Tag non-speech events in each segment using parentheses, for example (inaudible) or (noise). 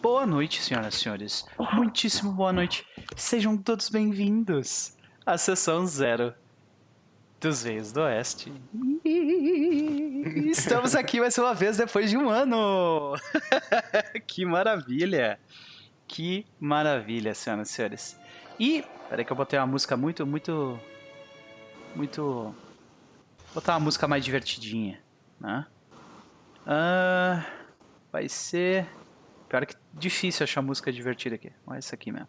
Boa noite, senhoras e senhores. Muitíssimo boa noite. Sejam todos bem-vindos à sessão zero dos Veios do Oeste. Estamos aqui mais uma vez depois de um ano. (laughs) que maravilha. Que maravilha, senhoras e senhores. E, peraí que eu botei uma música muito, muito, muito... Vou botar uma música mais divertidinha, né? Ah, vai ser... Pior que difícil achar música divertida aqui. Olha essa aqui mesmo.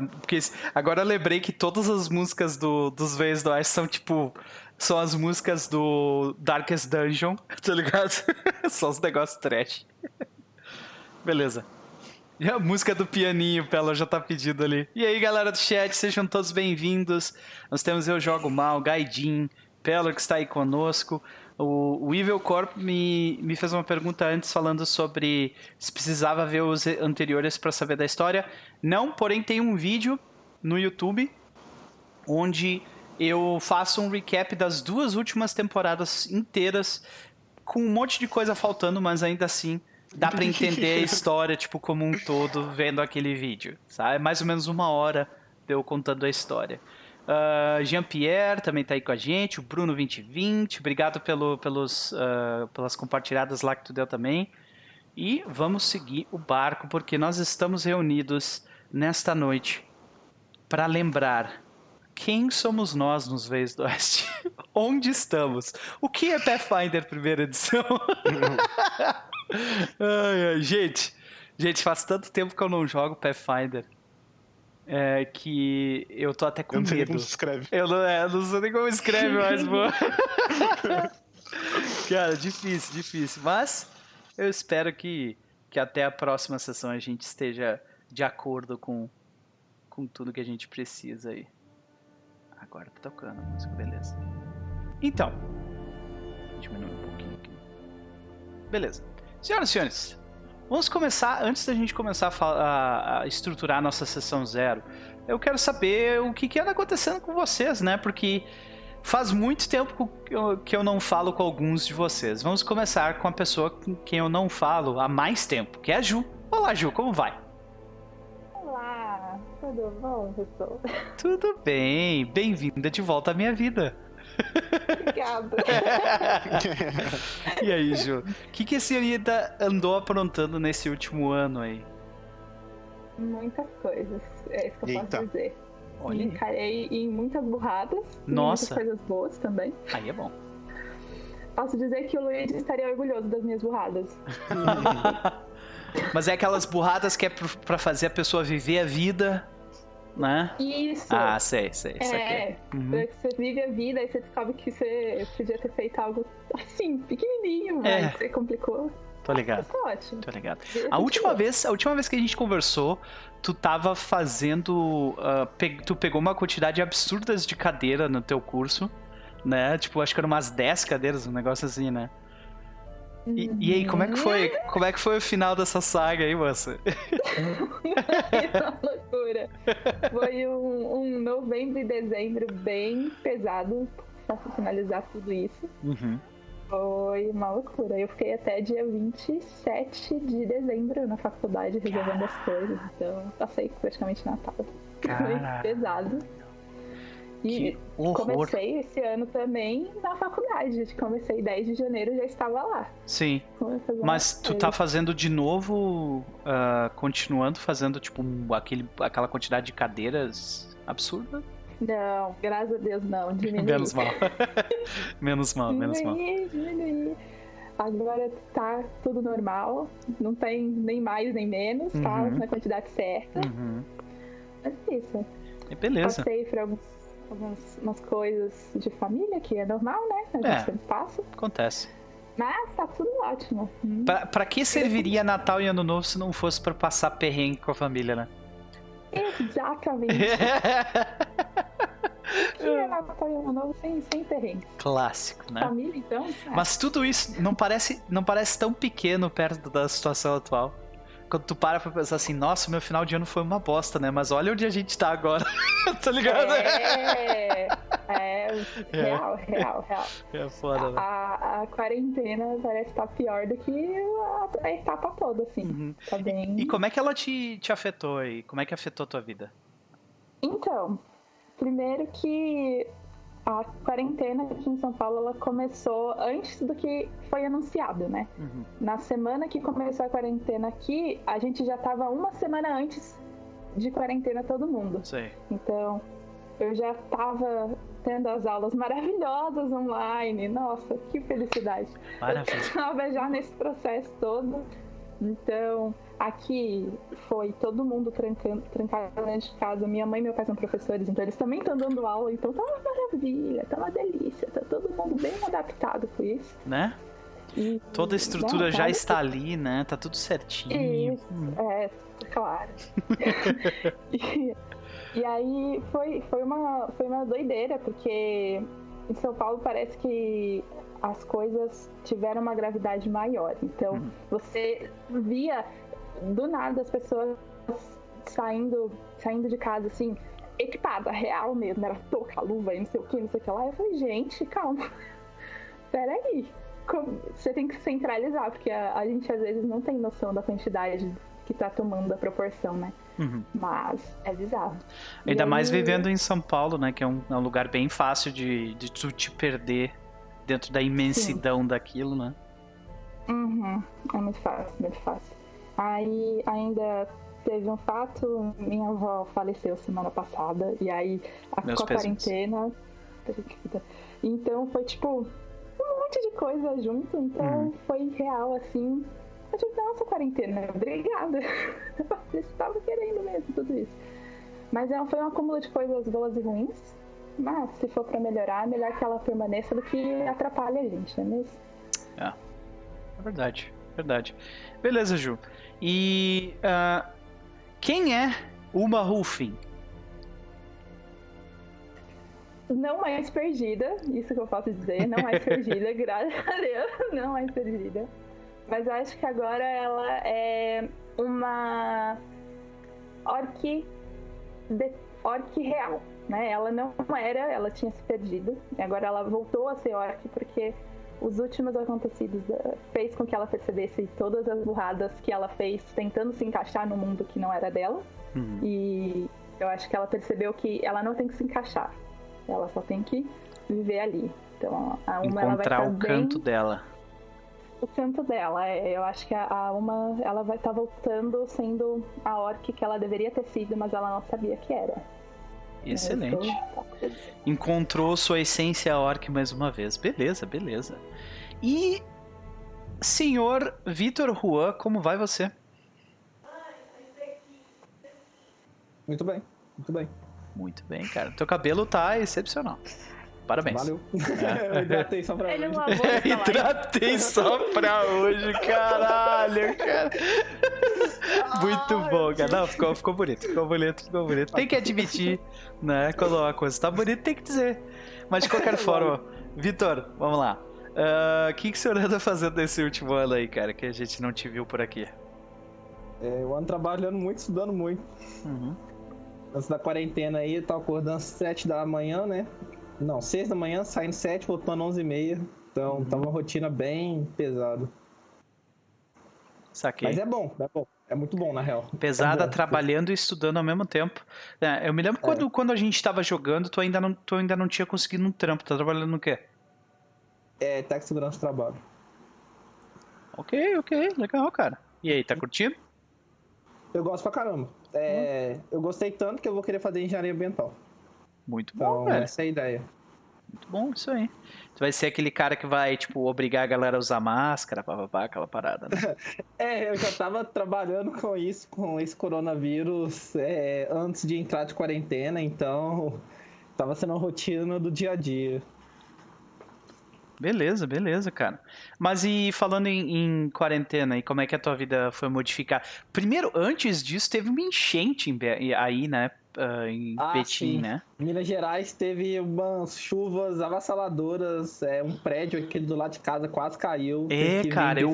Porque agora eu lembrei que todas as músicas do, dos Veios do Oeste são tipo. São as músicas do Darkest Dungeon, (laughs) tá ligado? (laughs) são os negócios trash. Beleza. E a música do pianinho, Pela já tá pedindo ali. E aí, galera do chat, sejam todos bem-vindos. Nós temos Eu Jogo Mal, Gaidin, Pelor que está aí conosco. O, o Evil Corp me, me fez uma pergunta antes falando sobre se precisava ver os anteriores para saber da história. Não, porém tem um vídeo no YouTube onde eu faço um recap das duas últimas temporadas inteiras com um monte de coisa faltando, mas ainda assim dá pra entender a (laughs) história tipo como um todo vendo aquele vídeo, sabe? É mais ou menos uma hora de eu contando a história. Ah, Jean-Pierre também tá aí com a gente, o Bruno 2020, obrigado pelo, pelos, ah, pelas compartilhadas lá que tu deu também. E vamos seguir o barco porque nós estamos reunidos nesta noite para lembrar quem somos nós nos Veios do Oeste? (laughs) Onde estamos? O que é Pathfinder primeira edição? (laughs) ai, ai, gente, gente, faz tanto tempo que eu não jogo Pathfinder é, que eu tô até com Eu não sei nem medo. como se escreve. Eu não, é, eu não sei nem como escreve mais, pô. (laughs) Cara, difícil, difícil. Mas eu espero que, que até a próxima sessão a gente esteja de acordo com, com tudo que a gente precisa aí. Agora tá tocando a música, beleza. Então, diminuir um pouquinho aqui. Beleza. Senhoras e senhores, vamos começar. Antes da gente começar a, a estruturar a nossa sessão zero, eu quero saber o que, que anda acontecendo com vocês, né? Porque faz muito tempo que eu, que eu não falo com alguns de vocês. Vamos começar com a pessoa com quem eu não falo há mais tempo, que é a Ju. Olá, Ju, como vai? Olá, tudo bom, pessoal? Tudo bem, bem-vinda de volta à minha vida. Obrigada. (laughs) E aí, Ju? O que, que a senhorita andou aprontando nesse último ano aí? Muitas coisas, é isso que eu Eita. posso dizer. Olha encarei em muitas burradas, e Nossa. muitas coisas boas também. Aí é bom. Posso dizer que o Luigi estaria orgulhoso das minhas burradas. (laughs) Mas é aquelas burradas que é pra fazer a pessoa viver a vida, né? Isso! Ah, sei, sei, é, Uhum. você vive a vida e você descobre que você podia ter feito algo assim, pequenininho, mas É. você complicou. Tô ligado, é ótimo. tô ligado. A última continuar. vez, a última vez que a gente conversou, tu tava fazendo, ah, pe- tu pegou uma quantidade absurdas de cadeira no teu curso, né? Tipo, acho que eram umas 10 cadeiras, um negócio assim, né? E, e aí, como é que foi? Como é que foi o final dessa saga aí, moça? (laughs) (laughs) loucura. (laughs) Foi um, um novembro e dezembro bem pesado pra finalizar tudo isso. Uhum. Foi uma loucura. Eu fiquei até dia 27 de dezembro na faculdade resolvendo as coisas. Então, passei praticamente Natal. Foi pesado. E comecei esse ano também na faculdade. Comecei 10 de janeiro já estava lá. Sim. Mas tu tá fazendo de novo, ah, continuando fazendo, tipo, aquele, aquela quantidade de cadeiras absurda? Não, graças a Deus não. Diminuí. Menos mal. (laughs) menos mal, menos mal. Diminuí. Agora tá tudo normal. Não tem nem mais nem menos, tá? Uhum. Na quantidade certa. Uhum. Mas é isso. E beleza. Passei por alguns, algumas umas coisas de família, que é normal, né? A gente É. sempre passa. Acontece. Mas tá tudo ótimo. Hum. Pra, pra que serviria Natal e Ano Novo se não fosse pra passar perrengue com a família, né? Exatamente. (laughs) que é Natal e Ano Novo sem, sem perrengue. Clássico, né? Família, então? Ah, Mas tudo isso não parece, não parece tão pequeno perto da situação atual. Quando tu para pra pensar assim, nossa, meu final de ano foi uma bosta, né? Mas olha onde a gente tá agora. (laughs) tá ligado? (laughs) É, é, real, real, real. É foda, né? A, a quarentena parece estar pior do que a, a etapa toda, assim. Uhum. Tá bem. E como é que ela te, te afetou aí? Como é que afetou a tua vida? Então, primeiro que a quarentena aqui em São Paulo ela começou antes do que foi anunciado, né? Uhum. Na semana que começou a quarentena aqui, a gente já tava uma semana antes de quarentena todo mundo. Sei. Então, eu já tava tendo as aulas maravilhosas online. Nossa, que felicidade. Maravilha. Eu tava já nesse processo todo. Então, aqui foi todo mundo trancando, trancado dentro de casa. Minha mãe e meu pai são professores, então eles também estão dando aula. Então tá uma maravilha, tá uma delícia. Tá todo mundo bem adaptado com isso. Né? E, Toda a estrutura não, já tá está ali, né? Tá tudo certinho. Isso, Hum. é, claro. (laughs) e, e aí foi, foi, uma, foi uma doideira, porque em São Paulo parece que as coisas tiveram uma gravidade maior. Então Uhum. você via do nada as pessoas saindo, saindo de casa assim, equipada, real mesmo, era touca, luva e não sei o que, não sei o que lá. Eu falei, gente, calma. (laughs) Peraí. Como- Você tem que centralizar, porque a, a gente às vezes não tem noção da quantidade que tá tomando a proporção, né? Uhum. Mas é bizarro. Ainda mais vivendo em São Paulo, né? Que é um, é um lugar bem fácil de, de tu te perder dentro da imensidão daquilo, né? Uhum. É muito fácil, muito fácil. Aí ainda teve um fato, minha avó faleceu semana passada, e aí a, quarentena. Então foi tipo um monte de coisa junto, então Uhum. foi real assim. Eu tipo, nossa, quarentena, obrigada. (laughs) Eu estava querendo mesmo tudo isso. Mas é, foi um acúmulo de coisas boas e ruins. Mas se for pra melhorar, é melhor que ela permaneça do que atrapalhe a gente, não é mesmo? É verdade, verdade. Beleza, Ju. E ah, quem é Uma Ruffin? Não mais perdida, isso que eu posso dizer, não mais (laughs) perdida, graças a Deus, não mais perdida. Mas acho que agora ela é uma orc, de, orc real, né? Ela não era, ela tinha se perdido, e agora ela voltou a ser orc porque os últimos acontecidos da- fez com que ela percebesse todas as burradas que ela fez tentando se encaixar no mundo que não era dela. Uhum. E eu acho que ela percebeu que ela não tem que se encaixar. Ela só tem que viver ali. Então a uma ela vai Encontrar estar o bem canto dela. o canto dela. É, Eu acho que a, a uma ela vai estar voltando sendo a orc que ela deveria ter sido, mas ela não sabia que era. Excelente. Então, Encontrou sua essência orc mais uma vez. Beleza, beleza. E senhor Vitor Juan, como vai você? Muito bem, muito bem. Muito bem, cara. Teu cabelo tá excepcional. Parabéns. Valeu. É. (laughs) Eu hidratei só pra Ele hoje. essa live. (laughs) Hidratei só pra hoje, caralho, cara. (laughs) Muito bom, cara. Não, ficou, ficou bonito, ficou bonito, ficou bonito. Tem que admitir, né? Quando uma coisa tá bonita, tem que dizer. Mas de qualquer forma, Vitor, vamos lá. Ah, O que, que o senhor anda fazendo nesse último ano aí, cara, que a gente não te viu por aqui? É, eu ando trabalhando muito, estudando muito. Uhum. Antes da quarentena aí, eu tava acordando às 7 da manhã, né? Não, 6 da manhã, saindo 7, voltando 11 e meia. Então, Uhum. tava uma rotina bem pesada. Saquei. Mas é bom, é bom. É muito bom, na real. Pesada, É trabalhando e estudando ao mesmo tempo. É, eu me lembro quando, quando a gente tava jogando, tu ainda, não, tu ainda não tinha conseguido um trampo. Tá trabalhando no quê? É, tá com segurança do trabalho. Ok, ok, legal, cara. E aí, tá curtindo? Eu gosto pra caramba. É, Eu gostei tanto que eu vou querer fazer engenharia ambiental. Muito bom, Então, velho. essa é a ideia. Muito bom, isso aí. Tu vai ser aquele cara que vai, tipo, obrigar a galera a usar máscara, papapá, aquela parada, né? (laughs) É, eu já tava trabalhando com isso, com esse coronavírus, é, antes de entrar de quarentena, então tava sendo a rotina do dia a dia. Beleza, beleza, cara. Mas e falando em, em quarentena, e como é que a tua vida foi modificar? Primeiro, antes disso, teve uma enchente aí, né? Uh, em Ah, Betim, sim. né? Minas Gerais teve umas chuvas avassaladoras, é, um prédio aqui do lado de casa quase caiu. É, cara, eu-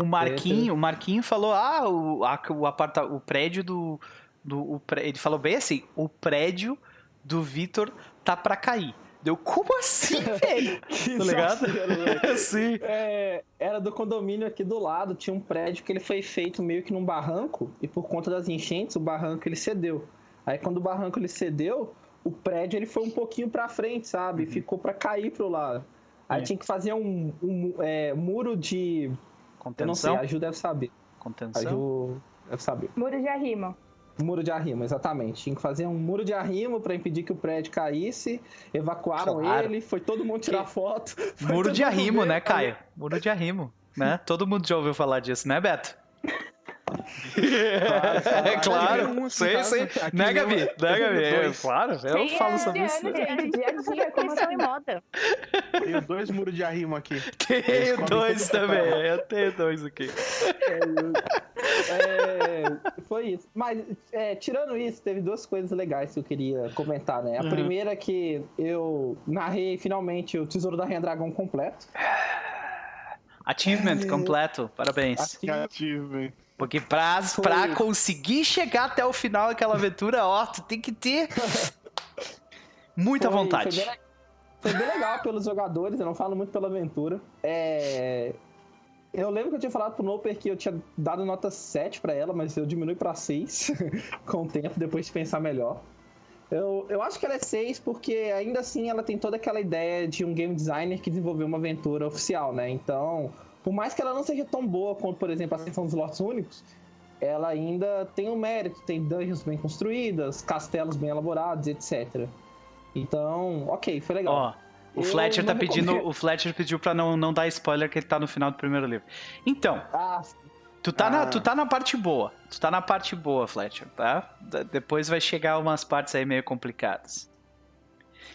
o, Marquinho, o Marquinho falou, ah, o, a- o, aparta, o prédio do, do o ele falou bem assim, o prédio do Vitor tá pra cair. Deu, como assim, (laughs) velho? Tá ligado? velho. (laughs) Sim. É, era do condomínio aqui do lado, tinha um prédio que ele foi feito meio que num barranco e por conta das enchentes o barranco ele cedeu. Aí quando o barranco ele cedeu, o prédio ele foi um pouquinho pra frente, sabe? Ficou pra cair pro lado. Aí É. tinha que fazer um, um, é, muro de, eu não sei, Contenção? a Ju deve saber. A Contenção? Ju deve saber. Muro de arrimo. Muro de arrimo, exatamente. Tinha que fazer um muro de arrimo pra impedir que o prédio caísse. Evacuaram Claro. ele, foi todo mundo tirar foto. (laughs) foi Muro de arrimo, ver, né, Caio? Muro de arrimo, né? Todo mundo já ouviu falar disso, né, Beto? É claro, sei, sei. Né, Gabi? Né, Gabi? É, claro, eu Sim, falo é, sobre isso. dia a dia, como Expressão em moda. Tenho dois muros de arrimo aqui. Tenho dois também, eu tenho dois aqui. É, foi isso. Mas, é, tirando isso, teve duas coisas legais que eu queria comentar, né? A Uhum. primeira é que eu narrei finalmente o Tesouro da Rainha Dragão completo. Achievement É. completo, parabéns. Hein? Porque pra, Foi. pra conseguir chegar até o final daquela aventura, ó, tu tem que ter (laughs) muita foi- vontade. Foi bem, foi bem legal pelos jogadores, eu não falo muito pela aventura. É, Eu lembro que eu tinha falado pro Noper que eu tinha dado nota 7 pra ela, mas eu diminui pra 6 (laughs) com o tempo, depois de pensar melhor. Eu, eu acho que ela é 6 porque ainda assim ela tem toda aquela ideia de um game designer que desenvolveu uma aventura oficial, né? Então, por mais que ela não seja tão boa quanto, por exemplo, a Ascensão dos Lotes Únicos, ela ainda tem um mérito, tem dungeons bem construídas, castelos bem elaborados, etc. Então, ok, foi legal. Ó, o Fletcher tá pedindo, recomendo. o Fletcher pediu pra não, não dar spoiler que ele tá no final do primeiro livro. Então, Ah, tu tá, na, Ah. tu tá na parte boa. Tu tá na parte boa, Fletcher, tá? Depois vai chegar umas partes aí meio complicadas.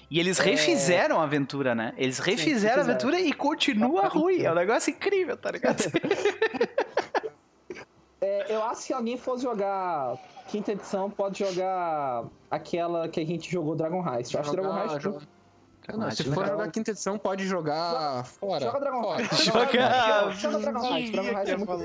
E eles É. refizeram a aventura, né? Eles refizeram a aventura e continua ruim. É um negócio incrível, tá ligado? (laughs) é, eu acho que se alguém for jogar quinta edição, pode jogar aquela que a gente jogou Dragon Heist. Eu acho que Dragon Jogar- Heist. joga- Não, se Legal. for jogar quinta edição, pode jogar fora. Joga Dragon Fora. Heist. Joga- Joga Dragon Heist. Dragon Heist é muito bom.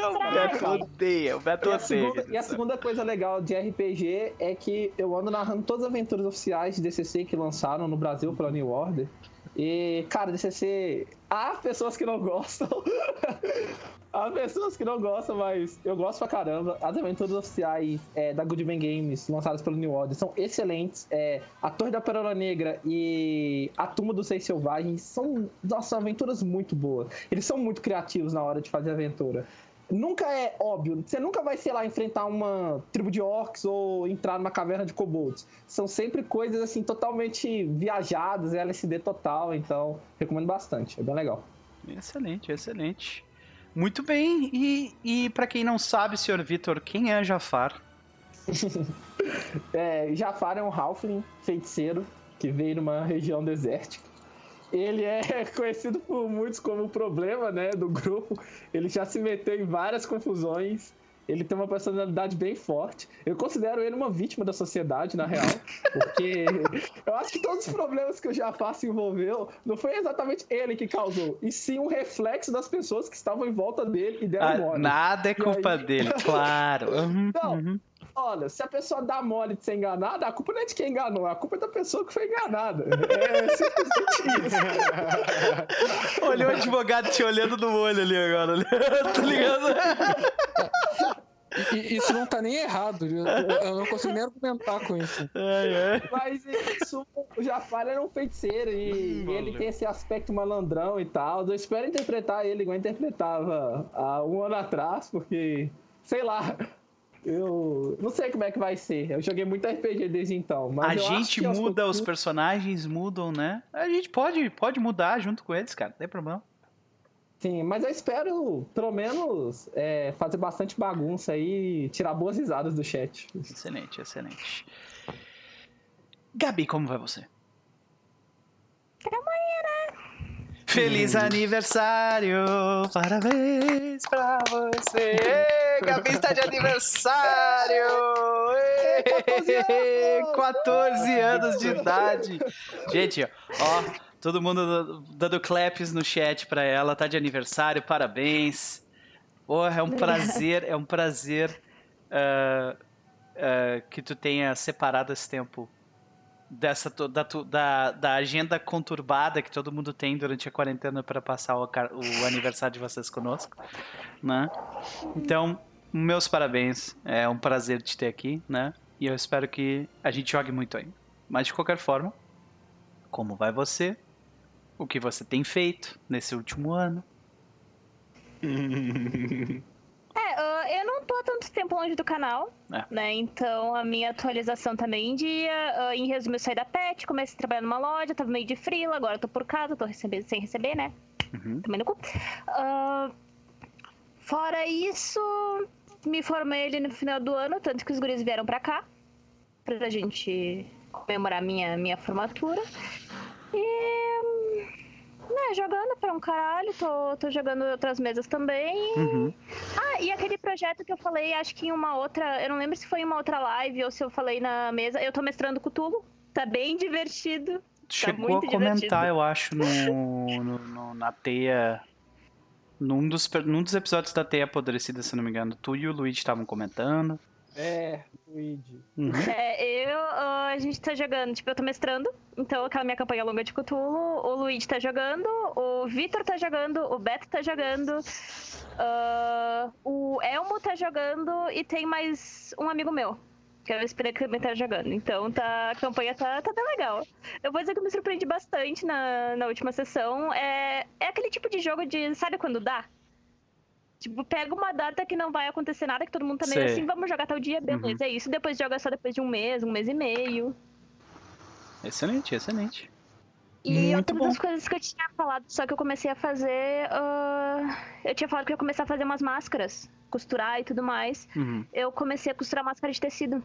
o Beto odeia, o Beto E a, odeia. segunda, e a segunda coisa legal de RPG é que eu ando narrando todas as aventuras oficiais de DCC que lançaram no Brasil pela New Order. E, cara, DCC. Há pessoas que não (laughs) gostam. Há pessoas que não gostam, mas eu gosto pra caramba. As aventuras oficiais é, da Goodman Games, lançadas pelo New Order, são excelentes. É, a Torre da Perola Negra e a Tumba dos Seis Selvagens são, nossa, aventuras muito boas. Eles são muito criativos na hora de fazer aventura nunca é óbvio. Você nunca vai, sei lá, enfrentar uma tribo de orcs ou entrar numa caverna de kobolds. São sempre coisas, assim, totalmente viajadas, LSD total. Então, recomendo bastante. É bem legal. Excelente, excelente. Muito bem, e, e para quem não sabe, senhor Vitor, quem é Jafar? (laughs) É, Jafar é um halfling feiticeiro que veio numa região desértica. Ele é (laughs) conhecido por muitos como o problema, né, do grupo. Ele já se meteu em várias confusões. Ele tem uma personalidade bem forte. Eu considero ele uma vítima da sociedade, na real. (laughs) Porque eu acho que todos os problemas que o Jafar se envolveu não foi exatamente ele que causou, e sim um reflexo das pessoas que estavam em volta dele e deram Ah, mole. nada é culpa aí? dele, claro. (laughs) Uhum, Não. Olha, se a pessoa dá mole de ser enganada, a culpa não é de quem enganou, a culpa é da pessoa que foi enganada. É simplesmente isso. Olha o advogado te olhando no olho ali agora, né? (laughs) tá ligado? E- isso não tá nem errado. Eu, eu não consigo nem argumentar com isso. Ai, ai. Mas isso, o Jafar era um feiticeiro e Hum, ele valeu. tem esse aspecto malandrão e tal. Eu espero interpretar ele igual eu interpretava há um ano atrás, porque, sei lá, eu não sei como é que vai ser. Eu joguei muito RPG desde então. Mas A gente muda, os personagens mudam, né? A gente pode, pode mudar junto com eles, cara, não tem problema. Sim, mas eu espero, pelo menos, é, fazer bastante bagunça aí e tirar boas risadas do chat. Excelente, excelente. Gabi, como vai você? Feliz aniversário! Parabéns pra você! Gabi está de aniversário! Ê! 14 anos! 14 anos de idade. Gente, ó, todo mundo dando claps no chat pra ela. Tá de aniversário, parabéns. Porra, é um (laughs) prazer, é um prazer uh, uh, que tu tenha separado esse tempo dessa da, da, da agenda conturbada que todo mundo tem durante a quarentena para passar o, o, aniversário de vocês conosco, né? Então, meus parabéns, é um prazer te ter aqui, né? E eu espero que a gente jogue muito ainda. Mas de qualquer forma, como vai você? O que você tem feito nesse último ano? (laughs) eu não tô tanto tempo longe do canal, é. né? Então a minha atualização tá meio em dia. Uh, em resumo, eu saí da PET, comecei a trabalhar numa loja, tava meio de frila, agora tô por casa, tô recebendo sem receber, né? Uhum. Também no cu. Uh, fora isso, me formei ali no final do ano, tanto que os guris vieram pra cá, pra gente comemorar minha, minha formatura. E né, jogando pra um caralho, tô, tô jogando outras mesas também. Uhum. Ah, e aquele projeto que eu falei, acho que em uma outra. Eu não lembro se foi em uma outra live ou se eu falei na mesa. Eu tô mestrando Cutulo. Tá bem divertido. Tá Chegou a comentar, divertido. eu acho, no, no, no, na teia. Num dos, num dos episódios da Teia Apodrecida, se não me engano, tu e o Luigi estavam comentando. É, Luigi. Uhum. É, eu, a gente tá jogando, tipo, eu tô mestrando, então aquela minha campanha longa de Cthulhu, o Luigi tá jogando, o Vitor tá jogando, o Beto tá jogando, uh, o Elmo tá jogando e tem mais um amigo meu. Que eu esperei que também tá jogando. Então tá, a campanha tá, tá bem legal. Eu vou dizer que eu me surpreendi bastante na, na última sessão. É, é aquele tipo de jogo de. Sabe quando dá? Tipo, pega uma data que não vai acontecer nada, que todo mundo tá meio Sei. assim, vamos jogar tal dia, beleza, uhum. é isso. Depois joga só depois de um mês, um mês e meio. Excelente, excelente. E Muito outras coisas que eu tinha falado, só que eu comecei a fazer. Uh, eu tinha falado que eu ia começar a fazer umas máscaras, costurar e tudo mais. Uhum. Eu comecei a costurar máscara de tecido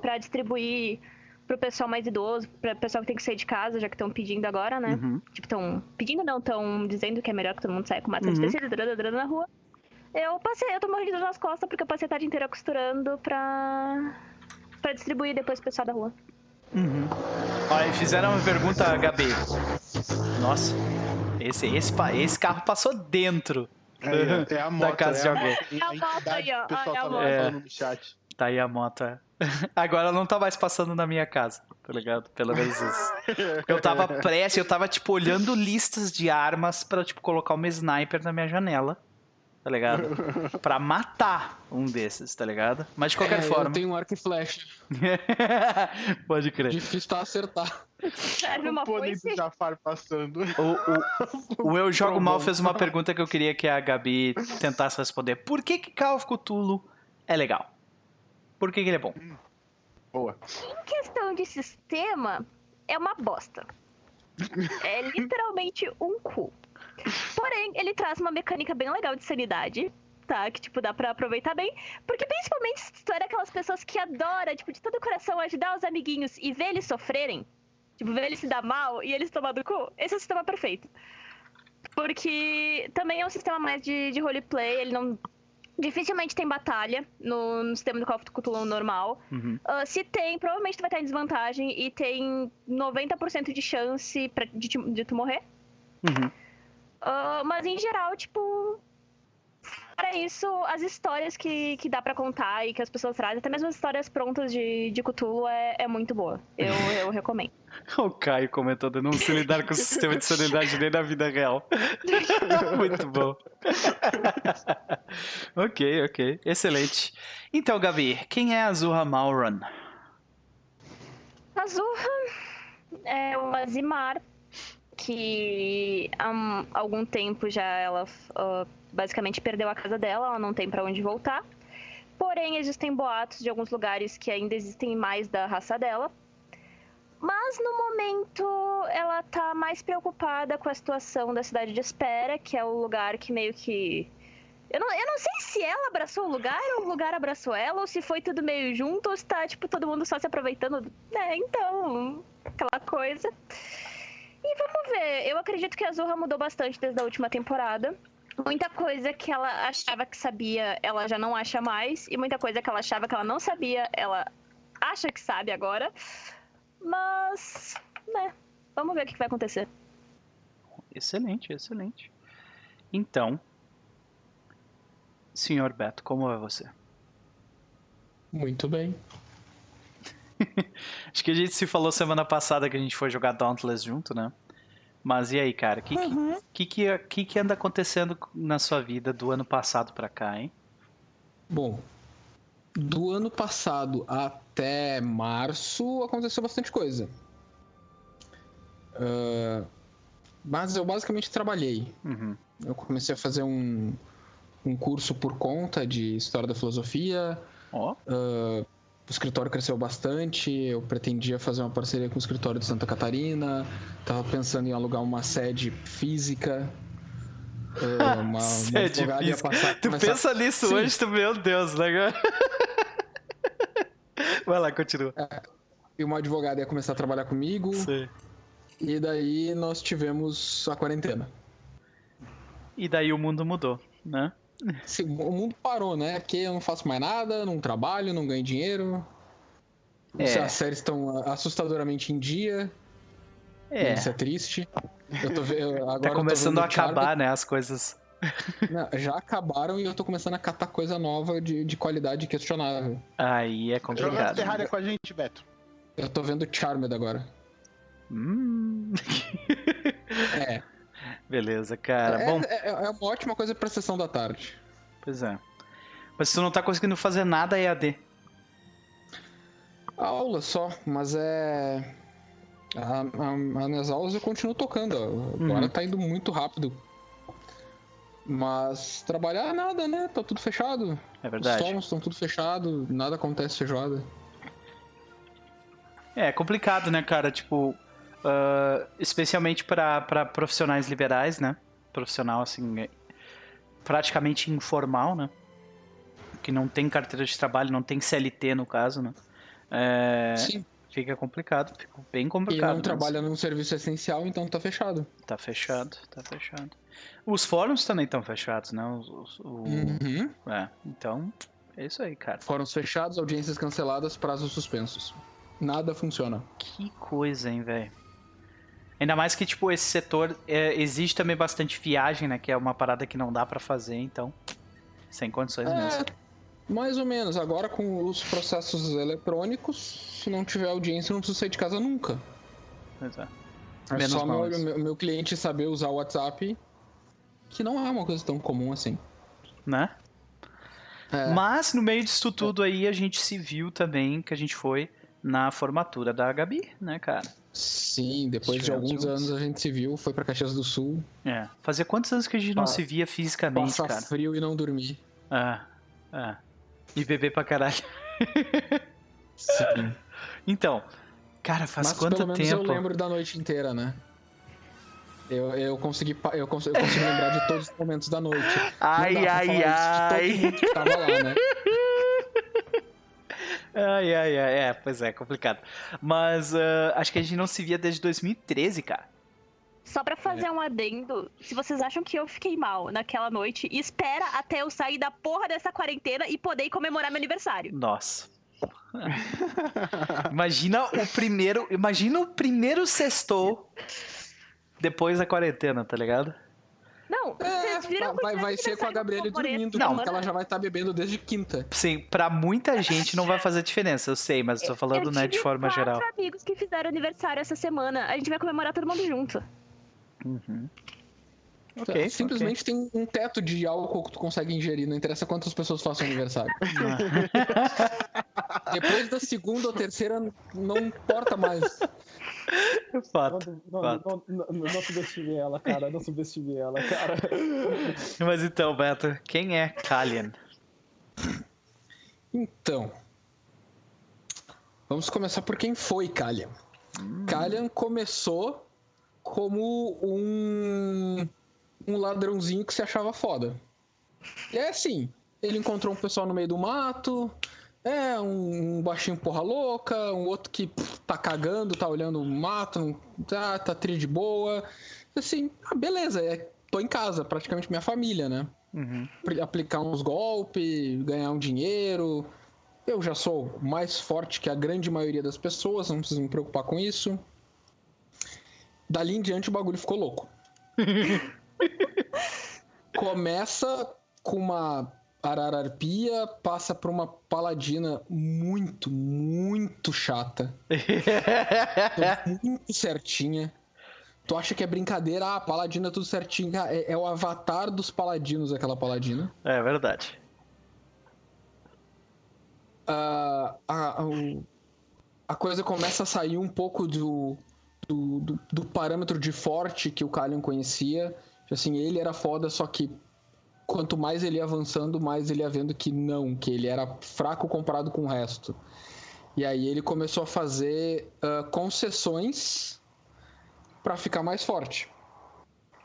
para distribuir pro pessoal mais idoso, pro pessoal que tem que sair de casa, já que estão pedindo agora, né? Uhum. Tipo, estão pedindo não, estão dizendo que é melhor que todo mundo saia com máscara uhum. de tecido na rua. Eu passei, eu tô morrendo nas costas porque eu passei a tarde inteira costurando pra, pra distribuir depois pro pessoal da rua. Uhum. Olha, fizeram uma pergunta, Gabi. Nossa, esse, esse, esse carro passou dentro é, é a moto, da casa é de alguém. É a moto aí, ó. pessoal tá falando no chat. Tá aí a moto, é. (laughs) Agora não tá mais passando na minha casa, tá ligado? Pelo menos isso. (laughs) Eu tava prestes, eu tava, tipo, olhando listas de armas pra, tipo, colocar uma sniper na minha janela tá ligado? (laughs) pra matar um desses, tá ligado? Mas de qualquer é, forma. Eu tenho um arco e flecha. Pode crer. Difícil tá acertar. Serve uma o pônei do Jafar passando. O, o, o Eu Jogo Mal fez uma pergunta que eu queria que a Gabi tentasse responder. Por que que Call of Cthulhu é legal? Por que, que ele é bom? Boa. Em questão de sistema, é uma bosta. É (laughs) literalmente um cu. Porém, ele traz uma mecânica bem legal de sanidade, tá? Que, tipo, dá pra aproveitar bem. Porque, principalmente, se tu é daquelas pessoas que adora, tipo, de todo o coração ajudar os amiguinhos e ver eles sofrerem, tipo, ver eles se dar mal e eles tomar do cu, esse é o sistema perfeito. Porque também é um sistema mais de, de roleplay, ele não Dificilmente tem batalha no, no, sistema do Call of Cthulhu normal. Uhum. Uh, se tem, provavelmente tu vai estar em desvantagem e tem 90% de chance pra, de, de tu morrer. Uhum. Uh, mas em geral, tipo. Para isso, as histórias que, que dá para contar e que as pessoas trazem, até mesmo as histórias prontas de, de Cthulhu, é, é muito boa. Eu, (laughs) eu recomendo. o Caio comentando não se lidar com o sistema de sanidade nem na vida real. (laughs) muito bom. (laughs) ok, ok. Excelente. Então, Gabi, quem é a Azurra Malran? Azurra é o Azimar que há algum tempo já ela uh, basicamente perdeu a casa dela, ela não tem para onde voltar. Porém, existem boatos de alguns lugares que ainda existem mais da raça dela. Mas no momento ela tá mais preocupada com a situação da cidade de espera, que é o lugar que meio que. Eu não, eu não sei se ela abraçou o lugar ou o lugar abraçou ela, ou se foi tudo meio junto, ou se tá, tipo, todo mundo só se aproveitando. É, então, aquela coisa. E vamos ver. Eu acredito que a Zorra mudou bastante desde a última temporada. Muita coisa que ela achava que sabia, ela já não acha mais. E muita coisa que ela achava que ela não sabia, ela acha que sabe agora. Mas, né, vamos ver o que vai acontecer. Excelente, excelente. Então, senhor Beto, como vai você? Muito bem. (laughs) Acho que a gente se falou semana passada que a gente foi jogar Dauntless junto, né? Mas e aí, cara? O que, que, que, que, que que anda acontecendo na sua vida do ano passado pra cá, hein? Bom, do ano passado até março aconteceu bastante coisa. Ah, mas eu basicamente trabalhei. Uhum. Eu comecei a fazer um, um curso por conta de História da Filosofia. Ó, Ah, o escritório cresceu bastante. Eu pretendia fazer uma parceria com o escritório de Santa Catarina. Tava pensando em alugar uma sede física. Ah, (laughs) uma, uma Sede advogada ia física. passar- tu começar- pensa nisso Sim. hoje, tu, meu Deus, né? (laughs) Vai lá, continua. E uma advogada ia começar a trabalhar comigo. Sei. E daí nós tivemos a quarentena. E daí o mundo mudou, né? O mundo parou, né? Porque eu não faço mais nada, não trabalho, não ganho dinheiro. É. As séries estão assustadoramente em dia. É, Isso é triste. Eu tô eu- agora eu tá tô começando vendo a acabar, né, as coisas. (laughs) Não, já acabaram e eu tô começando a catar coisa nova de, de qualidade questionável. Aí é Joga complicado. Terraria com a gente, Beto. Eu tô vendo Charmed agora. Hum. (laughs) É. Beleza, cara. é, Bom, é, é uma ótima coisa pra sessão da tarde. pois é. Mas tu não tá conseguindo fazer nada EAD. A aula só, mas é. A, a, nas aulas eu continuo tocando. ó. Agora Uhum. tá indo muito rápido. Mas trabalhar nada, né? Tá tudo fechado. É Os verdade. sons estão tudo fechado, nada acontece feijoada. É complicado, né, cara? Tipo, ah, especialmente pra profissionais liberais, né? Profissional, assim, é praticamente informal, né? Que não tem carteira de trabalho, não tem CLT no caso, né? É, Sim. fica complicado, fica bem E complicado. não mesmo. trabalha num serviço essencial, então tá fechado. Tá fechado, tá fechado. Os fóruns também estão fechados, né? Os- os- o- Uhum. é, então, é isso aí, cara. Fóruns fechados, audiências canceladas, prazos suspensos. Nada funciona. Que coisa, hein, velho. Ainda mais que, tipo, esse setor é, existe também bastante viagem, né? Que é uma parada que não dá pra fazer, então. Sem condições mesmo. É, mais ou menos. Agora com os processos eletrônicos, se não tiver audiência, eu não preciso sair de casa nunca. Pois é. É Menos só mal meu, meu, meu cliente saber usar o WhatsApp, que não é uma coisa tão comum assim. Né? É, Mas no meio disso tudo aí, a gente se viu também que a gente foi na formatura da Gabi, né, cara? Sim, depois de alguns anos a gente se viu, foi pra Caxias do Sul, É. Fazia quantos anos que a gente não se via fisicamente, passar cara? frio e não dormir. É. É. E beber pra caralho. Sim. (laughs) Então, cara, faz Mas quanto pelo menos tempo? eu lembro da noite inteira, né? Eu, eu consegui, eu cons- eu consegui lembrar de todos os momentos da noite. (laughs) Ai, dá ai, de ai. todo mundo que tava lá, né? (laughs) Ai, ai, ai, é, pois é, complicado. Mas ah, acho que a gente não se via desde 2013, cara. Só pra fazer um adendo, se vocês acham que eu fiquei mal naquela noite, espera até eu sair da porra dessa quarentena e poder comemorar meu aniversário. Nossa. (laughs) imagina o primeiro. Imagina o primeiro sextou depois da quarentena, tá ligado? Não, É, vocês viram vai, vai ser com a eu comemorei dormindo, Não. porque ela já vai estar bebendo desde quinta. Sim, pra muita gente não vai fazer diferença, eu sei, mas tô falando, eu né, de forma quatro geral. amigos que fizeram aniversário essa semana. A gente vai comemorar todo mundo junto. Uhum. Ok, Simplesmente tem um teto de álcool que tu consegue ingerir, não interessa quantas pessoas façam aniversário. (laughs) Depois da segunda ou terceira, não importa mais. ok. Fato. Não, fato. não, não, subestime ela, cara. Não subestime ela, cara. Mas então, Beto, quem é Kalian? Então, vamos começar por quem foi Kalian. Kalian começou como um, um ladrãozinho que se achava foda. E é assim, ele encontrou um pessoal no meio do mato, é um, um baixinho porra louca, um outro que pff, tá cagando, tá olhando o mato, não- tá, tá tri de boa. Assim, ah, beleza, é, tô em casa, praticamente minha família, né? Uhum. apli- aplicar uns golpes, ganhar um dinheiro. Eu já sou mais forte que a grande maioria das pessoas, não preciso me preocupar com isso. Dali em diante o bagulho ficou louco. (laughs) Começa com uma arararpia, passa por uma paladina muito, muito chata. (laughs) muito certinha. Tu acha que é brincadeira? Ah, paladina tudo certinho. Ah, É, é o avatar dos paladinos, aquela paladina. É verdade. Ah, a, o- a coisa começa a sair um pouco do, do, do- do parâmetro de forte que o Kalian conhecia. Assim, ele era foda, só que quanto mais ele ia avançando, mais ele ia vendo que não, que ele era fraco comparado com o resto. E aí ele começou a fazer ah, concessões pra ficar mais forte.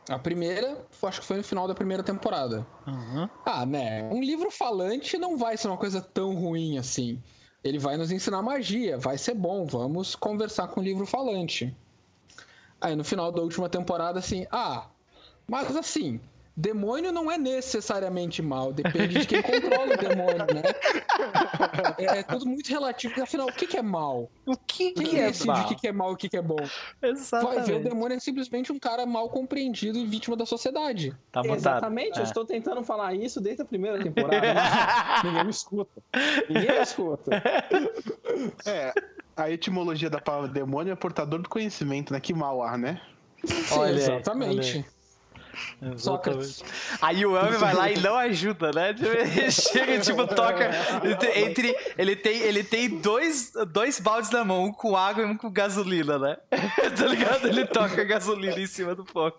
A primeira, acho que foi no final da primeira temporada. Uhum. Ah, né? Um livro falante não vai ser uma coisa tão ruim assim. Ele vai nos ensinar magia, vai ser bom, vamos conversar com o livro falante. Aí no final da última temporada, assim, ah, mas assim, demônio não é necessariamente mal, depende de quem controla o demônio, né? É, é tudo muito relativo, afinal, o que, que é mal? O que, Quem que é decide mal? o que, que é mal e o que, que é bom? Vai ver, o Exatamente. demônio é simplesmente um cara mal compreendido e vítima da sociedade. Tá. Exatamente, eu É. estou tentando falar isso desde a primeira temporada. mas (laughs) Ninguém me escuta. Ninguém me escuta. (laughs) É, a etimologia da palavra demônio é portador do conhecimento, né? Que mal ar, né? Olha aí, Exatamente. Exatamente. Sócrates. Aí o Ami vai lá e não ajuda, né? Ele (laughs) chega, tipo, toca. Entre. Ele tem, ele tem dois, dois baldes na mão, um com água e um com gasolina, né? (laughs) tá ligado? Ele toca gasolina em cima do fogo.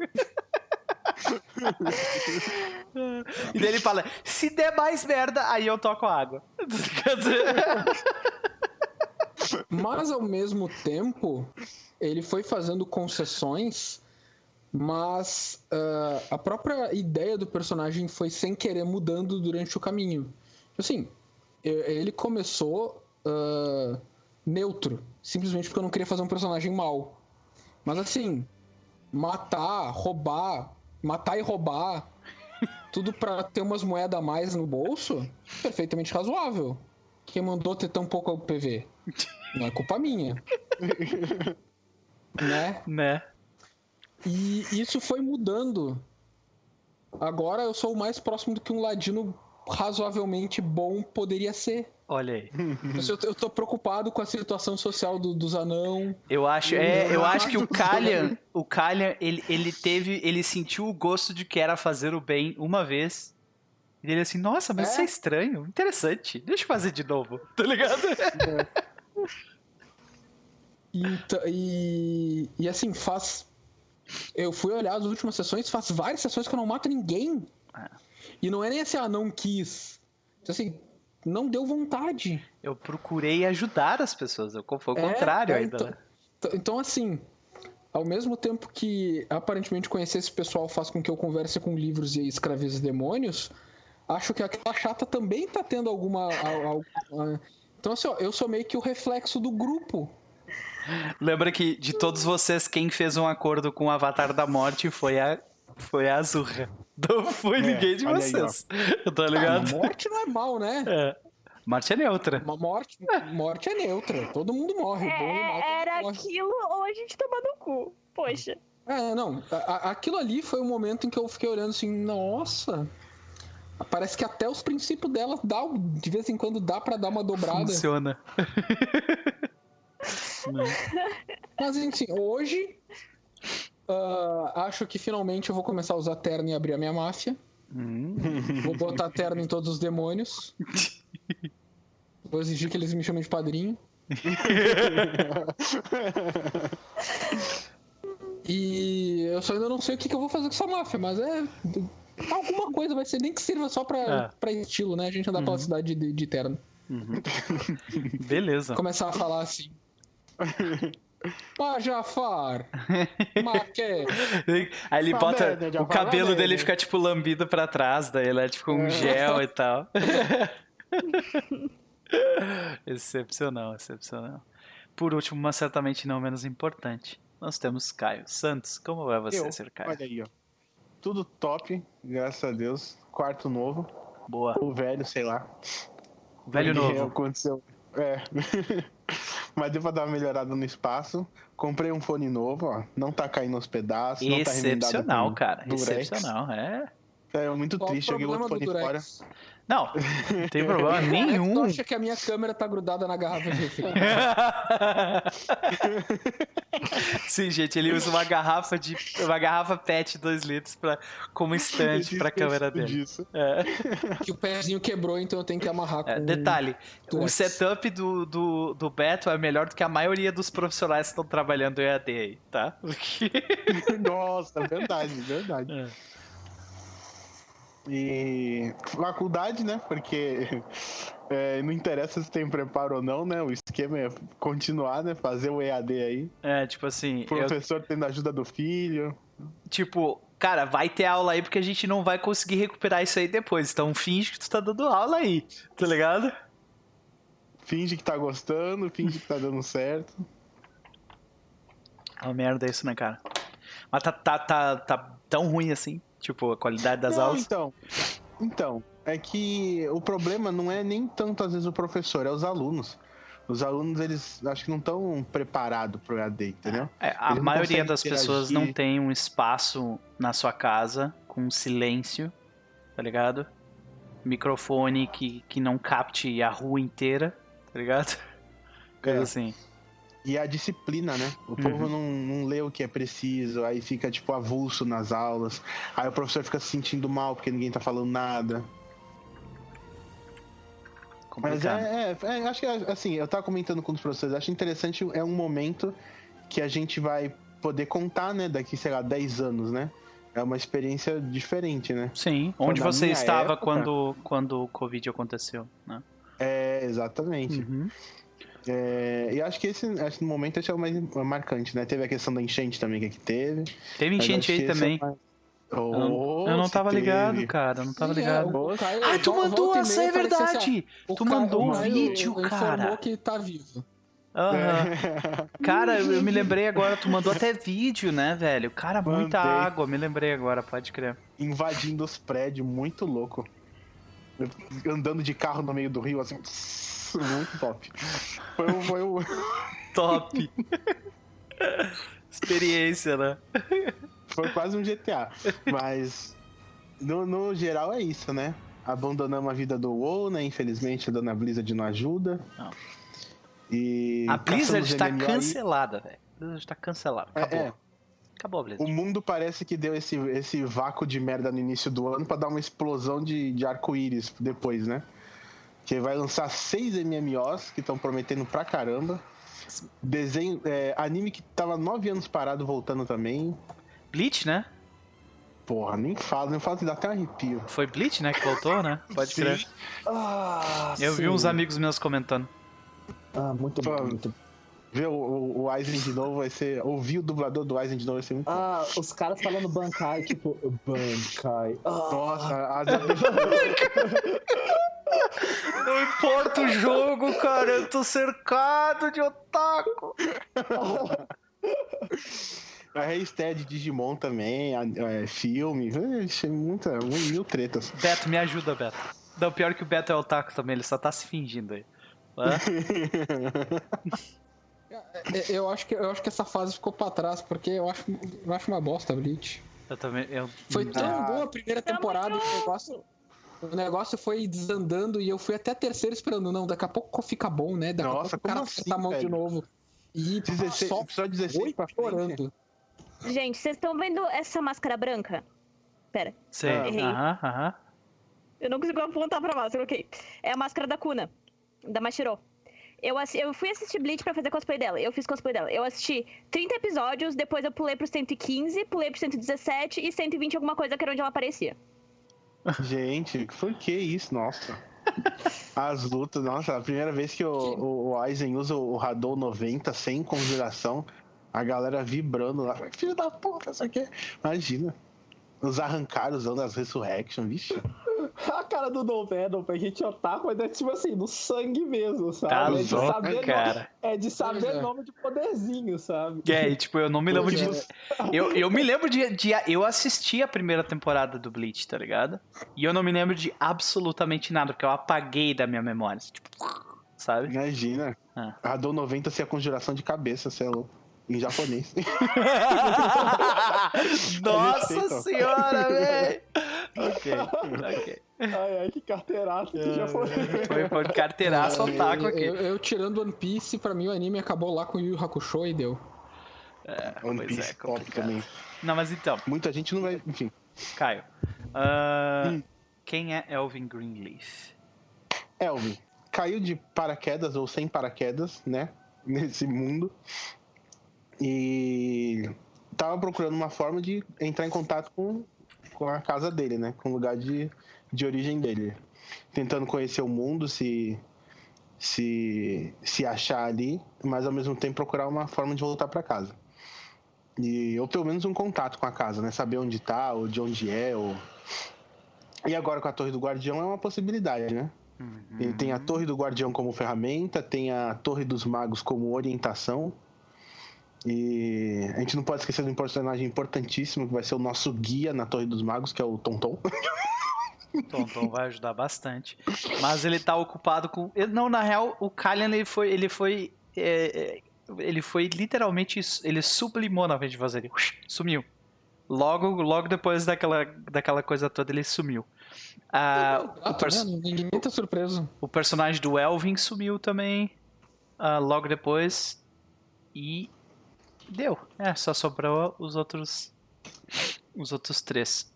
e daí ele fala: se der mais merda, aí eu toco água. (laughs) Tá? Mas ao mesmo tempo, ele foi fazendo concessões, mas ah, a própria ideia do personagem foi sem querer mudando durante o caminho. Assim, ele começou ah, neutro, simplesmente porque eu não queria fazer um personagem mau. Mas assim, matar, roubar, matar e roubar, tudo pra ter umas moedas a mais no bolso, perfeitamente razoável. Quem mandou ter tão pouco PV? Não é culpa minha. (laughs) né? né? E isso foi mudando. Agora eu sou o mais próximo do que um ladino razoavelmente bom poderia ser. Olha aí. Eu, eu tô preocupado com a situação social do- dos anão. Eu acho, é, eu acho que o Kalian, o Kalian, ele, ele teve, ele sentiu o gosto de que era fazer o bem uma vez. E ele assim, nossa, mas É. isso é estranho, interessante. Deixa eu fazer de novo, (laughs) tá ligado? Então, e, e assim, faz. Eu fui olhar as últimas sessões, faz várias sessões que eu não mato ninguém. Ah. E não é nem assim, ah, não quis. Então, Assim, não deu vontade. Eu procurei ajudar as pessoas, eu- foi o É, contrário é, ainda. então- né? Então- assim, ao mesmo tempo que aparentemente conhecer esse pessoal faz com que eu converse com livros e escravize demônios, acho que aquela chata também tá tendo alguma. al- al- ah, Então, assim, ó, eu sou meio que o reflexo do grupo. Lembra que de todos vocês, quem fez um acordo com o Avatar da Morte foi a, foi a Azurra. Não foi É, ninguém de olha aí, vocês. (laughs) tá Ah, ligado? morte não é mal, né? É. Morte é neutra. Uma morte, morte é neutra. Todo mundo morre. bom e mal, É, era morre. aquilo ou a gente toma no cu. Poxa. É, não. a- aquilo ali foi o momento em que eu fiquei olhando assim, nossa. Parece que até os princípios dela dá, de vez em quando dá pra dar uma dobrada. Funciona. (laughs) Mas enfim, hoje ah, acho que finalmente eu vou começar a usar terno e abrir a minha máfia. Hum. Vou botar terno em todos os demônios. Vou exigir que eles me chamem de padrinho. E eu só ainda não sei o que, que eu vou fazer com essa máfia, mas é. Alguma coisa vai ser, nem que sirva só pra, É. pra estilo, né? A gente andar pela cidade de, de terno. Uhum. (laughs) Beleza. Começar a falar assim. Ah, (laughs) Jafar! Maque! (laughs) Aí ele Uma bota. o cabelo merda. dele fica tipo lambido pra trás, daí ele é tipo um gel e tal. (laughs) excepcional, excepcional. Por último, mas certamente não menos importante, nós temos Caio Santos. Como é você, Eu, ser Caio? Olha aí, ó. Tudo top, graças a Deus. Quarto novo. Boa. O velho, sei lá. Velho Porque novo. Aconteceu. É. Mas deu pra dar uma melhorada no espaço. Comprei um fone novo, ó. Não tá caindo aos pedaços. não tá Excepcional, cara. Durex. Excepcional, é. É muito Qual o triste. Joguei outro fone fora. Não, não tem problema Tu nenhum. acha que a minha câmera tá grudada na garrafa de refri? (laughs) Sim, gente, ele usa uma garrafa de uma garrafa PET 2 litros pra, como estante pra câmera dele. Disso. É. que o pezinho quebrou, então eu tenho que amarrar com... É, detalhe, o setup do, do, do Beto é melhor do que a maioria dos profissionais que estão trabalhando em EAD aí, tá? (laughs) Nossa, verdade, verdade. É. E faculdade, né? Porque (laughs) é, não interessa se tem preparo ou não, né? O esquema é continuar, né? Fazer o EAD aí. É, tipo assim, O eu, professor tendo a ajuda do filho. tipo, cara, vai ter aula aí porque a gente não vai conseguir recuperar isso aí depois. Então finge que tu tá dando aula aí, tá ligado? Finge que tá gostando, finge que tá dando certo. É uma merda isso, né, cara? Mas tá, tá, tá, tá tão ruim assim, tipo, a qualidade das não, aulas. então. Então, é que o problema não é nem tanto às vezes o professor, é os alunos. Os alunos, eles acho que não estão preparados pro EAD, entendeu? É, a maioria das pessoas não interagir. tem um espaço na sua casa com silêncio, tá ligado? Microfone que, que não capte a rua inteira, tá ligado? (laughs) Coisa É. assim. E a disciplina, né? O Uhum. povo não, não lê o que é preciso, aí fica, tipo, avulso nas aulas. Aí o professor fica se sentindo mal porque ninguém tá falando nada. Mas Complicado. é, é, é, acho que, assim, eu tava comentando com os professores, acho interessante, é um momento que a gente vai poder contar, né, daqui, sei lá, 10 anos, né? É uma experiência diferente, né? Sim, onde você estava época- quando, quando o Covid aconteceu, né? É, exatamente. Uhum. É, e acho que esse, acho que no momento esse é o mais marcante, né? Teve a questão da enchente também que aqui teve. Teve mas enchente aí também. é Eu não, Oh, eu não tava teve. ligado, cara. Eu não tava Sim, é, ligado. Caio- Ah, tu mandou essa, é assim, verdade! o Tu Caio- mandou um Caio vídeo, informou cara. que tá vivo. É. Cara, eu me (laughs) lembrei agora, tu mandou até vídeo, né, velho? Cara, muita Mandei. água, me lembrei agora, pode crer. invadindo os prédios, muito louco. Andando de carro no meio do rio, assim. Muito top. Foi, o- foi o. (laughs) Top! Experiência, né? Foi quase um GTA. Mas, no, no geral, é isso, né? Abandonamos a vida do WoW, né? Infelizmente, a dona Blizzard não ajuda. Não. E A Blizzard tá MMO cancelada, velho. A Blizzard tá cancelada. É, Acabou. é. Acabou a O Blizzard. mundo parece que deu esse, esse vácuo de merda no início do ano pra dar uma explosão de, de arco-íris depois, né? Que vai lançar seis MMOs que estão prometendo pra caramba. Desenho, é, anime que tava nove anos parado voltando também. Bleach, né? Porra, nem falo, nem falo que dá até um arrepio. Foi Bleach, né, que voltou, né? (laughs) Pode crer. Ah, Eu vi sim. uns amigos meus comentando. Ah, muito bom. Muito... Ver o, o, o Aizen de novo vai ser. Ouvir o dublador do Aizen de novo vai ser muito. bom. Ah, os caras falando Bankai, tipo, Bankai. Ah, Nossa, a, (laughs) (laughs) Não importa o jogo, cara, eu tô cercado de otaku. a hashtag de Digimon também, a, é, filme, vixe, muita, mil tretas. Beto, me ajuda, Beto. Não, pior que o Beto é otaku também, ele só tá se fingindo aí. É, (laughs) Eu acho, que, eu acho que essa fase ficou pra trás, porque eu acho, eu acho uma bosta, Bleach. Eu também. Eu... Foi tão Ah. boa a primeira temporada que o negócio, o negócio foi desandando e eu fui até a terceira esperando. Não, daqui a pouco fica bom, né? Daqui Nossa, a pouco o cara assim, a mão de velho? novo. E 16, só episódio 16 foi pra chorando. Gente, vocês estão vendo essa máscara branca? Pera, Sei. Ah. Errei. Aham, aham. eu não consigo apontar pra máscara, ok. É a máscara da Kuna, da Mashiro. Eu, eu fui assistir Bleach pra fazer cosplay dela. Eu fiz cosplay dela. Eu assisti 30 episódios, depois eu pulei pro 115, pulei pro 117 e 120 alguma coisa que era onde ela aparecia. Gente, por que isso? Nossa. (laughs) As lutas, nossa, a primeira vez que o, o, Aizen usa o Hadou 90 sem conjuração, a galera vibrando lá. Filho da puta, isso aqui. Imagina. Os arrancaram usando as Resurrection, vixe. A cara do Dolphin é, Dolphin, a gente é otaku, mas é tipo assim, no sangue mesmo, sabe? Tá é, de louco, saber cara. Nome, é de saber é. nome de poderzinho, sabe? É, e, tipo, eu não me lembro de. Eu, eu me lembro de, de. Eu assisti a primeira temporada do Bleach, tá ligado? E eu não me lembro de absolutamente nada, porque eu apaguei da minha memória. Tipo, sabe? Imagina. Ah. A do 90 se é a conjuração de cabeça, você é louco. Em japonês. (laughs) (laughs) Nossa senhora, velho! Ok, (laughs) ok. Ai, ai, que carteiraço que já foi. Foi, foi carteiraço Eu, otaku aqui. eu- eu tirando One Piece, pra mim o anime acabou lá com Yu Yu Hakusho e deu. One Pois Piece é, top também. Não, mas então, Muita gente não vai. Enfim. Caio. ah, Hum. Quem é Elvin Greenleaf? Elvin caiu de paraquedas ou sem paraquedas, né? Nesse mundo. E tava procurando uma forma de entrar em contato com, com a casa dele, né? Com o lugar de, de origem dele. Tentando conhecer o mundo, se, se, se achar ali, mas ao mesmo tempo procurar uma forma de voltar para casa. E, ou pelo menos um contato com a casa, né? Saber onde tá, ou de onde é, ou... E agora com a Torre do Guardião é uma possibilidade, né? Ele tem a Torre do Guardião como ferramenta, tem a Torre dos Magos como orientação. E a gente não pode esquecer de um personagem importantíssimo que vai ser o nosso guia na Torre dos Magos, que é o Tonton. (laughs) Tonton vai ajudar bastante. Mas ele tá ocupado com. ele- Não, na real, o Kalian ele foi. Ele foi. é, é, ele foi literalmente. Ele sublimou na vez de fazer. Ele sumiu. Logo, logo depois daquela, daquela coisa toda, ele sumiu. Ah, o, Ah, tá pers- vendo? Ninguém tá surpreso. o personagem do Elvin sumiu também. ah, logo depois. E. Deu. É, só sobrou os outros. Os outros três.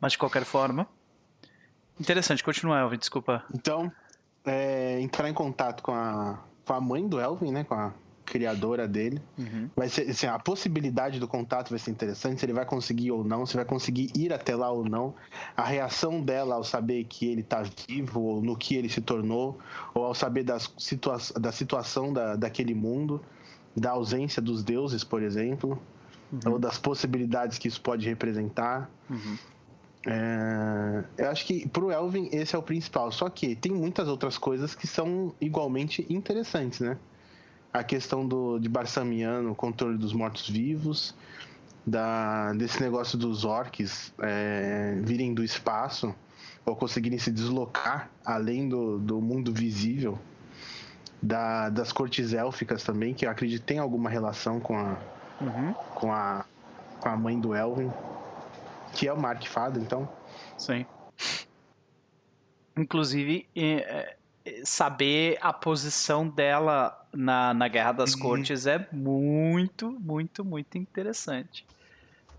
Mas de qualquer forma. Interessante, continua, Elvin, desculpa. Então, é, entrar em contato com a, com a mãe do Elvin, né? Com a criadora dele. Uhum. Vai ser, assim, a possibilidade do contato vai ser interessante, se ele vai conseguir ou não, se vai conseguir ir até lá ou não. A reação dela ao saber que ele está vivo, ou no que ele se tornou, ou ao saber das situa da situação da, daquele mundo, da ausência dos deuses, por exemplo, ou das possibilidades que isso pode representar. Uhum. É, eu acho que pro Elvin esse é o principal. Só que tem muitas outras coisas que são igualmente interessantes, né? A questão do, de Barsamiano, o controle dos mortos-vivos, da, desse negócio dos orcs é, virem do espaço ou conseguirem se deslocar além do, do mundo visível, da, das cortes élficas também, que eu acredito tem alguma relação com a, Uhum. com a, com a mãe do Elvin, que é uma arquifada, então. Sim. Inclusive, é, é, saber a posição dela na, na Guerra das Uhum. Cortes é muito, muito, muito interessante.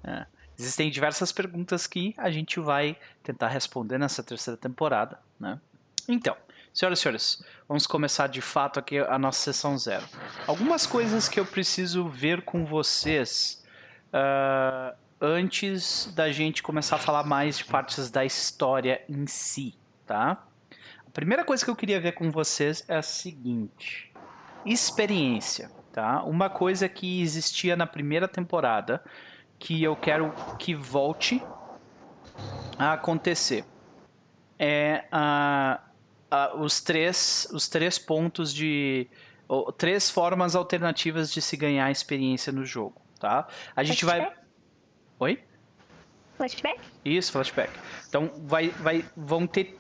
É. Existem diversas perguntas que a gente vai tentar responder nessa terceira temporada. Né? Então, senhoras e senhores, vamos começar de fato aqui a nossa sessão zero. Algumas coisas que eu preciso ver com vocês. ah, antes da gente começar a falar mais de partes da história em si, tá? A primeira coisa que eu queria ver com vocês é a seguinte: experiência, tá? Uma coisa que existia na primeira temporada que eu quero que volte a acontecer é a, a- os três os três pontos de ou, três formas alternativas de se ganhar experiência no jogo, tá? A gente vai Flashback? Oi? Flashback? Isso, flashback. Então vai, vai, vão ter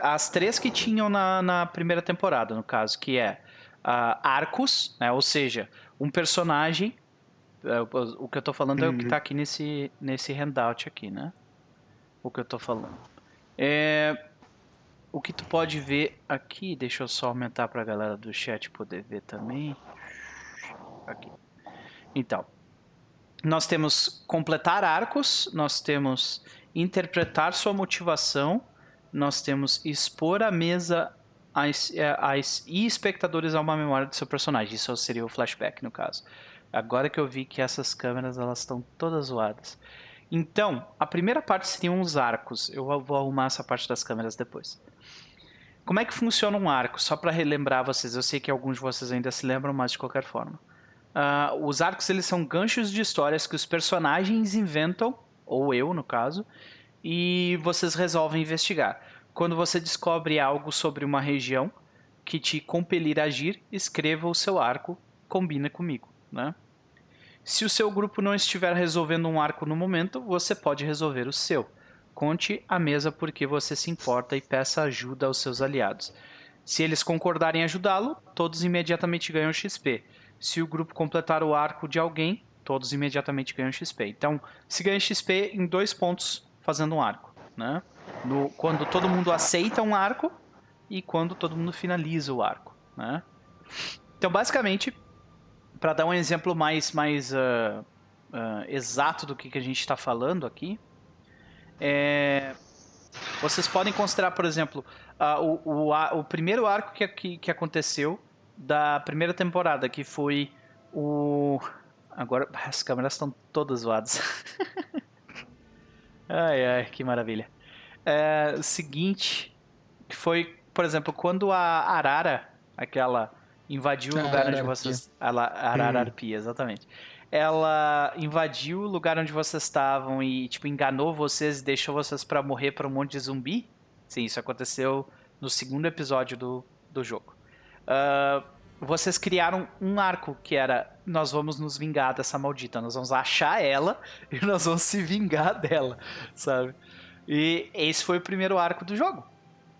as três que tinham na, na primeira temporada, no caso, que é ah, arcos, né? Ou seja, um personagem. é, o- que eu tô falando é o que Uhum. tá aqui nesse, nesse handout aqui, né? O que eu tô falando. É, o que tu pode ver aqui, deixa eu só aumentar pra galera do chat poder ver também. Aqui. Então, nós temos completar arcos, nós temos interpretar sua motivação, nós temos expor a mesa as, as, e espectadores a uma memória do seu personagem. Isso seria o flashback, no caso. Agora que eu vi que essas câmeras elas estão todas zoadas. Então, a primeira parte seriam os arcos. Eu vou arrumar essa parte das câmeras depois. Como é que funciona um arco? Só para relembrar vocês, eu sei que alguns de vocês ainda se lembram, mas de qualquer forma. Ah, os arcos eles são ganchos de histórias que os personagens inventam, ou eu no caso, e vocês resolvem investigar. Quando você descobre algo sobre uma região que te compelir a agir, escreva o seu arco, combina comigo, né? Se o seu grupo não estiver resolvendo um arco no momento, você pode resolver o seu. Conte à mesa porque você se importa e peça ajuda aos seus aliados. Se eles concordarem em ajudá-lo, todos imediatamente ganham XP. Se o grupo completar o arco de alguém, todos imediatamente ganham XP. Então, se ganha XP em dois pontos fazendo um arco, né? No, quando todo mundo aceita um arco e quando todo mundo finaliza o arco, né? Então, basicamente, para dar um exemplo mais, mais uh, uh, exato do que, que a gente está falando aqui, é, vocês podem considerar, por exemplo, uh, o, o, o, primeiro arco que, que, que, aconteceu da primeira temporada, que foi o. Agora as câmeras estão todas zoadas. (laughs) ai, ai, que maravilha. É, o seguinte, que foi, por exemplo, quando a Arara, aquela invadiu o lugar onde vocês. Arararpia, exatamente. Ela invadiu o lugar onde vocês estavam e, tipo, enganou vocês e deixou vocês para morrer para um monte de zumbi. Sim, isso aconteceu no segundo episódio do, do jogo. Uh, vocês criaram um arco que era: nós vamos nos vingar dessa maldita, nós vamos achar ela (laughs) e nós vamos se vingar dela, sabe? E esse foi o primeiro arco do jogo.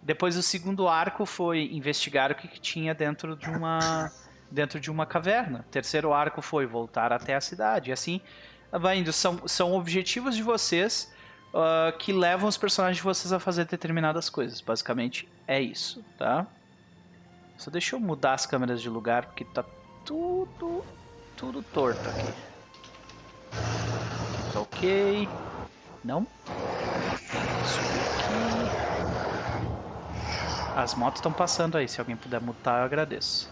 Depois o segundo arco foi investigar o que, que tinha dentro de uma dentro de uma caverna. O terceiro arco foi voltar até a cidade. E assim vai indo. São, são objetivos de vocês uh, que levam os personagens de vocês a fazer determinadas coisas. Basicamente é isso, tá? Só deixa eu mudar as câmeras de lugar porque tá tudo tudo torto aqui. Tá ok. Não? As motos estão passando aí, se alguém puder mutar eu agradeço.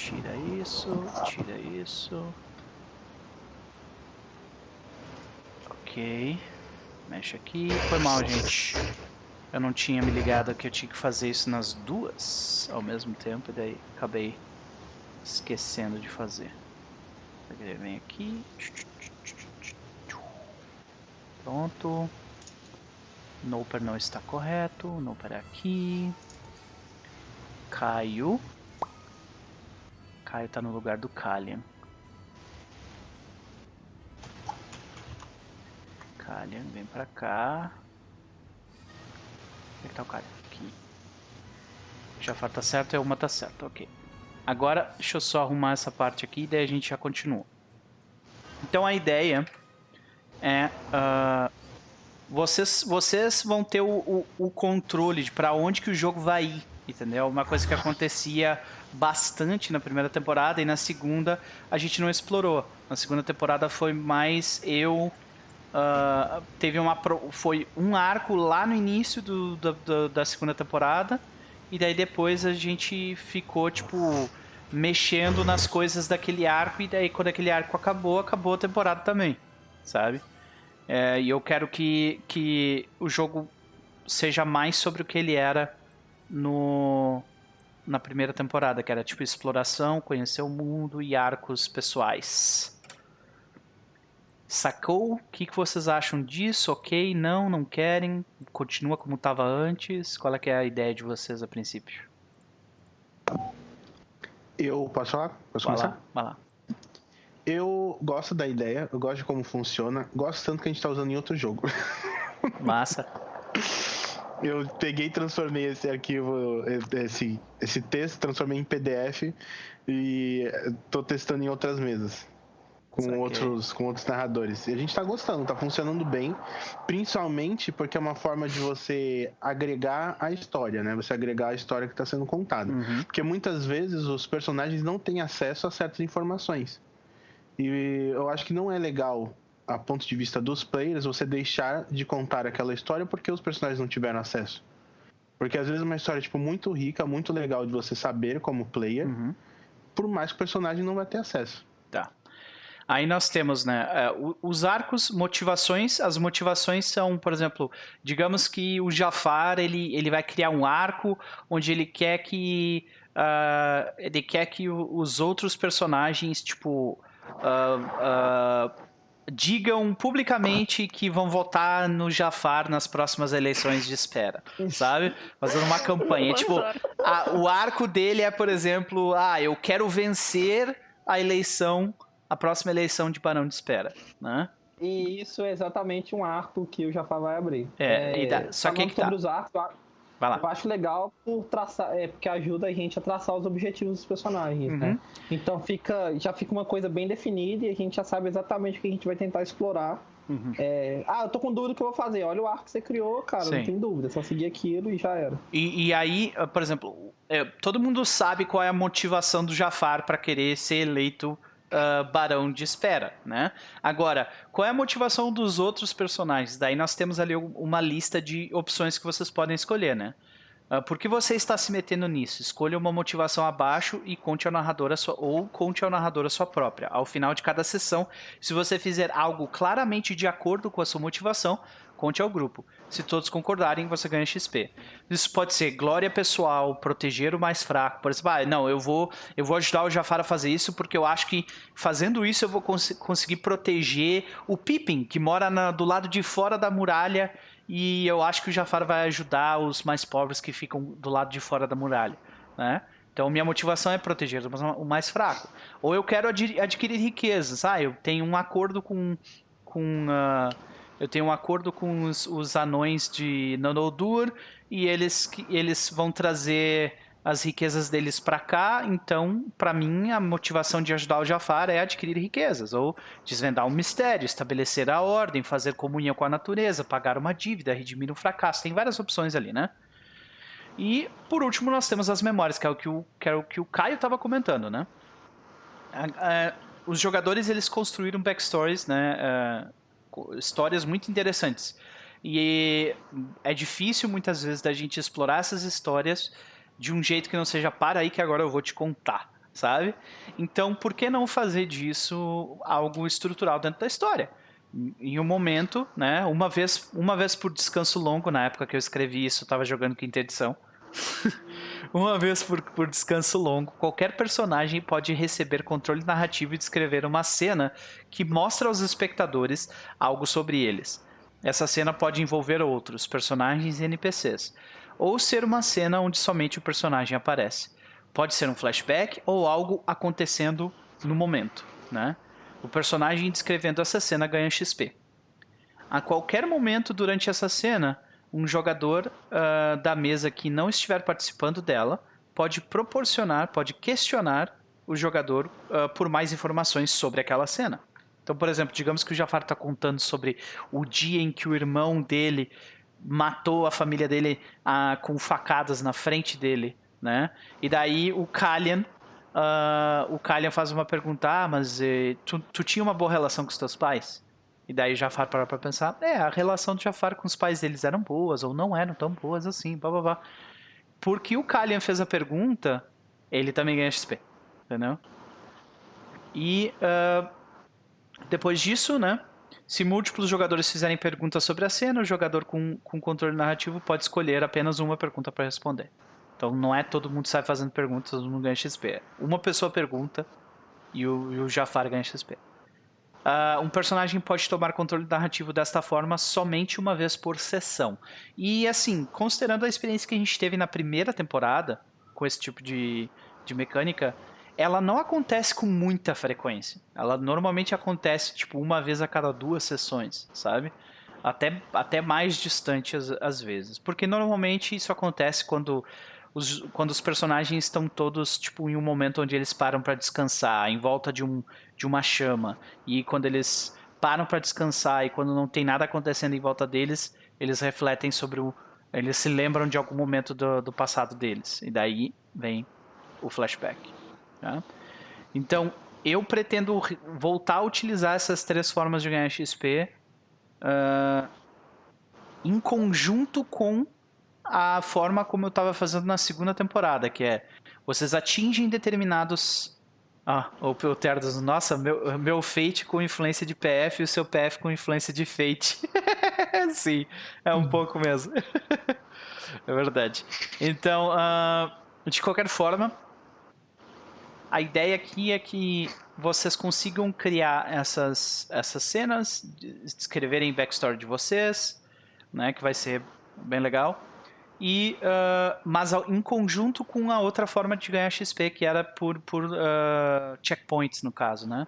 Tira isso, tira isso. Ok. Mexe aqui. Foi mal, gente. Eu não tinha me ligado que eu tinha que fazer isso nas duas ao mesmo tempo, e daí acabei esquecendo de fazer. Vem aqui. Pronto. Noper não está correto. Noper é aqui. Caio. Caio está no lugar do Kalian. Kalian, vem pra cá. Onde é que tá o Kalian? Aqui. Jafar tá certo e uma tá certo, ok. Agora, deixa eu só arrumar essa parte aqui e daí a gente já continua. Então a ideia é uh, vocês, vocês vão ter o, o, o controle de para onde que o jogo vai ir, entendeu? Uma coisa que acontecia bastante na primeira temporada e na segunda a gente não explorou. Na segunda temporada foi mais eu uh, teve uma foi um arco lá no início do, do, do, da segunda temporada e daí depois a gente ficou tipo mexendo nas coisas daquele arco e daí quando aquele arco acabou acabou a temporada também, sabe? É, e eu quero que, que o jogo seja mais sobre o que ele era no na primeira temporada, que era tipo exploração, conhecer o mundo e arcos pessoais. Sacou? O que, que vocês acham disso? Ok? Não? Não querem? Continua como estava antes? Qual é, é a ideia de vocês a princípio? Eu posso falar? Posso Vai começar? Lá, vai lá. Eu gosto da ideia, eu gosto de como funciona, gosto tanto que a gente tá usando em outro jogo. (laughs) Massa. Eu peguei e transformei esse arquivo, esse, esse texto, transformei em PDF e tô testando em outras mesas. Com outros, com outros narradores. E a gente tá gostando, tá funcionando bem. Principalmente porque é uma forma de você agregar a história, né? Você agregar a história que está sendo contada. Uhum. Porque muitas vezes os personagens não têm acesso a certas informações. E eu acho que não é legal, a ponto de vista dos players, você deixar de contar aquela história porque os personagens não tiveram acesso. Porque às vezes é uma história tipo, muito rica, muito legal de você saber como player, uhum. por mais que o personagem não vai ter acesso. Tá. Aí nós temos, né, é, os arcos, motivações. As motivações são, por exemplo, digamos que o Jafar ele, ele vai criar um arco onde ele quer que uh, ele quer que os outros personagens, tipo uh, uh, digam publicamente que vão votar no Jafar nas próximas eleições de espera, sabe? Fazendo uma campanha. (laughs) tipo, a, o arco dele é, por exemplo, ah, eu quero vencer a eleição, a próxima eleição de Barão de Espera, né? E isso é exatamente um arco que o Jafar vai abrir. É, dá, só que, é que tá. os arcos, eu acho legal por traçar, é, porque ajuda a gente a traçar os objetivos dos personagens, né? uhum. né? Então fica, já fica uma coisa bem definida e a gente já sabe exatamente o que a gente vai tentar explorar. Uhum. É, ah, eu tô com dúvida do que eu vou fazer. Olha o arco que você criou, cara, Sim. não tem dúvida. É só seguir aquilo e já era. E, e aí, por exemplo, é, todo mundo sabe qual é a motivação do Jafar para querer ser eleito uh, Barão de Espera, né? Agora, qual é a motivação dos outros personagens? Daí nós temos ali uma lista de opções que vocês podem escolher, né? Uh, por que você está se metendo nisso? Escolha uma motivação abaixo e conte ao narrador a sua, ou conte ao narrador a sua própria. Ao final de cada sessão, se você fizer algo claramente de acordo com a sua motivação, conte ao grupo. Se todos concordarem, você ganha XP. Isso pode ser glória pessoal, proteger o mais fraco. Por exemplo, ah, não, eu vou, eu vou ajudar o Jafar a fazer isso porque eu acho que fazendo isso eu vou cons conseguir proteger o Pippin, que mora na, do lado de fora da muralha, e eu acho que o Jafar vai ajudar os mais pobres que ficam do lado de fora da muralha, né? Então, minha motivação é proteger o mais fraco. Ou eu quero adquirir riquezas. Ah, eu tenho um acordo com, com uh, eu tenho um acordo com os, os anões de Nanodur e eles, eles vão trazer as riquezas deles para cá, então, para mim, a motivação de ajudar o Jafar é adquirir riquezas, ou desvendar um mistério, estabelecer a ordem, fazer comunhão com a natureza, pagar uma dívida, redimir um fracasso. Tem várias opções ali, né? E, por último, nós temos as memórias, que é o que o, que é o, que o Caio estava comentando, né? os jogadores, eles construíram backstories, né? Histórias muito interessantes. E é difícil muitas vezes da gente explorar essas histórias de um jeito que não seja para aí que agora eu vou te contar, sabe? Então, por que não fazer disso algo estrutural dentro da história? Em um momento, né, uma vez, uma vez por descanso longo, na época que eu escrevi isso, eu estava jogando quinta edição. (laughs) uma vez por, por descanso longo, qualquer personagem pode receber controle narrativo e descrever uma cena que mostra aos espectadores algo sobre eles. Essa cena pode envolver outros personagens e NPCs, ou ser uma cena onde somente o personagem aparece. Pode ser um flashback ou algo acontecendo no momento, né? O personagem descrevendo essa cena ganha XP. A qualquer momento durante essa cena, um jogador uh, da mesa que não estiver participando dela pode proporcionar, pode questionar o jogador uh, por mais informações sobre aquela cena. Então, por exemplo, digamos que o Jafar está contando sobre o dia em que o irmão dele matou a família dele uh, com facadas na frente dele, né? E daí o Kalian, o Kalian faz uma pergunta, ah, mas eh, tu, tu tinha uma boa relação com os teus pais? E daí Jafar para pra pensar, é, a relação do Jafar com os pais deles eram boas, ou não eram tão boas assim, blá blá blá. Porque o Kalian fez a pergunta, ele também ganha XP, entendeu? E uh, depois disso, né, se múltiplos jogadores fizerem perguntas sobre a cena, o jogador com, com controle narrativo pode escolher apenas uma pergunta para responder. Então não é todo mundo sai fazendo perguntas, todo mundo ganha XP. Uma pessoa pergunta e o, e o Jafar ganha XP. Uh, um personagem pode tomar controle narrativo desta forma somente uma vez por sessão. E assim, considerando a experiência que a gente teve na primeira temporada com esse tipo de, de mecânica, ela não acontece com muita frequência. Ela normalmente acontece tipo uma vez a cada duas sessões, sabe? Até, até mais distante às, às vezes. Porque normalmente isso acontece quando os, quando os personagens estão todos tipo em um momento onde eles param para descansar, em volta de, um, de uma chama. E quando eles param para descansar e quando não tem nada acontecendo em volta deles, eles refletem sobre o. Eles se lembram de algum momento do, do passado deles. E daí vem o flashback. Tá? Então, eu pretendo voltar a utilizar essas três formas de ganhar XP uh, ah, em conjunto com a forma como eu estava fazendo na segunda temporada, que é vocês atingem determinados. Ah, o Terdas, nossa, meu, meu Fate com influência de PF e o seu PF com influência de Fate. (laughs) Sim, é um pouco mesmo. (laughs) é verdade. Então, uh, de qualquer forma, a ideia aqui é que vocês consigam criar essas, essas cenas, escreverem backstory de vocês, né, que vai ser bem legal. E, uh, mas em conjunto com a outra forma de ganhar XP, que era por, por uh, checkpoints, no caso, né?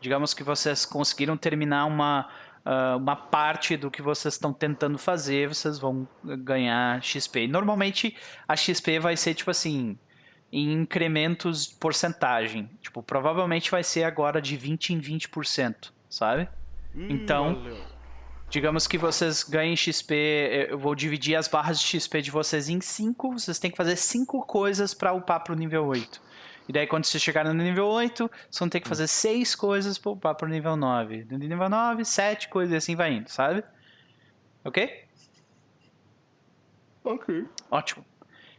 Digamos que vocês conseguiram terminar uma, uh, uma parte do que vocês estão tentando fazer, vocês vão ganhar XP. Normalmente a XP vai ser tipo assim, em incrementos porcentagem. Tipo, provavelmente vai ser agora de 20 em 20%, sabe? Hum, Então, valeu. Digamos que vocês ganhem XP, eu vou dividir as barras de XP de vocês em 5, vocês têm que fazer 5 coisas para upar pro nível 8. E daí quando vocês chegarem no nível 8, vocês vão ter que fazer 6 coisas para upar pro nível 9. Do nível 9, 7 coisas e assim vai indo, sabe? Ok? Ok. Ótimo.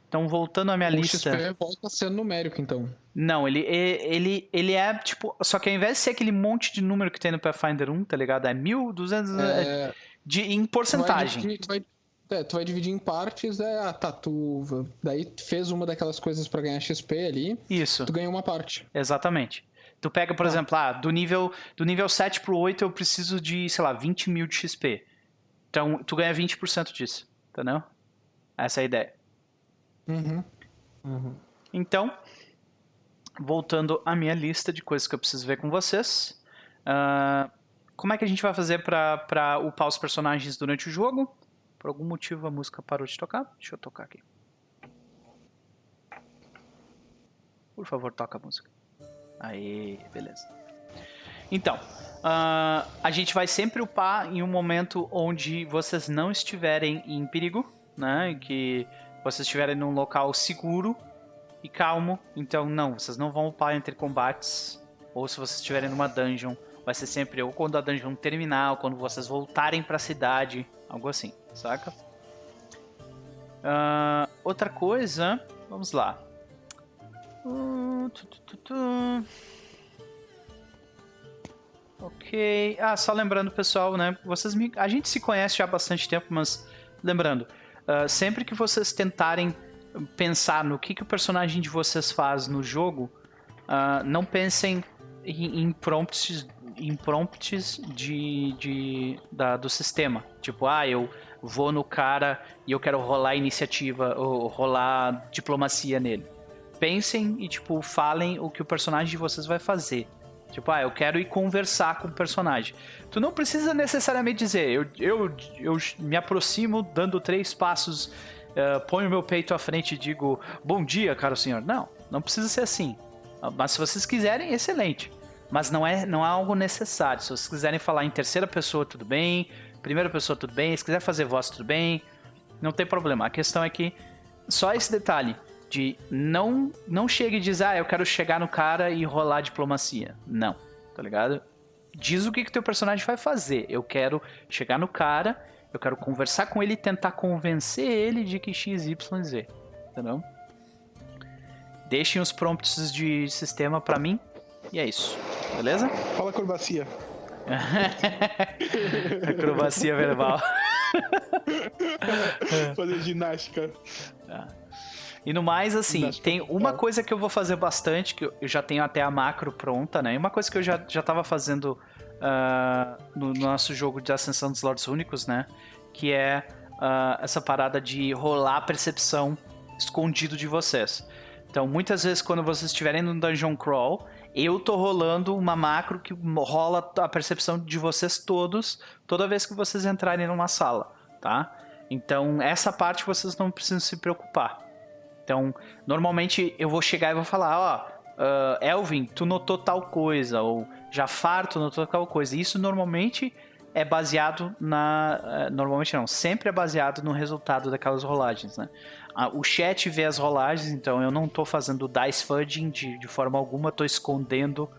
Então, voltando à minha O lista. XP volta a ser numérico, então. Não, ele, ele, ele é tipo. Só que ao invés de ser aquele monte de número que tem no Pathfinder 1, tá ligado? É 1200 É, de, em tu vai porcentagem. dividir- Tu vai, é, tu vai dividir em partes, é, ah, tá, tu daí fez uma daquelas coisas pra ganhar XP ali, Isso, tu ganha uma parte. exatamente. Tu pega, por Tá. exemplo, ah, do nível, do nível 7 pro 8 eu preciso de, sei lá, 20 mil de XP. Então, tu ganha 20% disso, entendeu? Essa é a ideia. Uhum. Então, voltando à minha lista de coisas que eu preciso ver com vocês. ah, como é que a gente vai fazer pra upar os personagens durante o jogo? Por algum motivo a música parou de tocar. Deixa eu tocar aqui. Por favor, toca a música. Aí, beleza. Então, ah, a gente vai sempre upar em um momento onde vocês não estiverem em perigo, né? Que vocês estiverem num local seguro e calmo. Então, não, vocês não vão upar entre combates. Ou se vocês estiverem numa dungeon, vai ser sempre ou quando a dungeon terminar, ou quando vocês voltarem pra cidade, algo assim, saca? Ah, outra coisa, vamos lá. Hum. Ok. Ah, só lembrando, pessoal, né? Vocês me... A gente se conhece já há bastante tempo, mas lembrando, ah, sempre que vocês tentarem pensar no que, que o personagem de vocês faz no jogo, ah, não pensem em, em prompts, em de, de, da, do sistema. Tipo, ah, eu vou no cara e eu quero rolar iniciativa ou rolar diplomacia nele. Pensem e, tipo, falem o que o personagem de vocês vai fazer. Tipo, ah, eu quero ir conversar com o personagem. Tu não precisa necessariamente dizer, eu, eu, eu me aproximo dando três passos, eh, ponho meu peito à frente e digo, bom dia, caro senhor. Não, não precisa ser assim. Mas se vocês quiserem, excelente. Mas não é, não é algo necessário. Se vocês quiserem falar em terceira pessoa, tudo bem. Primeira pessoa, tudo bem. Se quiser fazer voz, tudo bem. Não tem problema. A questão é que só esse detalhe de não não chegue e diz, ah, eu quero chegar no cara e rolar diplomacia. Não, tá ligado? Diz o que que teu personagem vai fazer. Eu quero chegar no cara, eu quero conversar com ele e tentar convencer ele de que X, Y, Z. Entendeu? Deixem os prompts de sistema pra mim. E é isso. Beleza? Fala acrobacia. (laughs) Acrobacia verbal. (laughs) Fazer ginástica. E no mais, assim, Ginástica tem uma coisa que eu vou fazer bastante, que eu- eu já tenho até a macro pronta, né? E uma coisa que eu já, já tava fazendo ah, no, no nosso jogo de Ascensão dos Lords Únicos, né? Que é ah, essa parada de rolar a percepção escondido de vocês. Então, muitas vezes, quando vocês estiverem no Dungeon Crawl, eu tô rolando uma macro que rola a percepção de vocês todos, toda vez que vocês entrarem numa sala, tá? Então, essa parte vocês não precisam se preocupar. Então, normalmente eu vou chegar e vou falar, ó, ah, Elvin, tu notou tal coisa, ou Jafar, tu notou tal coisa. Isso normalmente é baseado na. eh, Normalmente não, sempre é baseado no resultado daquelas rolagens, né? Ah, O chat vê as rolagens, então eu não tô fazendo dice fudging de, de forma alguma, tô escondendo.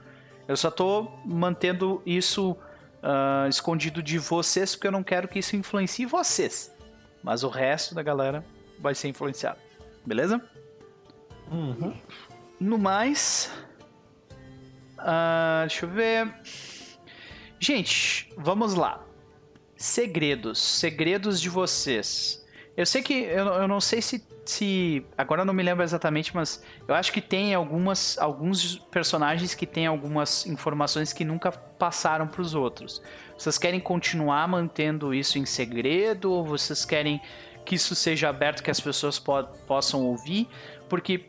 Eu só tô mantendo isso ah, escondido de vocês, porque eu não quero que isso influencie vocês. Mas o resto da galera vai ser influenciado. Beleza? No mais. ah, deixa eu ver. Gente, vamos lá. Segredos. Segredos de vocês. Eu sei que. Eu, eu não sei se, se. Agora eu não me lembro exatamente, mas eu acho que tem algumas. Alguns personagens que têm algumas informações que nunca passaram para os outros. Vocês querem continuar mantendo isso em segredo? Ou vocês querem que isso seja aberto, que as pessoas po possam ouvir? Porque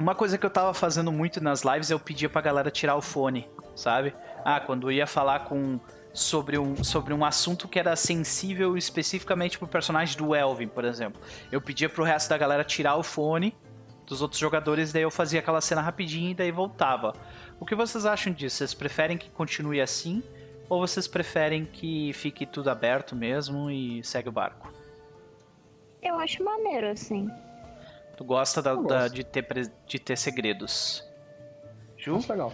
uma coisa que eu tava fazendo muito nas lives, eu pedia pra galera tirar o fone, sabe? Ah, quando eu ia falar com sobre um, sobre um assunto que era sensível especificamente pro personagem do Elvin, por exemplo. Eu pedia pro resto da galera tirar o fone dos outros jogadores, daí eu fazia aquela cena rapidinho e daí voltava. O que vocês acham disso? Vocês preferem que continue assim? Ou vocês preferem que fique tudo aberto mesmo e segue o barco? Eu acho maneiro, assim. Tu gosta da, da- de, ter, de ter segredos? Ju, Acho legal.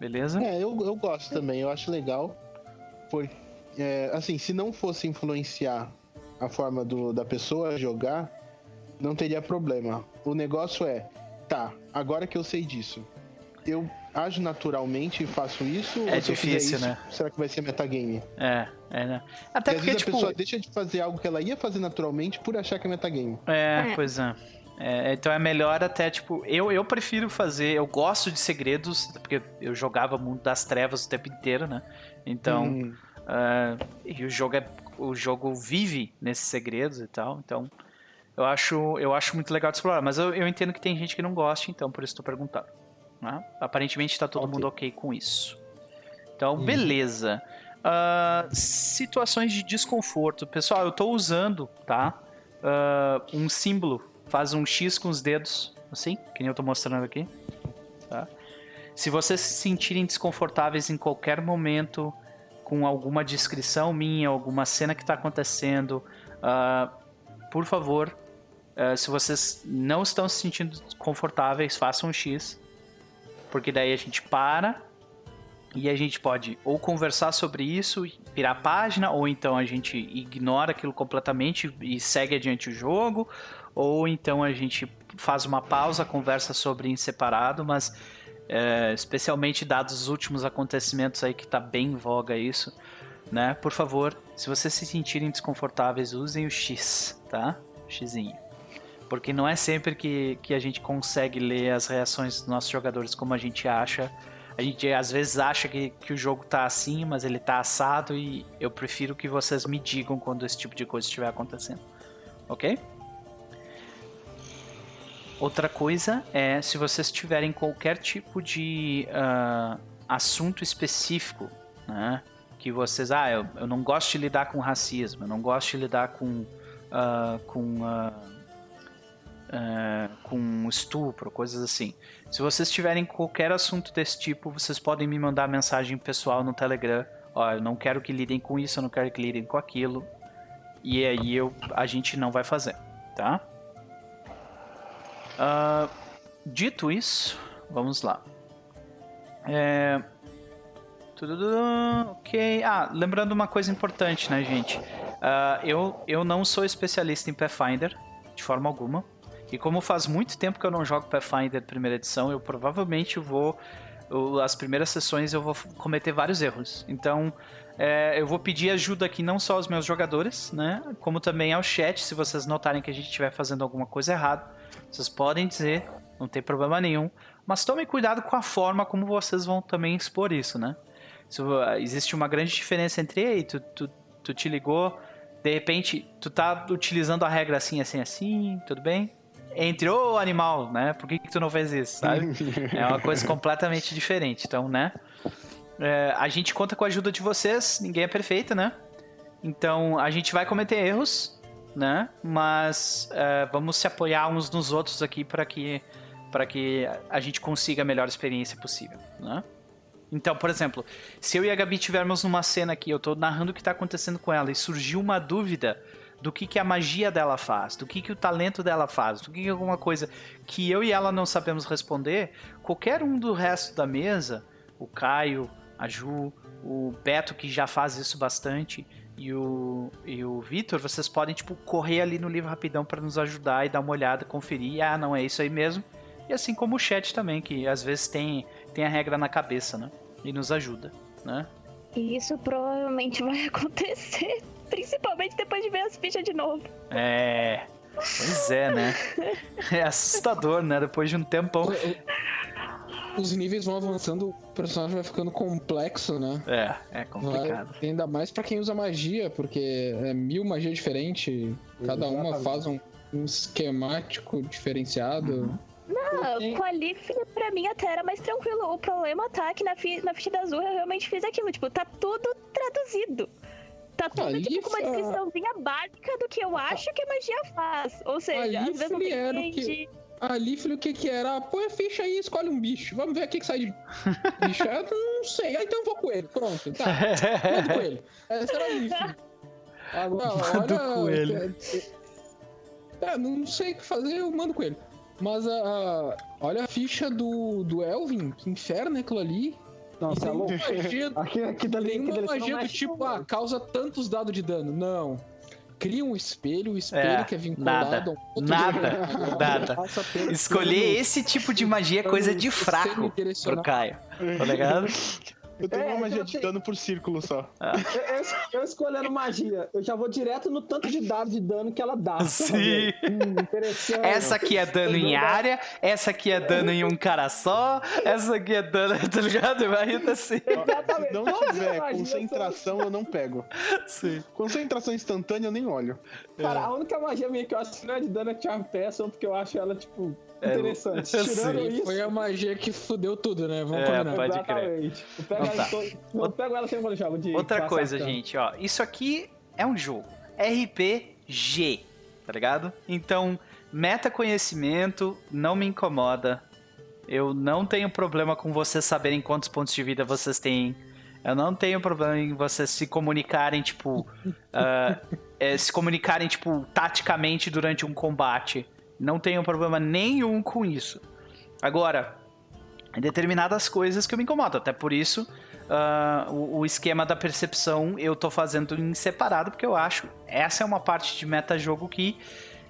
beleza? É, eu, eu gosto também, eu acho legal. Porque, é, assim, se não fosse influenciar a forma do, da pessoa jogar, não teria problema. O negócio é, tá, agora que eu sei disso, eu ajo naturalmente e faço isso? É ou se eu fizer difícil, isso, né? Será que vai ser metagame? É, é, né? Até Porque às vezes tipo. a pessoa deixa de fazer algo que ela ia fazer naturalmente por achar que é metagame. É, É. pois é. É, Então é melhor até, tipo, eu, eu prefiro fazer, eu gosto de segredos, porque eu jogava Mundo das Trevas o tempo inteiro, né? Então, Hum, ah, e o jogo, é, o jogo vive nesses segredos e tal, então eu acho, eu acho muito legal de explorar, mas eu, eu entendo que tem gente que não gosta, então por isso estou perguntando. Né? Aparentemente tá todo Ok. mundo ok com isso. Então, beleza. Ah, situações de desconforto. Pessoal, eu tô usando, tá? Ah, um símbolo. Faz um X com os dedos, assim, que nem eu tô mostrando aqui. Tá? Se vocês se sentirem desconfortáveis em qualquer momento com alguma descrição minha, alguma cena que tá acontecendo, ah, por favor, ah, se vocês não estão se sentindo confortáveis, façam um X. Porque daí a gente para e a gente pode ou conversar sobre isso, virar a página, ou então a gente ignora aquilo completamente e segue adiante o jogo, ou então a gente faz uma pausa, conversa sobre em separado, mas é, especialmente dados os últimos acontecimentos aí que tá bem em voga isso, né? Por favor, se vocês se sentirem desconfortáveis, usem o X, tá? Xzinho. Porque não é sempre que, que a gente consegue ler as reações dos nossos jogadores como a gente acha. A gente às vezes acha que, que o jogo tá assim, mas ele tá assado e eu prefiro que vocês me digam quando esse tipo de coisa estiver acontecendo. Ok? Outra coisa é se vocês tiverem qualquer tipo de ah, assunto específico, né? Que vocês, ah, eu, eu não gosto de lidar com racismo, eu não gosto de lidar com, ah, com, ah, ah, com estupro, coisas assim. Se vocês tiverem qualquer assunto desse tipo, vocês podem me mandar mensagem pessoal no Telegram. Ó, eu não quero que lidem com isso, eu não quero que lidem com aquilo. E aí eu, a gente não vai fazer, tá? Ah, dito isso, vamos lá. É... Ok. Ah, lembrando uma coisa importante, né, gente? Ah, eu, eu não sou especialista em Pathfinder, de forma alguma. E como faz muito tempo que eu não jogo Pathfinder primeira edição, eu provavelmente vou. eu- as primeiras sessões eu vou cometer vários erros. Então, é, eu vou pedir ajuda aqui não só aos meus jogadores, né? Como também ao chat, se vocês notarem que a gente estiver fazendo alguma coisa errada. Vocês podem dizer, não tem problema nenhum. Mas tomem cuidado com a forma como vocês vão também expor isso, né? Uh, existe uma grande diferença entre, ei, tu, tu, tu te ligou, de repente, tu tá utilizando a regra assim, assim, assim, tudo bem? Entre, ô animal, né? Por que, que tu não fez isso, sabe? (laughs) É uma coisa completamente diferente. Então, né? É, a gente conta com a ajuda de vocês, ninguém é perfeito, né? Então, a gente vai cometer erros, né? Mas é, vamos se apoiar uns nos outros aqui para que, que a gente consiga a melhor experiência possível, né? Então, por exemplo, se eu e a Gabi tivermos numa cena aqui, eu tô narrando o que tá acontecendo com ela e surgiu uma dúvida do que, que a magia dela faz, do que, que o talento dela faz, do que, que alguma coisa que eu e ela não sabemos responder, qualquer um do resto da mesa, o Caio, a Ju, o Beto, que já faz isso bastante, e o, e o Vitor, vocês podem, tipo, correr ali no livro rapidão para nos ajudar e dar uma olhada, conferir, ah, não é isso aí mesmo. E assim como o chat também, que às vezes tem, tem a regra na cabeça, né? E nos ajuda, né? E isso provavelmente vai (laughs) acontecer Principalmente depois de ver as fichas de novo. É. Pois é, né? É assustador, né? Depois de um tempão. Os níveis vão avançando, o personagem vai ficando complexo, né? É, é complicado. Vai- ainda mais pra quem usa magia, porque é mil magias diferentes, cada uma faz um, um esquemático diferenciado. Ah, Sim. com a Leaf, pra mim até era mais tranquilo. O problema tá que na, fi- na ficha da Azul eu realmente fiz aquilo. Tipo, tá tudo traduzido. Tá tudo A tipo, com uma ah. descriçãozinha básica do que eu acho que a magia faz. Ou seja, às vezes não tem era o que- de- Ali, filho, o que que era? Põe a ficha aí e escolhe um bicho. Vamos ver o que que sai de bicho. Eu não sei. Ah, então eu vou com ele. Pronto. Tá. Manda com ele. Essa era a. Agora, (laughs) Manda olha... com ele. É, não sei o que fazer, eu mando com ele. Mas a, a- olha a ficha do, do Elvin. Que inferno é aquilo ali. Não, você é Tem louco. uma magia, Aqui, aqui dali, tem aqui uma dali, você não magia do tipo, ah, causa tantos dados de dano. Não. Cria um espelho, o espelho É, que é vinculado nada. a um outro Nada. jogo. (laughs) Nada. Escolher esse tipo de magia é coisa de fraco pro. Caio. Tá ligado? (laughs) Eu tenho É, uma magia de tenho- dano por círculo só. Eu, eu- eu escolhendo magia, eu já vou direto no tanto de dado de dano que ela dá. Sim. Hum, interessante. Essa aqui é dano em área, essa aqui é dano em um cara só, essa aqui é dano, (laughs) tá ligado? Vai indo assim. (laughs) Exatamente. Se não tiver concentração, eu não pego. Sim. Concentração instantânea, eu nem olho. Cara, a única magia minha que eu acho que não é de dano é Charm Person, porque eu acho ela, tipo, É, interessante. (laughs) eu Tirando sei. isso. Foi a magia que fudeu tudo, né? Vamos É, combinar. pode crer. Exatamente. Eu pego, Então ela, tá. eu pego ela sempre quando eu jogo de Outra coisa, gente, ó. Isso aqui é um jogo. RPG, tá ligado? Então, meta conhecimento não me incomoda. Eu não tenho problema com vocês saberem quantos pontos de vida vocês têm. Eu não tenho problema em vocês se comunicarem, tipo. (laughs) ah, é, se comunicarem, tipo, taticamente durante um combate. Não tenho problema nenhum com isso. Agora, determinadas coisas que eu me incomodo. Até por isso, ah, o, o esquema da percepção eu tô fazendo em separado, porque eu acho essa é uma parte de meta-jogo que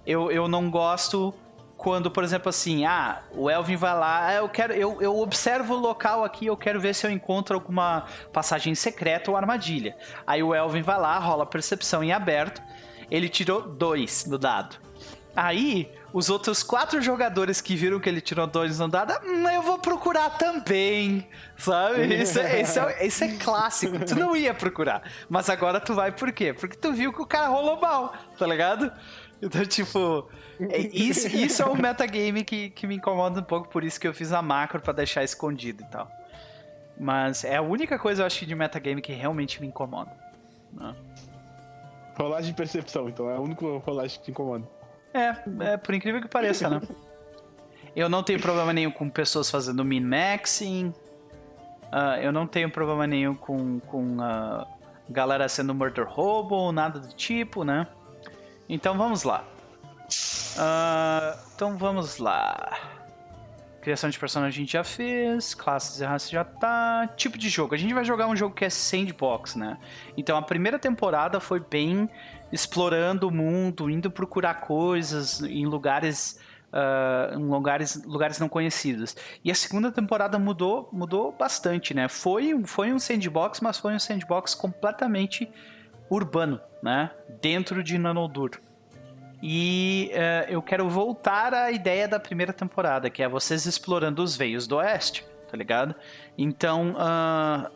eu, eu não gosto quando, por exemplo, assim, ah, o Elvin vai lá, ah, eu quero, eu, eu observo o local aqui, eu quero ver se eu encontro alguma passagem secreta ou armadilha. Aí o Elvin vai lá, rola percepção em aberto, ele tirou dois no dado. Aí, os outros quatro jogadores que viram que ele tirou dois no dado, hum, eu vou procurar também, sabe? (laughs) Isso é, isso, é, isso é clássico. Tu não ia procurar, mas agora tu vai por quê? Porque tu viu que o cara rolou mal, tá ligado? Então, tipo, é- isso, isso é um metagame que, que me incomoda um pouco, por isso que eu fiz a macro pra deixar escondido e tal. Mas é a única coisa, eu acho, de metagame que realmente me incomoda. né? Rolagem de percepção, então é a única rolagem que te incomoda. É, é, por incrível que pareça, né? Eu não tenho problema nenhum com pessoas fazendo min-maxing. Ah, eu não tenho problema nenhum com, com ah, galera sendo murder hobo, nada do tipo, né? Então vamos lá. Ah, então vamos lá. Criação de personagem a gente já fez, classes e raças já tá. Tipo de jogo. A gente vai jogar um jogo que é sandbox, né? Então a primeira temporada foi bem explorando o mundo, indo procurar coisas em lugares, ah, em lugares, lugares não conhecidos. E a segunda temporada mudou, mudou bastante, né? Foi, foi um sandbox, mas foi um sandbox completamente urbano, né? Dentro de Nanodur. E eh, eu quero voltar à ideia da primeira temporada, que é vocês explorando os veios do oeste, tá ligado? Então, ah,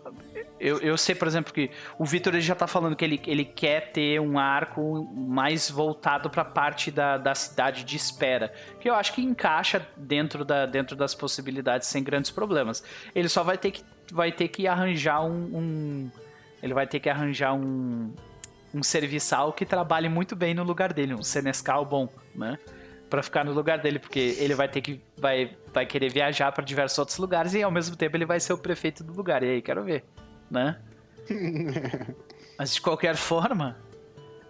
eu, eu sei, por exemplo, que o Vitor ele já tá falando que ele, ele quer ter um arco mais voltado pra parte da, da cidade de espera, que eu acho que encaixa dentro, da, dentro das possibilidades sem grandes problemas. Ele só vai ter que, vai ter que arranjar um, um- Ele vai ter que arranjar um, um serviçal que trabalhe muito bem no lugar dele, um senescal bom, né? Pra ficar no lugar dele, porque ele vai ter que vai, vai querer viajar para diversos outros lugares e ao mesmo tempo ele vai ser o prefeito do lugar. E aí, quero ver, né? (laughs) Mas de qualquer forma,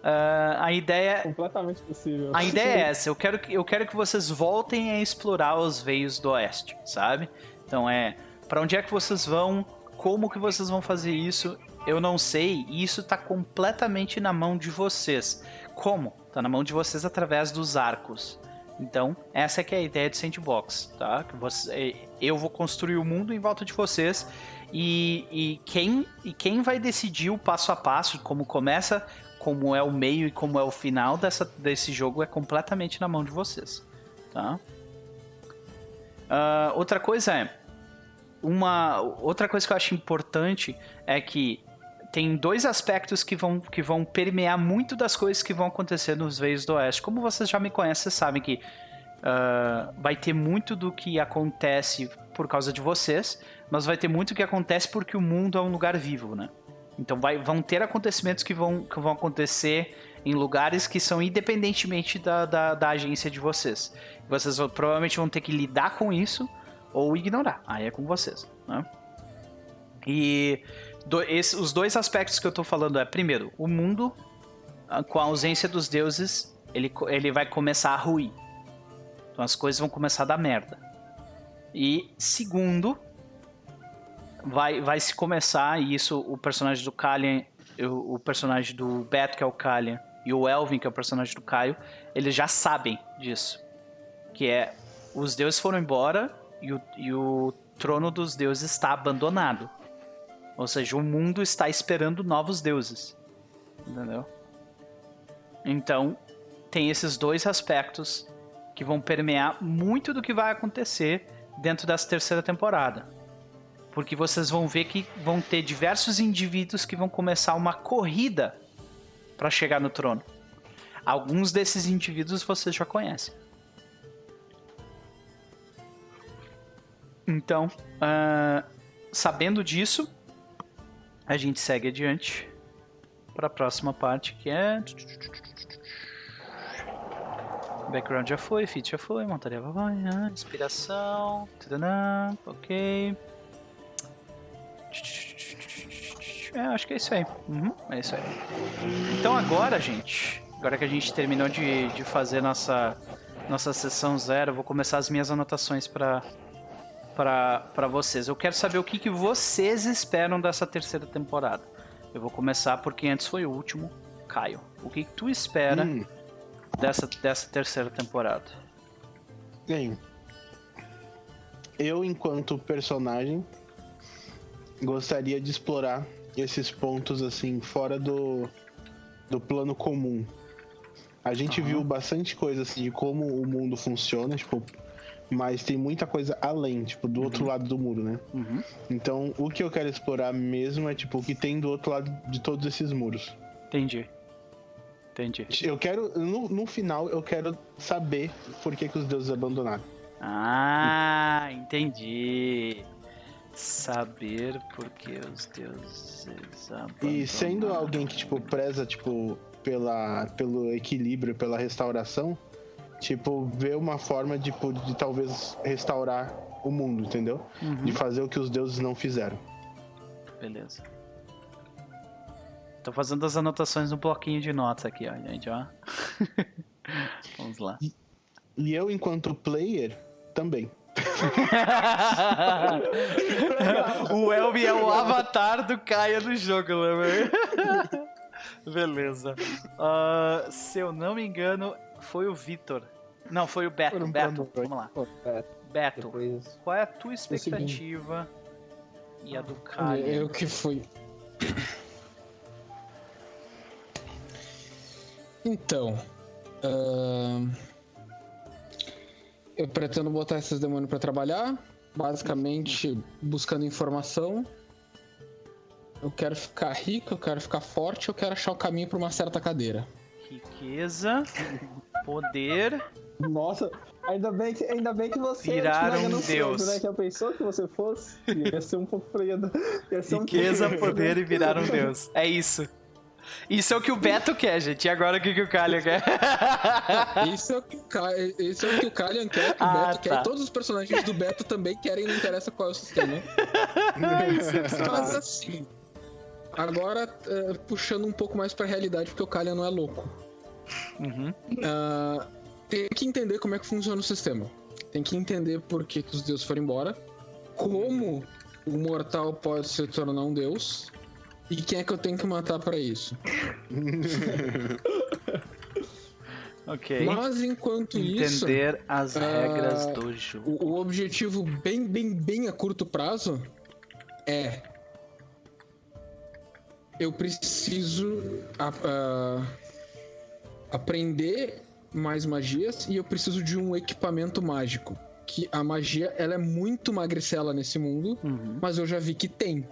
ah, a ideia Completamente possível. a ideia é (laughs) essa, eu quero, que- eu quero que vocês voltem a explorar os veios do oeste, sabe? Então é, pra onde é que vocês vão, como que vocês vão fazer isso, eu não sei, e isso tá completamente na mão de vocês. Como? Tá na mão de vocês através dos arcos. Então, essa é que é a ideia do Sandbox, tá? Que você, eu vou construir o mundo em volta de vocês e, e, quem, e quem vai decidir o passo a passo, como começa como é o meio e como é o final dessa, desse jogo é completamente na mão de vocês, tá? Ah, outra coisa é uma outra coisa que eu acho importante é que tem dois aspectos que vão, que vão permear muito das coisas que vão acontecer nos Veios do Oeste. Como vocês já me conhecem, sabem que ah, vai ter muito do que acontece por causa de vocês, mas vai ter muito que acontece porque o mundo é um lugar vivo, né? Então vai, vão ter acontecimentos que vão, que vão acontecer em lugares que são independentemente da, da, da agência de vocês. Vocês vão- provavelmente vão ter que lidar com isso ou ignorar. Aí é com vocês, né? E do- esse- os dois aspectos que eu tô falando é, primeiro, o mundo, ah, com a ausência dos deuses, ele, ele vai começar a ruir. Então as coisas vão começar a dar merda. E segundo, vai, vai se começar, e isso o personagem do Kalian, o, o personagem do Beto, que é o Kalian, e o Elvin, que é o personagem do Caio, eles já sabem disso. Que é, os deuses foram embora e o, e o trono dos deuses está abandonado. Ou seja, o mundo está esperando novos deuses. Entendeu? Então, tem esses dois aspectos que vão permear muito do que vai acontecer dentro dessa terceira temporada. Porque vocês vão ver que vão ter diversos indivíduos que vão começar uma corrida para chegar no trono. Alguns desses indivíduos vocês já conhecem. Então, ah, sabendo disso, a gente segue adiante para a próxima parte que é. Background já foi, feat já foi, montaria vai, ah, inspiração, tadã, ok. É, acho que é isso aí. Uhum, é isso aí. Então agora, gente, agora que a gente terminou de, de fazer nossa, nossa sessão zero, vou começar as minhas anotações para para vocês. Eu quero saber o que, que vocês esperam dessa terceira temporada. Eu vou começar porque antes foi o último. Caio, o que, que tu espera Hum, dessa, dessa terceira temporada? bem, eu, enquanto personagem, gostaria de explorar esses pontos assim, fora do, do plano comum. A gente Aham. viu bastante coisa assim de como o mundo funciona, tipo, mas tem muita coisa além, tipo, do outro lado do muro, né? Uhum. Então, o que eu quero explorar mesmo é tipo o que tem do outro lado de todos esses muros. Entendi. Entendi. Eu quero, no, no final, eu quero saber por que, que os deuses abandonaram. Ah, entendi. Saber por que os deuses E sendo abandonaram. alguém que, tipo, preza, tipo, pela, pelo equilíbrio, pela restauração, tipo, ver uma forma de, de talvez restaurar o mundo, entendeu? Uhum, De fazer o que os deuses não fizeram. Beleza. Tô fazendo as anotações no bloquinho de notas aqui, ó, gente, ó. (laughs) Vamos lá. E eu, enquanto player, também. (laughs) o Elvin é o avatar do Caia no jogo, né, velho? (laughs) Beleza. Ah, se eu não me engano, foi o Vitor. Não, foi o Beto. Foram Beto, pra vamos lá. Beto, depois... qual é a tua expectativa e a do Caia? Eu que fui. Então. ahn, eu pretendo botar esses demônios pra trabalhar. Basicamente, buscando informação. Eu quero ficar rico, eu quero ficar forte, eu quero achar o caminho pra uma certa cadeira. Riqueza, (laughs) poder. Nossa, ainda bem que, ainda bem que você Virar é um ganancioso, deus. né? Já pensou que você fosse? Ia ser um pouco freio. Ia ser um Riqueza, poder e virar um deus. É isso. Isso é o que o Beto quer, gente. E agora o que, que o Caio quer? (laughs) Isso é o que o, Ka- isso é o, que o Kalian quer, que o Ah, Beto quer, tá. e todos os personagens do Beto também querem, não interessa qual é o sistema. Mas assim. Agora, é, puxando um pouco mais pra realidade, porque o Kalian não é louco. Uhum. Ah, tem que entender como é que funciona o sistema. Tem que entender por que, que os deuses foram embora, como o mortal pode se tornar um deus, e quem é que eu tenho que matar pra isso. (laughs) Ok. Mas enquanto isso, Entender as ah, regras do jogo. o, objetivo bem, bem, bem a curto prazo é eu preciso a- aprender mais magias e eu preciso de um equipamento mágico. Que a magia ela é muito magricela nesse mundo, Uhum. mas eu já vi que tem.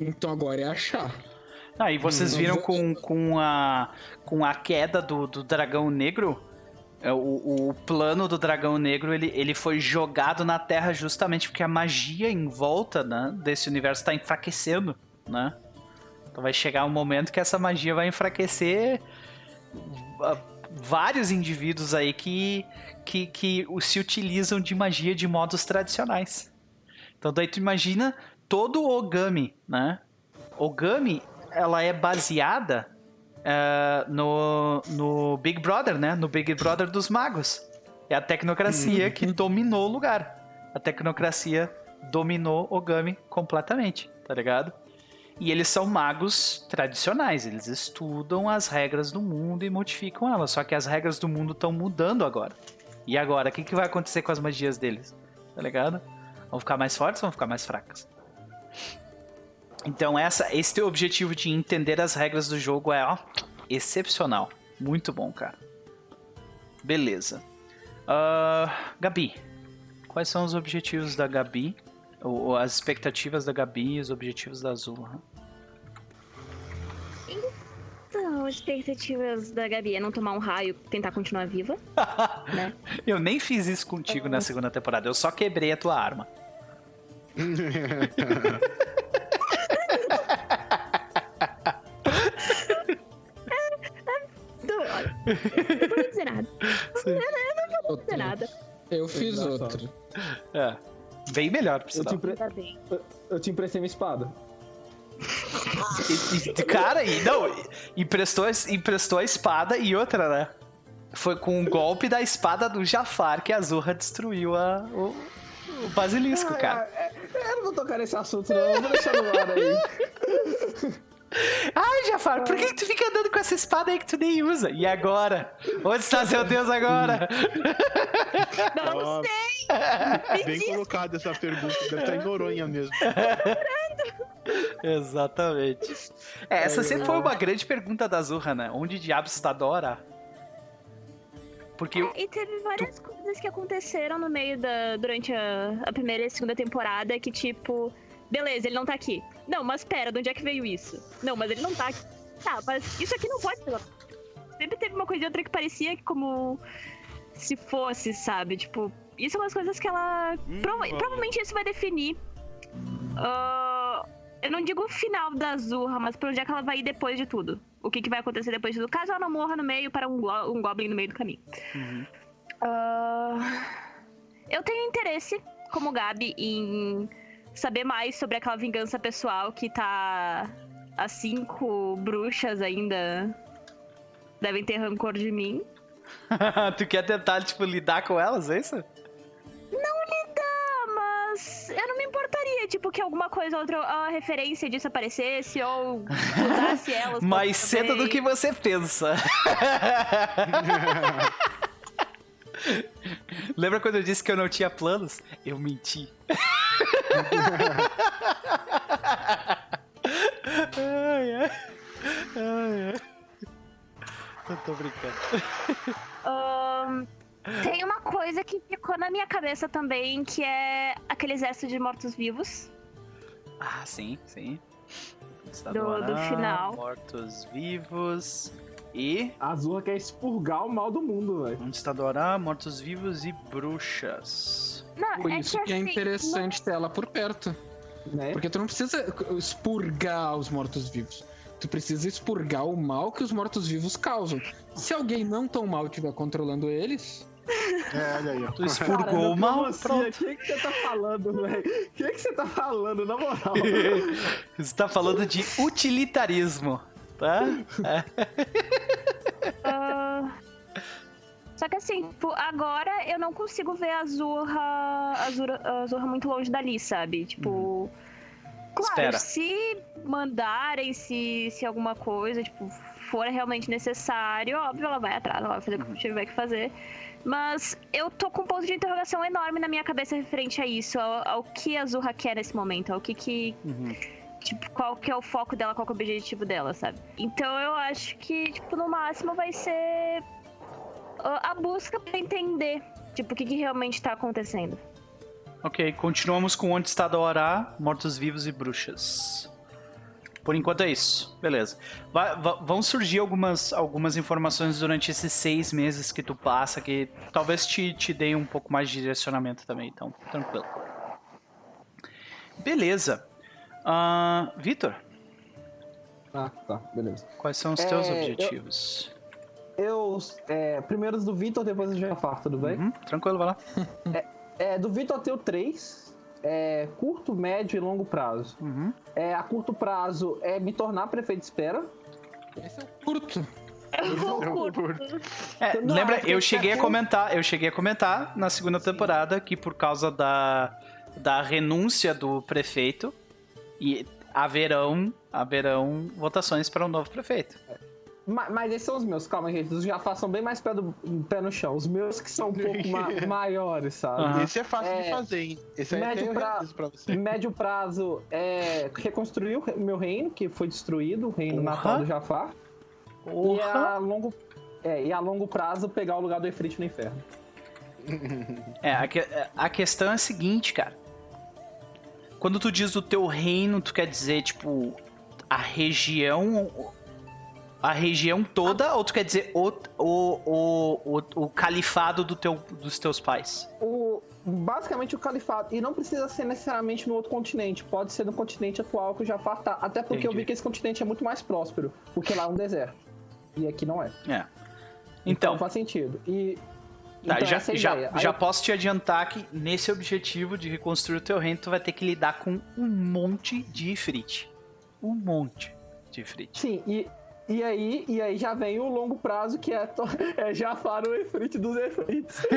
Então agora é achar. Ah, e vocês Hum, viram com, com, a, com a queda do, do dragão negro? é, O, o plano do dragão negro ele, ele foi jogado na Terra justamente porque a magia em volta né, desse universo está enfraquecendo, né? Então vai chegar um momento que essa magia vai enfraquecer vários indivíduos aí que, que, que se utilizam de magia de modos tradicionais. Então daí tu imagina todo o Ogami, né? Ogami, ela é baseada eh, no, no Big Brother, né? No Big Brother dos magos. É a tecnocracia que dominou o lugar. A tecnocracia dominou Ogami completamente, tá ligado? E eles são magos tradicionais, eles estudam as regras do mundo e modificam elas. Só que as regras do mundo estão mudando agora. E agora, o que, que vai acontecer com as magias deles? Tá ligado? Vão ficar mais fortes ou vão ficar mais fracas? Então essa, esse teu objetivo de entender as regras do jogo é, ó, excepcional. Muito bom, cara. Beleza. Ah, Gabi, quais são os objetivos da Gabi? As expectativas da Gabi e os objetivos da Azul? Então, as expectativas da Gabi é não tomar um raio e tentar continuar viva. (laughs) né? Eu nem fiz isso contigo na segunda temporada, eu só quebrei a tua arma. (laughs) Não vou dizer nada. Não vou dizer nada. Eu fiz outro. É. Bem melhor, por Eu te, empre- Tá eu- eu te emprestei minha espada. E- e- cara, e, não, emprestou, a- emprestou a espada e outra, né? Foi com um golpe da espada do Jafar que a Azurra destruiu a, o, o basilisco, Ah, cara. é- é- eu não vou tocar nesse assunto, não. Eu vou deixar no ar aí. (laughs) Ai, Jafar, por que, que tu fica andando com essa espada aí que tu nem usa? E agora? Onde está seu Deus agora? Não sei! (laughs) Bem colocado essa pergunta. Deve estar em Noronha mesmo. Exatamente. É, essa sempre foi uma grande pergunta da Azurra, né? Onde diabos está Dora? Porque eu- E teve várias coisas que aconteceram no meio da. durante a, a primeira e a segunda temporada que, tipo, beleza, ele não tá aqui. Não, mas pera, de onde é que veio isso? Não, mas ele não tá aqui. Tá, mas isso aqui não pode ser. lá. Sempre teve uma coisa e outra que parecia como se fosse, sabe? Tipo, isso é umas coisas que ela. prova- provavelmente isso vai definir. ah, eu não digo o final da Azurra, mas pra onde é que ela vai ir depois de tudo. O que, que vai acontecer depois de tudo, caso ela não morra no meio para um, go- um Goblin no meio do caminho. Ah, eu tenho interesse, como Gabi, em saber mais sobre aquela vingança pessoal que tá. As cinco bruxas ainda devem ter rancor de mim. (laughs) tu quer tentar, tipo, lidar com elas, é isso? Mas eu não me importaria, tipo, que alguma coisa ou outra, a referência disso aparecesse ou usasse elas. Mais cedo do que você pensa. (laughs) Lembra quando eu disse que eu não tinha planos? Eu menti. ai, ai. Ai, ai. Eu tô brincando. Ahn, tem uma coisa que ficou na minha cabeça também, que é aquele exército de mortos-vivos. Ah, sim, sim. Do- do final. Mortos-vivos e. A Azurra quer expurgar o mal do mundo, velho. Onde está Dorá? Mortos-vivos e bruxas. Não, Por é isso que é assim, interessante ter ela por perto. Né? Porque tu não precisa expurgar os mortos-vivos. Tu precisa expurgar o mal que os mortos-vivos causam. Se alguém não tão mal estiver controlando eles, É, olha aí, ó. Tu expurgou o mal, pronto. O que, que você tá falando, velho? O que, que você tá falando, na moral? (laughs) Você tá falando de utilitarismo, tá? Ah, Só que assim, tipo, agora eu não consigo ver a Zorra, a Zorra, a Zorra muito longe dali, sabe? Tipo. Claro, Espera. se mandarem, se, se alguma coisa, tipo, for realmente necessário, óbvio, ela vai atrás, ela vai fazer o que tiver que fazer. Mas eu tô com um ponto de interrogação enorme na minha cabeça referente a isso, ao, ao que a Zorra quer nesse momento, ao que que Uhum. Tipo, qual que é o foco dela, qual que é o objetivo dela, sabe? Então eu acho que, tipo, no máximo vai ser a busca pra entender, tipo, o que, que realmente tá acontecendo. Ok, continuamos com onde está Dorá, mortos-vivos e bruxas. Por enquanto é isso. Beleza. Va- vão surgir algumas, algumas informações durante esses seis meses que tu passa que talvez te, te deem um pouco mais de direcionamento também, então tranquilo. Beleza. Ah, Vitor, Ah, tá, beleza. quais são os teus É, eu- objetivos? Eu. É, primeiros do Vitor, depois do Jafar, tudo bem? Uhum, tranquilo, vai lá. É, do Vitor eu tenho três. É, curto, médio e longo prazo. Uhum. É, a curto prazo é me tornar prefeito de espera. Esse é o curto. É, Não, lembra, acho que eu cheguei a comentar, eu cheguei a comentar na segunda temporada que por causa da, da renúncia do prefeito e haverão, haverão votações para um novo prefeito. Ma- Mas esses são os meus, calma, gente. Os Jafar são bem mais pé, do, pé no chão. Os meus que são um pouco ma- (laughs) maiores, sabe? Aham. Esse é fácil de É, fazer, hein? Esse aí médio pra- pra você. Médio prazo é reconstruir o meu reino, que foi destruído, o reino Porra. natal do Jafar. E a longo, é, e a longo prazo pegar o lugar do Efrit no inferno. (laughs) É, a, que- a questão é a seguinte, cara. Quando tu diz o teu reino, tu quer dizer, tipo, a região. A região toda, ou tu quer dizer o, o, o, o, califado do teu, dos teus pais? O, basicamente o califado. E não precisa ser necessariamente no outro continente. Pode ser no continente atual que o Jafar tá. Até porque eu Entendi. vi que esse continente é muito mais próspero. Porque lá é um deserto. E aqui não é. É. Então, faz sentido. E. Tá, então já, é já, ideia. Já eu- posso te adiantar que nesse objetivo de reconstruir o teu reino, tu vai ter que lidar com um monte de Ifrit. Um monte de Ifrit. Sim, e, e, aí, e aí já vem o longo prazo, que é, to- (laughs) é Jafar o Efrit dos Efrits. (laughs)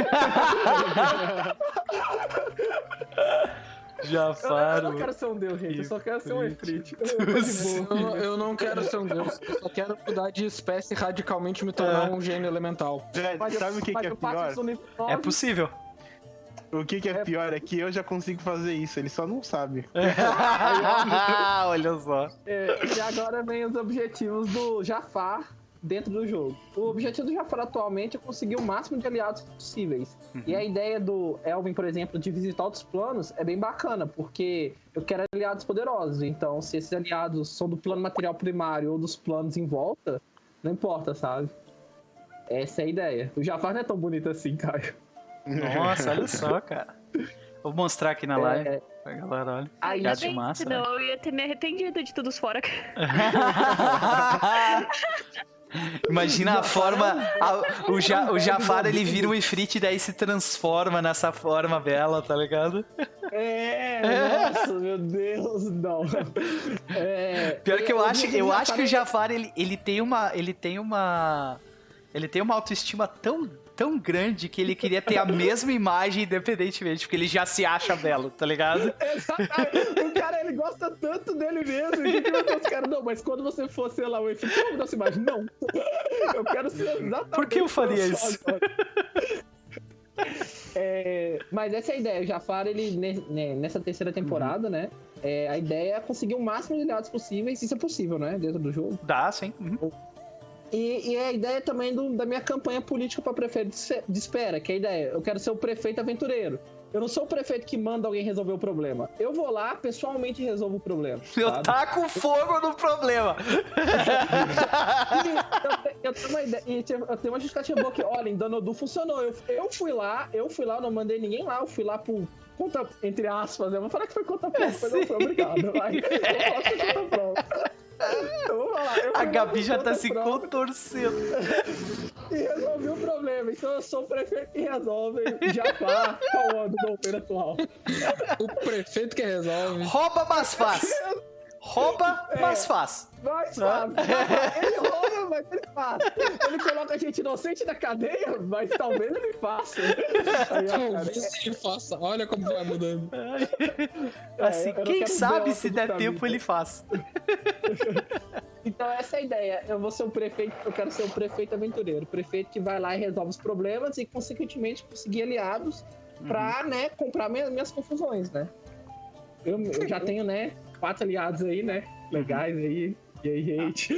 Já Eu, eu não quero ser um deus, gente. Eu só quero ser um Efrit. Eu. Eu, não- quero ser um deus. Eu só quero mudar de espécie e radicalmente me tornar É. um gênio elemental. Sabe o que, mas que é pior? É possível. O que, que é pior é que eu já consigo fazer isso, ele só não sabe. (laughs) Olha só. É, e agora vem os objetivos do Jafar dentro do jogo. O objetivo do Jafar atualmente é conseguir o máximo de aliados possíveis. E a ideia do Elvin, por exemplo, de visitar outros planos é bem bacana, porque eu quero aliados poderosos. Então, se esses aliados são do plano material primário ou dos planos em volta, não importa, sabe? Essa é a ideia. O Jafar não é tão bonito assim, Caio. Nossa, olha só, (laughs) cara. Vou mostrar aqui na live. É, Pra galera, olha. aí, Ainda bem, massa, senão eu ia ter me arrependido de todos fora. (laughs) (laughs) Imagina a forma. a- o, ja, o Jafar ele vira um Ifrit e daí se transforma nessa forma bela, tá ligado? É, nossa, meu Deus, não. É, Pior que eu o acho, eu acho que o Jafar Jafar ele, ele tem uma, ele tem uma, ele tem uma autoestima tão, tão grande que ele queria ter a mesma imagem independentemente, porque ele já se acha belo, tá ligado? (laughs) Exatamente. O cara, ele gosta tanto dele mesmo. E que os caras, não, mas quando você for, sei lá, o efeito como sua imagem? Não. (laughs) Eu quero ser exatamente. Por que eu faria isso? É, mas essa é a ideia. O Jafar, ele, ne- nessa terceira temporada, né? é, a ideia é conseguir o máximo de aliados possíveis, isso é possível, né? Dentro do jogo. Dá, sim. Uhum. E, e é a ideia também do- da minha campanha política para prefeito de de espera, que é a ideia. Eu quero ser o prefeito aventureiro. Eu não sou o prefeito que manda alguém resolver o problema. Eu vou lá, pessoalmente resolvo o problema. Eu sabe? taco fogo no problema. (laughs) eu, te- eu tenho uma ideia, e eu tenho uma justificativa boa que, olha, em Danodu funcionou. Eu, eu fui lá, eu fui lá, eu não mandei ninguém lá, eu fui lá por conta, entre aspas, eu vou falar que foi conta própria, mas (laughs) não foi obrigado. Vai. (laughs) Eu foi conta própria. Falar, eu A Gabi já tá se contorcendo. E resolvi o problema. Então eu sou o prefeito que resolve qual ano do governo atual. O prefeito que resolve. Rouba, mas faz. (laughs) Rouba, mas faz. Mas, sabe, ele rouba, mas ele faz. Ele coloca a gente inocente na cadeia, mas talvez ele faça. (laughs) Aí, ó, cara, Talvez ele faça. Olha como vai mudando. (laughs) Assim, eu não quem sabe se der tempo caminho. ele faz. (laughs) Então essa é a ideia. Eu vou ser o prefeito, eu quero ser o prefeito aventureiro. Prefeito que vai lá e resolve os problemas e, consequentemente, conseguir aliados pra, né, comprar minhas, minhas confusões, né? Eu, eu já tenho, né, quatro aliados aí, né? Legais aí. E aí, gente?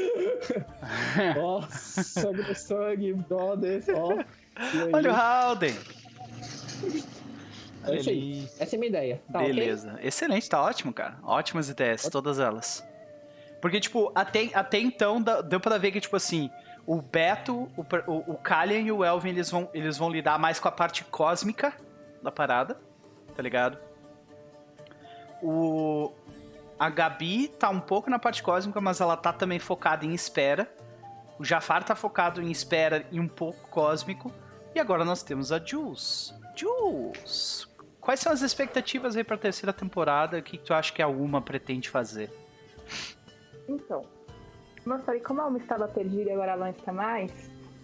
(laughs) ó, sangue do sangue, brothers, ó. Aí? Olha o Halden. É isso aí. Essa é a minha ideia. Tá? Beleza. Excelente, tá ótimo, cara. Ótimas ideias, todas elas. Porque, tipo, até, até então deu pra ver que, tipo assim, o Beto, o, o, o Kalian e o Elvin, eles vão, eles vão lidar mais com a parte cósmica da parada, tá ligado? O, a Gabi tá um pouco na parte cósmica, mas ela tá também focada em espera. O Jafar tá focado em espera e um pouco cósmico. E agora nós temos a Jules. Jules, quais são as expectativas aí pra terceira temporada? O que, tu acha que a Uma pretende fazer? Então, como eu falei, como a Alma estava perdida e agora ela não está mais,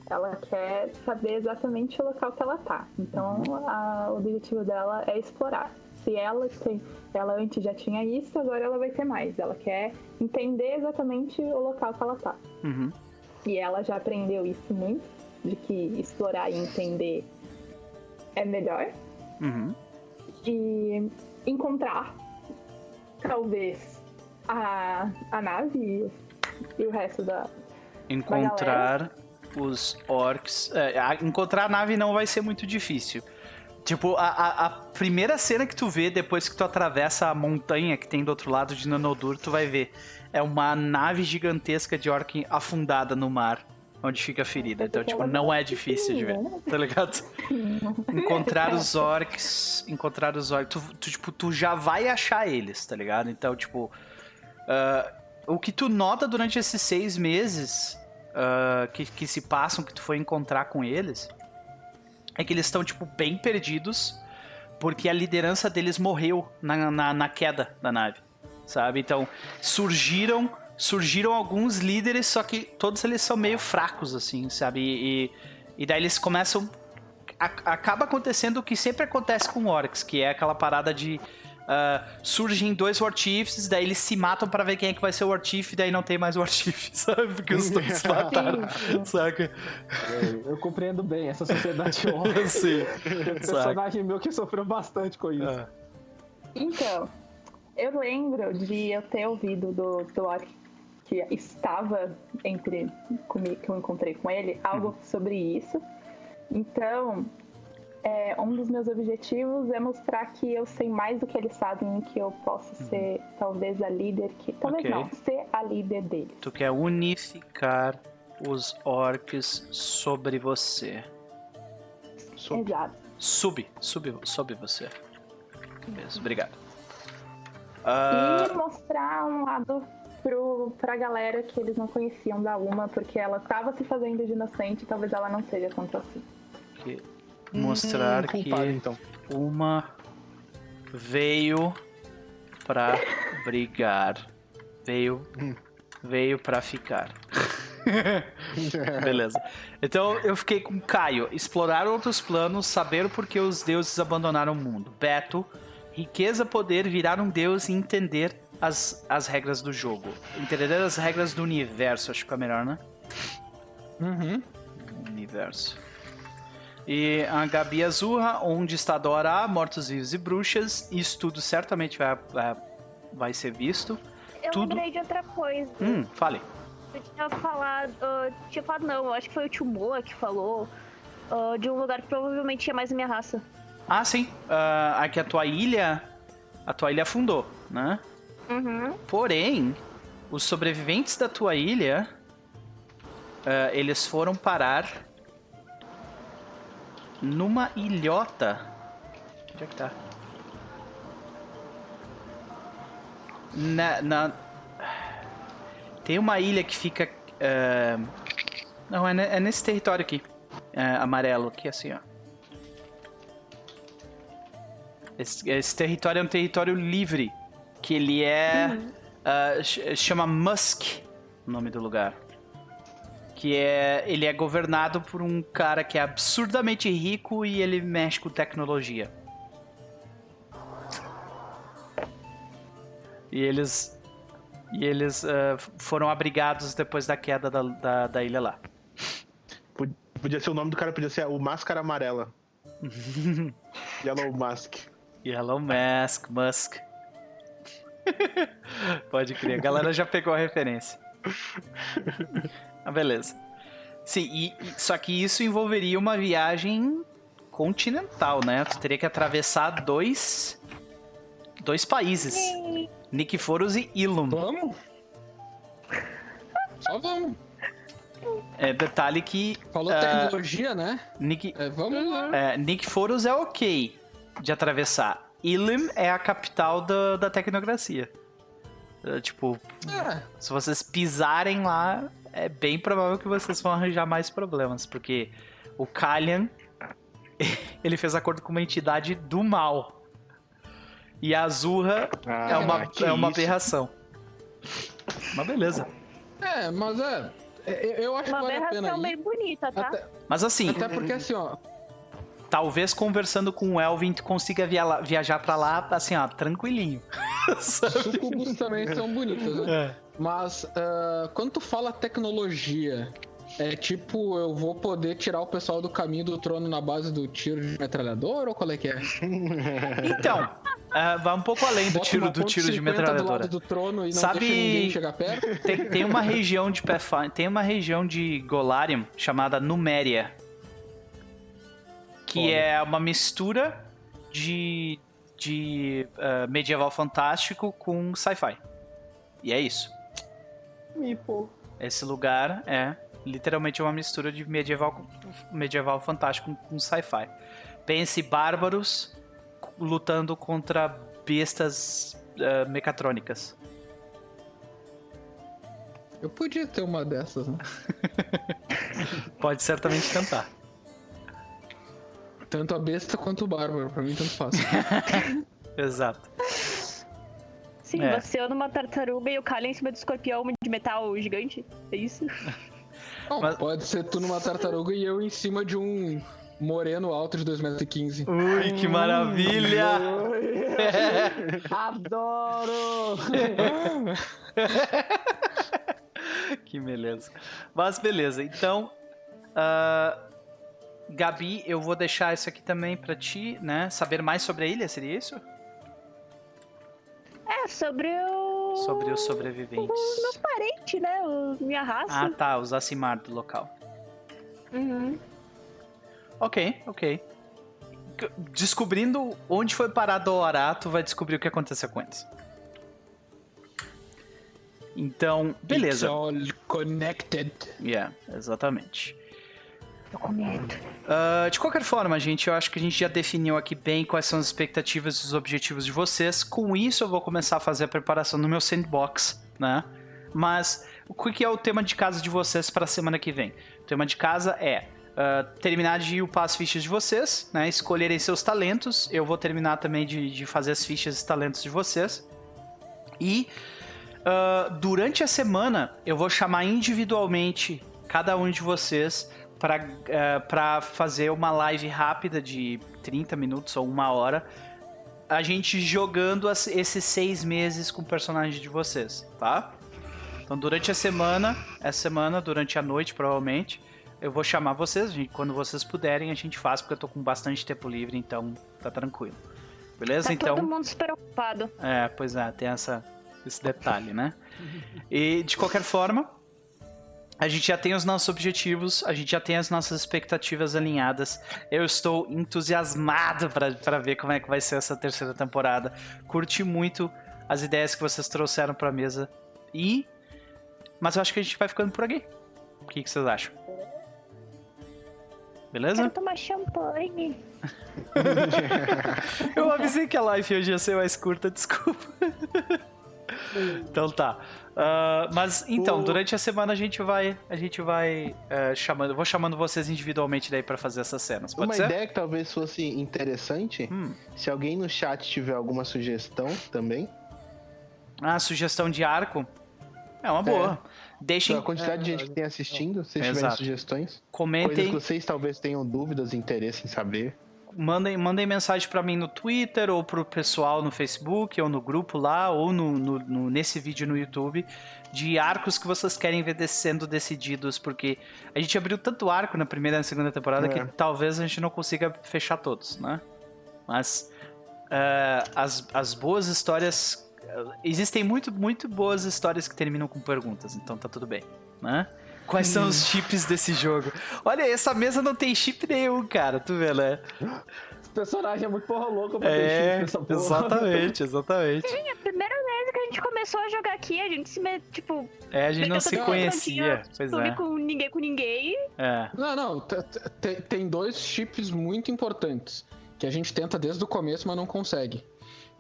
ela quer saber exatamente o local que ela tá. Então, a- o objetivo dela é explorar. Se ela tem, ela antes já tinha isso, agora ela vai ter mais. Ela quer entender exatamente o local que ela tá. Uhum. E ela já aprendeu isso muito, de que explorar e entender é melhor. Uhum. E encontrar, talvez, a, a nave e, e o resto da, Encontrar os orcs. é, encontrar a nave não vai ser muito difícil. Tipo, a, a- a primeira cena que tu vê depois que tu atravessa a montanha que tem do outro lado de Nanodur, tu vai ver. É uma nave gigantesca de orc afundada no mar, onde fica a ferida. Então, tipo, não é difícil de ver, tá ligado? (laughs) encontrar os orcs, encontrar os orcs, tu, tu, tipo, tu já vai achar eles, tá ligado? Então, tipo, ah, o que tu nota durante esses seis meses ah, que, que se passam, que tu foi encontrar com eles, é que eles estão, tipo, bem perdidos, porque a liderança deles morreu na, na, na queda da nave, sabe? Então, surgiram surgiram alguns líderes, só que todos eles são meio fracos, assim, sabe? E, e daí eles começam a- acaba acontecendo o que sempre acontece com orcs, que é aquela parada de ah, surgem dois Warchiefs, daí eles se matam pra ver quem é que vai ser o Warchief, daí não tem mais Warchief, (laughs) sabe? Porque os dois se (laughs) mataram, saca? Eu compreendo bem essa sociedade (laughs) orc. Sim, Tem saca? personagem meu que sofreu bastante com isso. Ah, Então, eu lembro de eu ter ouvido do, do orc que estava entre comigo, que eu encontrei com ele, algo sobre isso. Então, é, um dos meus objetivos é mostrar que eu sei mais do que eles sabem e que eu posso ser talvez a líder que. Talvez Ok. não, ser a líder deles. tu quer unificar os orcs sobre você. Sub. Exato. Sub, sub, sob você. Beleza, obrigado. Ah, E mostrar um lado pro, pra galera que eles não conheciam da Uma, porque ela tava se fazendo de inocente, talvez ela não seja tanto assim. que- mostrar Hum, que culpado, então. uma veio pra brigar. Veio, veio pra ficar. (laughs) Beleza. Então eu fiquei com Caio. Explorar outros planos, saber por que os deuses abandonaram o mundo. Beto, riqueza, poder, virar um deus e entender as, as regras do jogo. Entender as regras do universo, acho que é melhor, né? Uhum. Universo. E a Gabi Azurra, onde está Dora, Mortos-Vivos e Bruxas. Isso tudo certamente vai, vai, vai ser visto. Eu Tudo- lembrei de outra coisa. Hum, fale. Eu tinha falado. ah, tinha falado não, eu acho que foi o tio que falou. ah, de um lugar que provavelmente tinha mais a minha raça. Ah, sim. Ah, aqui a tua ilha. A tua ilha afundou, né? Uhum. Porém, os sobreviventes da tua ilha. ah, eles foram parar. Numa ilhota. Onde é que tá? Na. na- Tem uma ilha que fica. ah, Não, é, é nesse território aqui. ah, amarelo, aqui assim, ó. Esse, esse território é um território livre. Que ele é. ah, ch- chama Musk o nome do lugar. Que é. Ele é governado por um cara que é absurdamente rico e ele mexe com tecnologia. E eles. E eles f- foram abrigados depois da queda da, da, da ilha lá. Pod- Podia ser o nome do cara, podia ser o Máscara Amarela. (laughs) Yellow Mask. Yellow Mask, Musk. (laughs) Pode crer, a galera já pegou a referência. (laughs) Ah, beleza. Sim, e, e- só que isso envolveria uma viagem continental, né? Tu teria que atravessar dois dois países, Nikiforos e Ilum. Vamos? Só vamos. É, detalhe que Falou Ah. tecnologia, né? Nik, É, vamos lá. é, Nikiforos é ok de atravessar. Ilum é a capital da, da tecnocracia. É, tipo, É, se vocês pisarem lá, é bem provável que vocês vão arranjar mais problemas, porque o Kalian (laughs) ele fez acordo com uma entidade do mal. E a Azurra é uma, que é uma isso. aberração. Mas beleza. é, mas é. é, Eu acho que Uma vale a pena aberração ir. bem bonita, tá? Até, Mas assim, até porque assim, ó. talvez conversando com o Elvin tu consiga via- viajar pra lá, assim, ó, tranquilinho. Sucubus também são bonitas, né? É. Mas ah, quando tu fala tecnologia, é tipo, eu vou poder tirar o pessoal do caminho do trono na base do tiro de metralhador ou qual é que é? (laughs) Então, é, vai um pouco além do Bota tiro, do tiro de .50 do metralhadora. do trono e não Sabe- deixa ninguém chegar perto? Tem, tem uma região de Pathfinder, tem uma região de Golarium chamada Numéria. Que Foda. é uma mistura de, de ah, medieval fantástico com sci-fi. E é isso. Mipo. Esse lugar é literalmente uma mistura de medieval, medieval fantástico com, sci-fi. Pense bárbaros lutando contra bestas ah, mecatrônicas. Eu podia ter uma dessas, né? (laughs) Pode certamente tentar. Tanto a besta quanto o bárbaro, pra mim tanto faz. (laughs) Exato. Sim, É. você anda uma tartaruga e o Kali em cima do escorpião de metal gigante. É isso? (laughs) Bom, Mas- pode ser tu numa tartaruga e eu em cima de um moreno alto de 2,15m. Ui, que maravilha! (laughs) Adoro! que beleza. Mas beleza, então. ah, Gabi, eu vou deixar isso aqui também pra ti, né? Saber mais sobre a ilha, seria isso? É, sobre o. Sobre os sobreviventes. Os meus parentes, né? O, minha raça. Ah, tá, os Acimar do local. Uhum. Ok, ok. Descobrindo onde foi parado o tu vai descobrir o que aconteceu com eles. Então, beleza. It's all connected. Yeah, exatamente. Documento. Ah, de qualquer forma, gente, eu acho que a gente já definiu aqui bem quais são as expectativas e os objetivos de vocês. Com isso, eu vou começar a fazer a preparação no meu sandbox, né? Mas o que é o tema de casa de vocês para a semana que vem? O tema de casa é ah, terminar de upar as fichas de vocês, né? Escolherem seus talentos. Eu vou terminar também de, de fazer as fichas e talentos de vocês. E ah, durante a semana eu vou chamar individualmente cada um de vocês para fazer uma live rápida de 30 minutos ou uma hora. A gente jogando as- esses seis meses com o personagem de vocês, tá? Então durante a semana, essa semana, durante a noite provavelmente, eu vou chamar vocês, gente, quando vocês puderem a gente faz, porque eu tô com bastante tempo livre, então tá tranquilo. Beleza? Tá então. todo mundo super ocupado. É, pois é, tem essa, esse detalhe, né? E de qualquer forma, a gente já tem os nossos objetivos, a gente já tem as nossas expectativas alinhadas. Eu estou entusiasmado para ver como é que vai ser essa terceira temporada. Curti muito as ideias que vocês trouxeram pra mesa. E. Mas eu acho que a gente vai ficando por aqui. O que, que vocês acham? Beleza? Quero tomar champanhe. (laughs) Eu avisei que a live hoje ia ser mais curta, desculpa. (laughs) então tá. Ah, mas então, O- durante a semana a gente vai, a gente vai eh, chamando, vou chamando vocês individualmente daí pra fazer essas cenas. Pode Uma ser? ideia que talvez fosse interessante, Hum. se alguém no chat tiver alguma sugestão também, Ah, sugestão de arco. É uma boa. Deixem, a quantidade É, de gente que tem assistindo, se tiverem sugestões, coisas comentem, que vocês talvez tenham dúvidas, interesse em saber. Mandem, mandem mensagem pra mim no Twitter ou pro pessoal no Facebook ou no grupo lá ou no, no- no- nesse vídeo no YouTube de arcos que vocês querem ver sendo decididos, porque a gente abriu tanto arco na primeira e na segunda temporada É. que talvez a gente não consiga fechar todos, né? Mas eh, as, as boas histórias existem muito, muito boas histórias que terminam com perguntas, então tá tudo bem, né? Quais são os chips desse jogo? Olha, essa mesa não tem chip nenhum, cara, tu vê, né? Esse personagem é muito porra louca pra ter É, chip nessa porra. exatamente, exatamente. Sim, a primeira vez que a gente começou a jogar aqui, a gente se met... tipo, É, a gente não se conhecia, pois clube é. com ninguém com ninguém. É, Não, não, tem dois chips muito importantes que a gente tenta desde o começo, mas não consegue.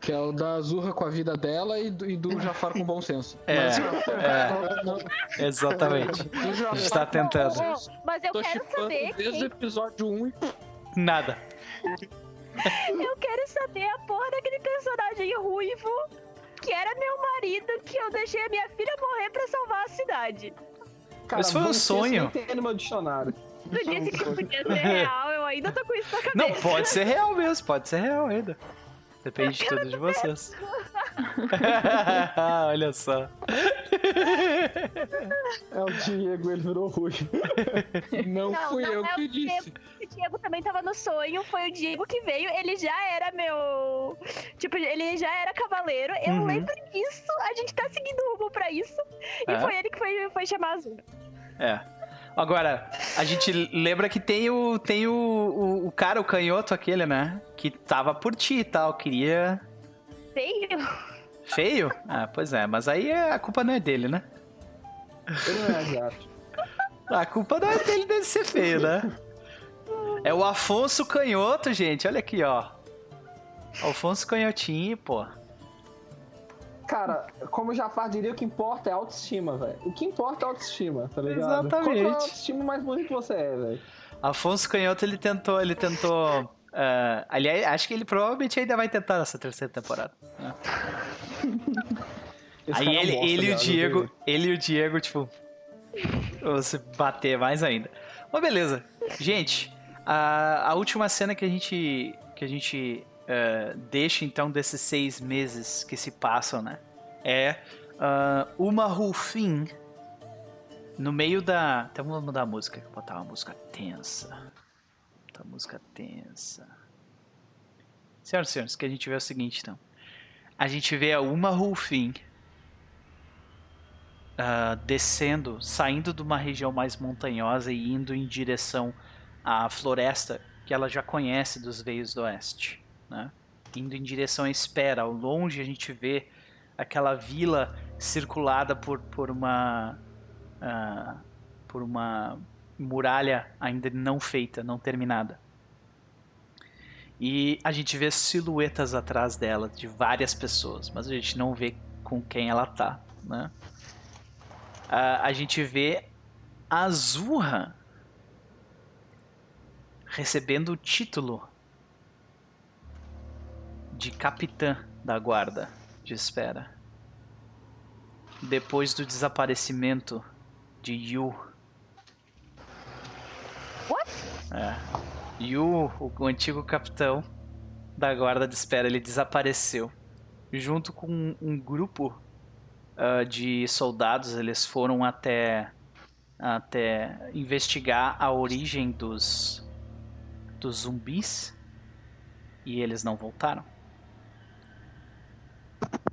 Que é o da Azurra com a vida dela e do, e do Jafar com bom senso. É, Mas, é. não- não- exatamente. (laughs) Jafar A gente tá tentando. senso, Mas eu Tô quero saber desde o episódio 1 e Nada. (laughs) Eu quero saber a porra daquele personagem ruivo que era meu marido, que eu deixei a minha filha morrer pra salvar a cidade. Cara, Mas foi um sonho. tem no meu dicionário. Tu disse que podia ser real, eu ainda tô com isso na cabeça. Não, pode ser real mesmo, pode ser real ainda. Depende de tudo de vocês. (laughs) Olha só. É o Diego, ele virou ruim. (laughs) não, Não, fui não eu é que o disse. O Diego também tava no sonho, foi o Diego que veio, ele já era meu. Tipo, ele já era cavaleiro, eu Uhum. lembro disso, a gente tá seguindo o rumo pra isso. E É? foi ele que foi, foi chamar a Azul. É. Agora, a gente lembra que tem o tem o, o, o cara, o canhoto aquele, né? Que tava por ti e tal, queria. Feio. Feio? Ah, pois é, mas aí a culpa não é dele, né? Ele não é. A culpa não é dele de ser feio, né? É o Afonso Canhoto, gente. Olha aqui, ó. Alfonso Canhotinho, pô. Cara, como o Jafar diria, o que importa é autoestima, velho. O que importa é autoestima, tá ligado? Exatamente. Quanto autoestima, mais bonito você é, velho. Afonso Canhoto, ele tentou, ele tentou. ah, aliás, acho que ele provavelmente ainda vai tentar nessa terceira temporada. né? (laughs) Aí é ele, bosta, ele e o Diego, ele e o Diego, tipo, vão se bater mais ainda. Mas beleza. Gente, a, a última cena que a gente que a gente eh, deixa então desses seis meses que se passam, né? É ah, uma Rufin no meio da. Então vamos mudar a música, vou botar uma música tensa. Uma música tensa. Senhoras e senhores, que a gente vê é o seguinte então. A gente vê a Uma Rufin ah, descendo, saindo de uma região mais montanhosa e indo em direção à floresta que ela já conhece dos veios do oeste, né? Indo em direção à espera. Ao longe a gente vê aquela vila circulada por, por uma ah, por uma muralha ainda não feita, não terminada. E a gente vê silhuetas atrás dela de várias pessoas, mas a gente não vê com quem ela tá, né? Ah, a gente vê a Azurra recebendo o título de capitã da guarda de espera. Depois do desaparecimento de Yu. What? É. Yu, o, antigo capitão da guarda de espera, ele desapareceu. Junto com um, grupo ah, de soldados, eles foram até até investigar a origem dos dos zumbis e eles não voltaram.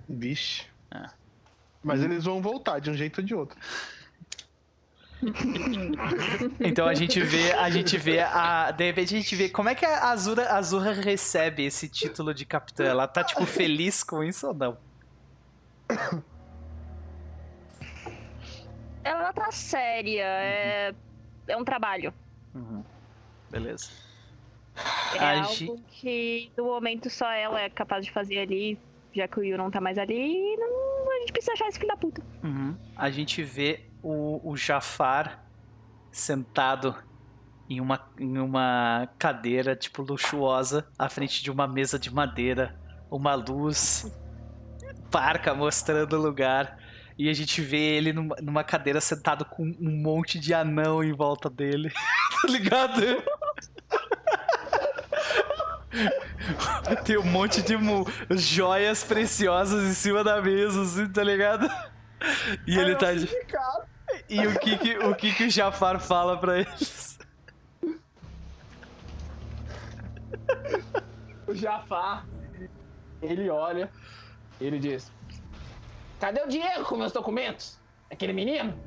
Vixe. É. Mas eles vão voltar de um jeito ou de outro. (laughs) Então a gente vê, a gente vê a, de repente a gente vê como é que a Azura, a Azura recebe esse título de capitã. Ela tá tipo feliz com isso ou não? Ela tá séria, é, é um trabalho. Uhum. É Beleza. A algo que no momento só ela é capaz de fazer ali, já que o Yu não tá mais ali, não, a gente precisa achar esse filho da puta. Uhum. A gente vê o, o Jafar sentado em uma, em uma cadeira, tipo, luxuosa, à frente de uma mesa de madeira, uma luz parca mostrando o lugar. E a gente vê ele numa, numa cadeira sentado com um monte de anão em volta dele. (laughs) tá ligado? (laughs) Tem um monte de mo- joias preciosas em cima da mesa, assim, tá ligado? E ele tá. de- E o que que o, que que o Jafar fala pra eles? O Jafar, ele olha, ele diz: Cadê o Diego com meus documentos? Aquele menino?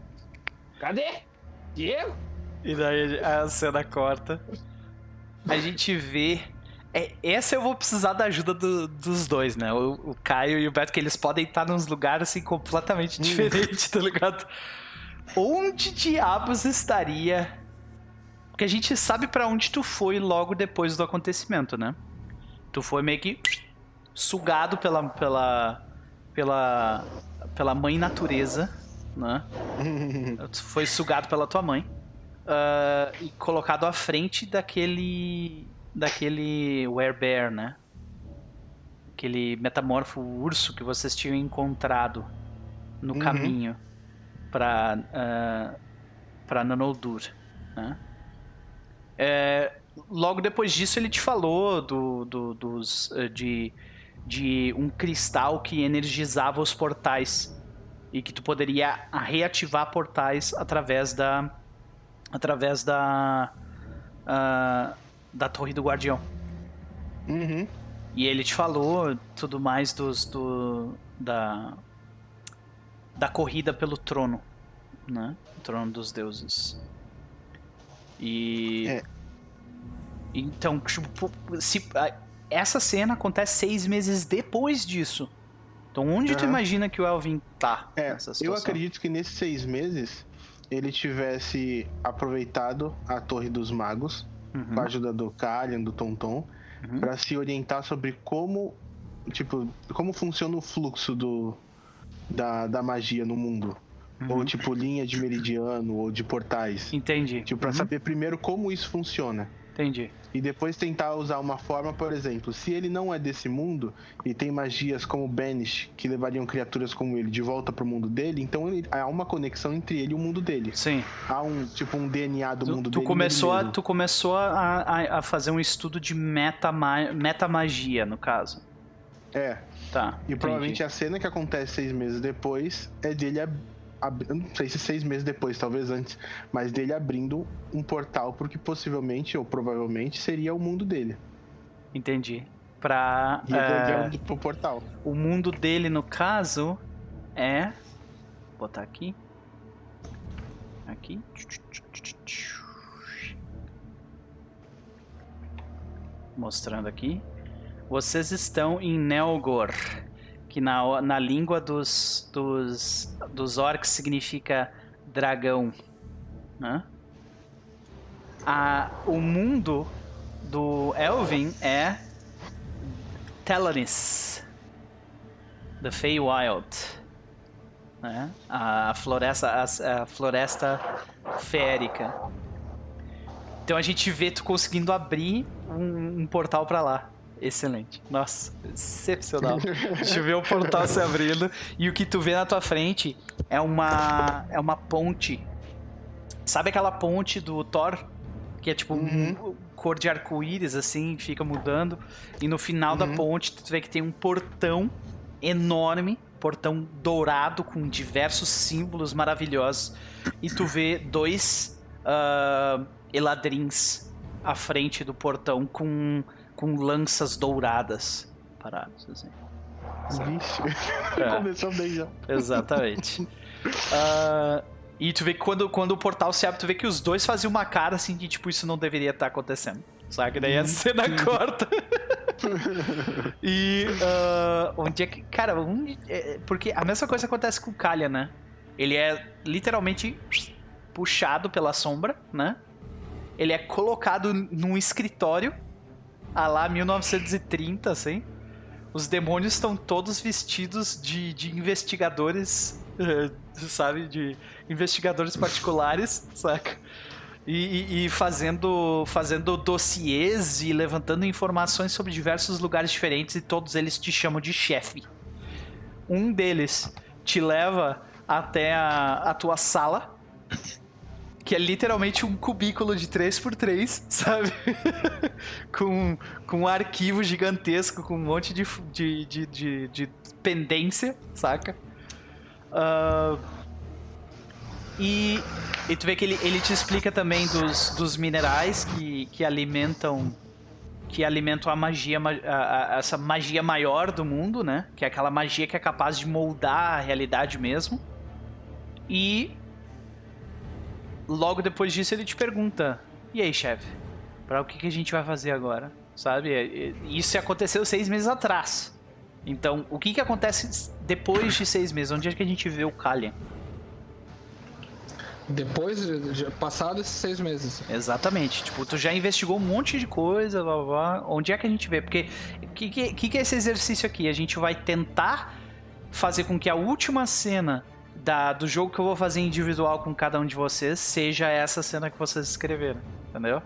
Cadê? Diego? E daí a cena corta. A gente vê. É, essa eu vou precisar da ajuda do- dos dois, né? O, o Caio e o Beto, que eles podem estar nos lugares assim completamente diferentes, tá ligado? Onde diabos estaria. Porque a gente sabe pra onde tu foi logo depois do acontecimento, né? Tu foi meio que sugado pela. pela. pela. pela mãe natureza, né? (laughs) Tu foi sugado pela tua mãe ah, e colocado à frente daquele daquele werebear, né? Aquele metamorfo urso que vocês tinham encontrado no Uhum. caminho para para Nanoldur, né? É, logo depois disso ele te falou do, do- dos eh, de de um cristal que energizava os portais e que tu poderia reativar portais através da através da ah, da torre do guardião Uhum. e ele te falou tudo mais dos do da da corrida pelo trono né o trono dos deuses e É. então tipo, se essa cena acontece seis meses depois disso então onde tu Aham. imagina que o Elvin tá É, eu acredito que nesses seis meses ele tivesse aproveitado a Torre dos Magos, Uhum, com a ajuda do Kalian, do Tonton, uhum. pra se orientar sobre como, tipo, como funciona o fluxo do, da, da magia no mundo. Uhum. Ou tipo linha de meridiano, ou de portais. entendi Tipo, pra Uhum, saber primeiro como isso funciona. Entendi E depois tentar usar uma forma, por exemplo, se ele não é desse mundo e tem magias como Banish que levariam criaturas como ele de volta pro mundo dele, então ele- há uma conexão entre ele e o mundo dele. sim Há um tipo um DNA do Tu, mundo tu dele. começou, a, tu começou a, a, a fazer um estudo de metama, metamagia, no caso. É. Tá. E provavelmente entendi. a cena que acontece seis meses depois é dele não sei se seis meses depois, talvez antes, mas dele abrindo um portal porque possivelmente ou provavelmente seria o mundo dele. Entendi. Pra. E é, pro portal. o mundo dele, no caso, é. Vou botar aqui. Aqui. Mostrando aqui. Vocês estão em Nelgor, que na, na língua dos, dos, dos orcs significa dragão. Né? A, o mundo do Elvin é Telenis. The Feywild. Né? A floresta, a, a floresta férica. Então a gente vê tu conseguindo abrir um, um portal pra lá. Excelente. Nossa, excepcional. (laughs) Deixa eu ver o portal se abrindo. E o que tu vê na tua frente é uma, é uma ponte. Sabe aquela ponte do Thor? Que é tipo Uhum. um, cor de arco-íris, assim, fica mudando. E no final da Uhum. ponte, tu vê que tem um portão enorme, portão dourado com diversos símbolos maravilhosos. E tu vê dois ah, eladrins à frente do portão com, com lanças douradas parados, assim. Vixe. É. (laughs) Começou bem já. Exatamente. (laughs) Ah, e tu vê que quando, quando o portal se abre, tu vê que os dois faziam uma cara assim de tipo, isso não deveria estar acontecendo. Sabe? Daí a cena (laughs) corta. e ah, onde é que. Cara, onde, é, porque a mesma coisa acontece com o Kalia, né? Ele é literalmente puxado pela sombra, né? Ele é colocado num escritório, a lá 1930, assim. Os demônios estão todos vestidos de, de investigadores, eh, sabe? De investigadores particulares, (laughs) saca? E, e- e fazendo, fazendo dossiês e levantando informações sobre diversos lugares diferentes e todos eles te chamam de chefe. Um deles te leva até a, a tua sala, que é literalmente um cubículo de 3x3, sabe? (laughs) com, com um arquivo gigantesco, com um monte de, de, de, de, de pendência, saca? Ah, e, e tu vê que ele, ele te explica também dos, dos minerais que, que alimentam que alimentam a magia, ma- a- a- essa magia maior do mundo, né? Que é aquela magia que é capaz de moldar a realidade mesmo. E logo depois disso ele te pergunta: E aí, chefe? Pra o que, que a gente vai fazer agora? Sabe? E- e- Isso aconteceu seis meses atrás. Então, o que, que acontece depois de seis meses? Onde é que a gente vê o Kalian? Depois, já passados esses seis meses. Exatamente. Tipo, tu já investigou um monte de coisa, blá, blá, blá. Onde é que a gente vê? Porque o que, que que é esse exercício aqui? A gente vai tentar fazer com que a última cena da, do jogo que eu vou fazer individual com cada um de vocês seja essa cena que vocês escreveram. Entendeu?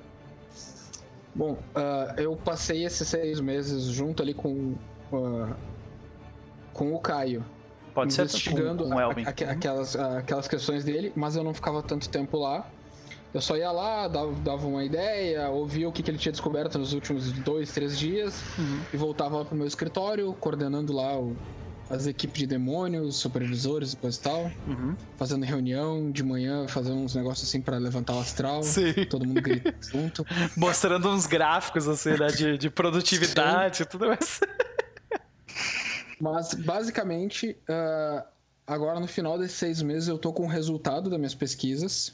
Bom, ah, eu passei esses seis meses junto ali com, ah, com o Caio. Pode ser investigando com, com o a- aque- aquelas, aquelas questões dele, mas eu não ficava tanto tempo lá. Eu só ia lá, dava, dava uma ideia, ouvia o que, que ele tinha descoberto nos últimos dois, três dias Uhum. e voltava lá pro meu escritório, coordenando lá o- as equipes de demônios, supervisores e coisa e tal, Uhum. fazendo reunião de manhã, fazendo uns negócios assim pra levantar o astral, Sim. todo mundo gritando (laughs) junto. Mostrando uns gráficos assim, né? De, de produtividade e tudo mais. Mas basicamente, ah, agora no final desses seis meses eu tô com o resultado das minhas pesquisas.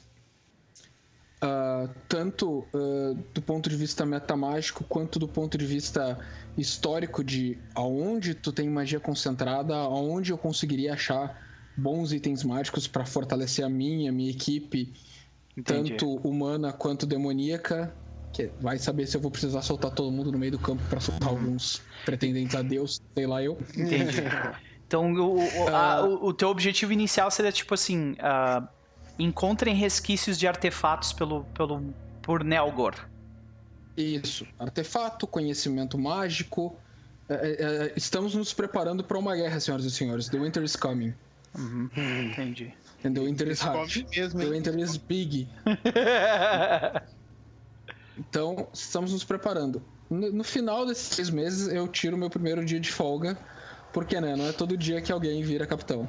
Ah, tanto ah, do ponto de vista metamágico quanto do ponto de vista histórico de aonde tu tem magia concentrada, aonde eu conseguiria achar bons itens mágicos para fortalecer a minha, minha equipe, Entendi. tanto humana quanto demoníaca. Que vai saber se eu vou precisar soltar todo mundo no meio do campo para soltar alguns pretendentes a Deus, sei lá eu. Entendi. (laughs) Então, o, o, a- o- o teu objetivo inicial seria tipo assim: ah, encontrem resquícios de artefatos pelo, pelo, por Nelgor. Isso, artefato, conhecimento mágico. É, é, é, estamos nos preparando para uma guerra, senhoras e senhores. The winter is coming. Uhum, entendi. And the winter is hard. Mesmo, The winter is big. (laughs) Então, estamos nos preparando. No, no final desses seis meses, eu tiro meu primeiro dia de folga. Porque, né? Não é todo dia que alguém vira capitão.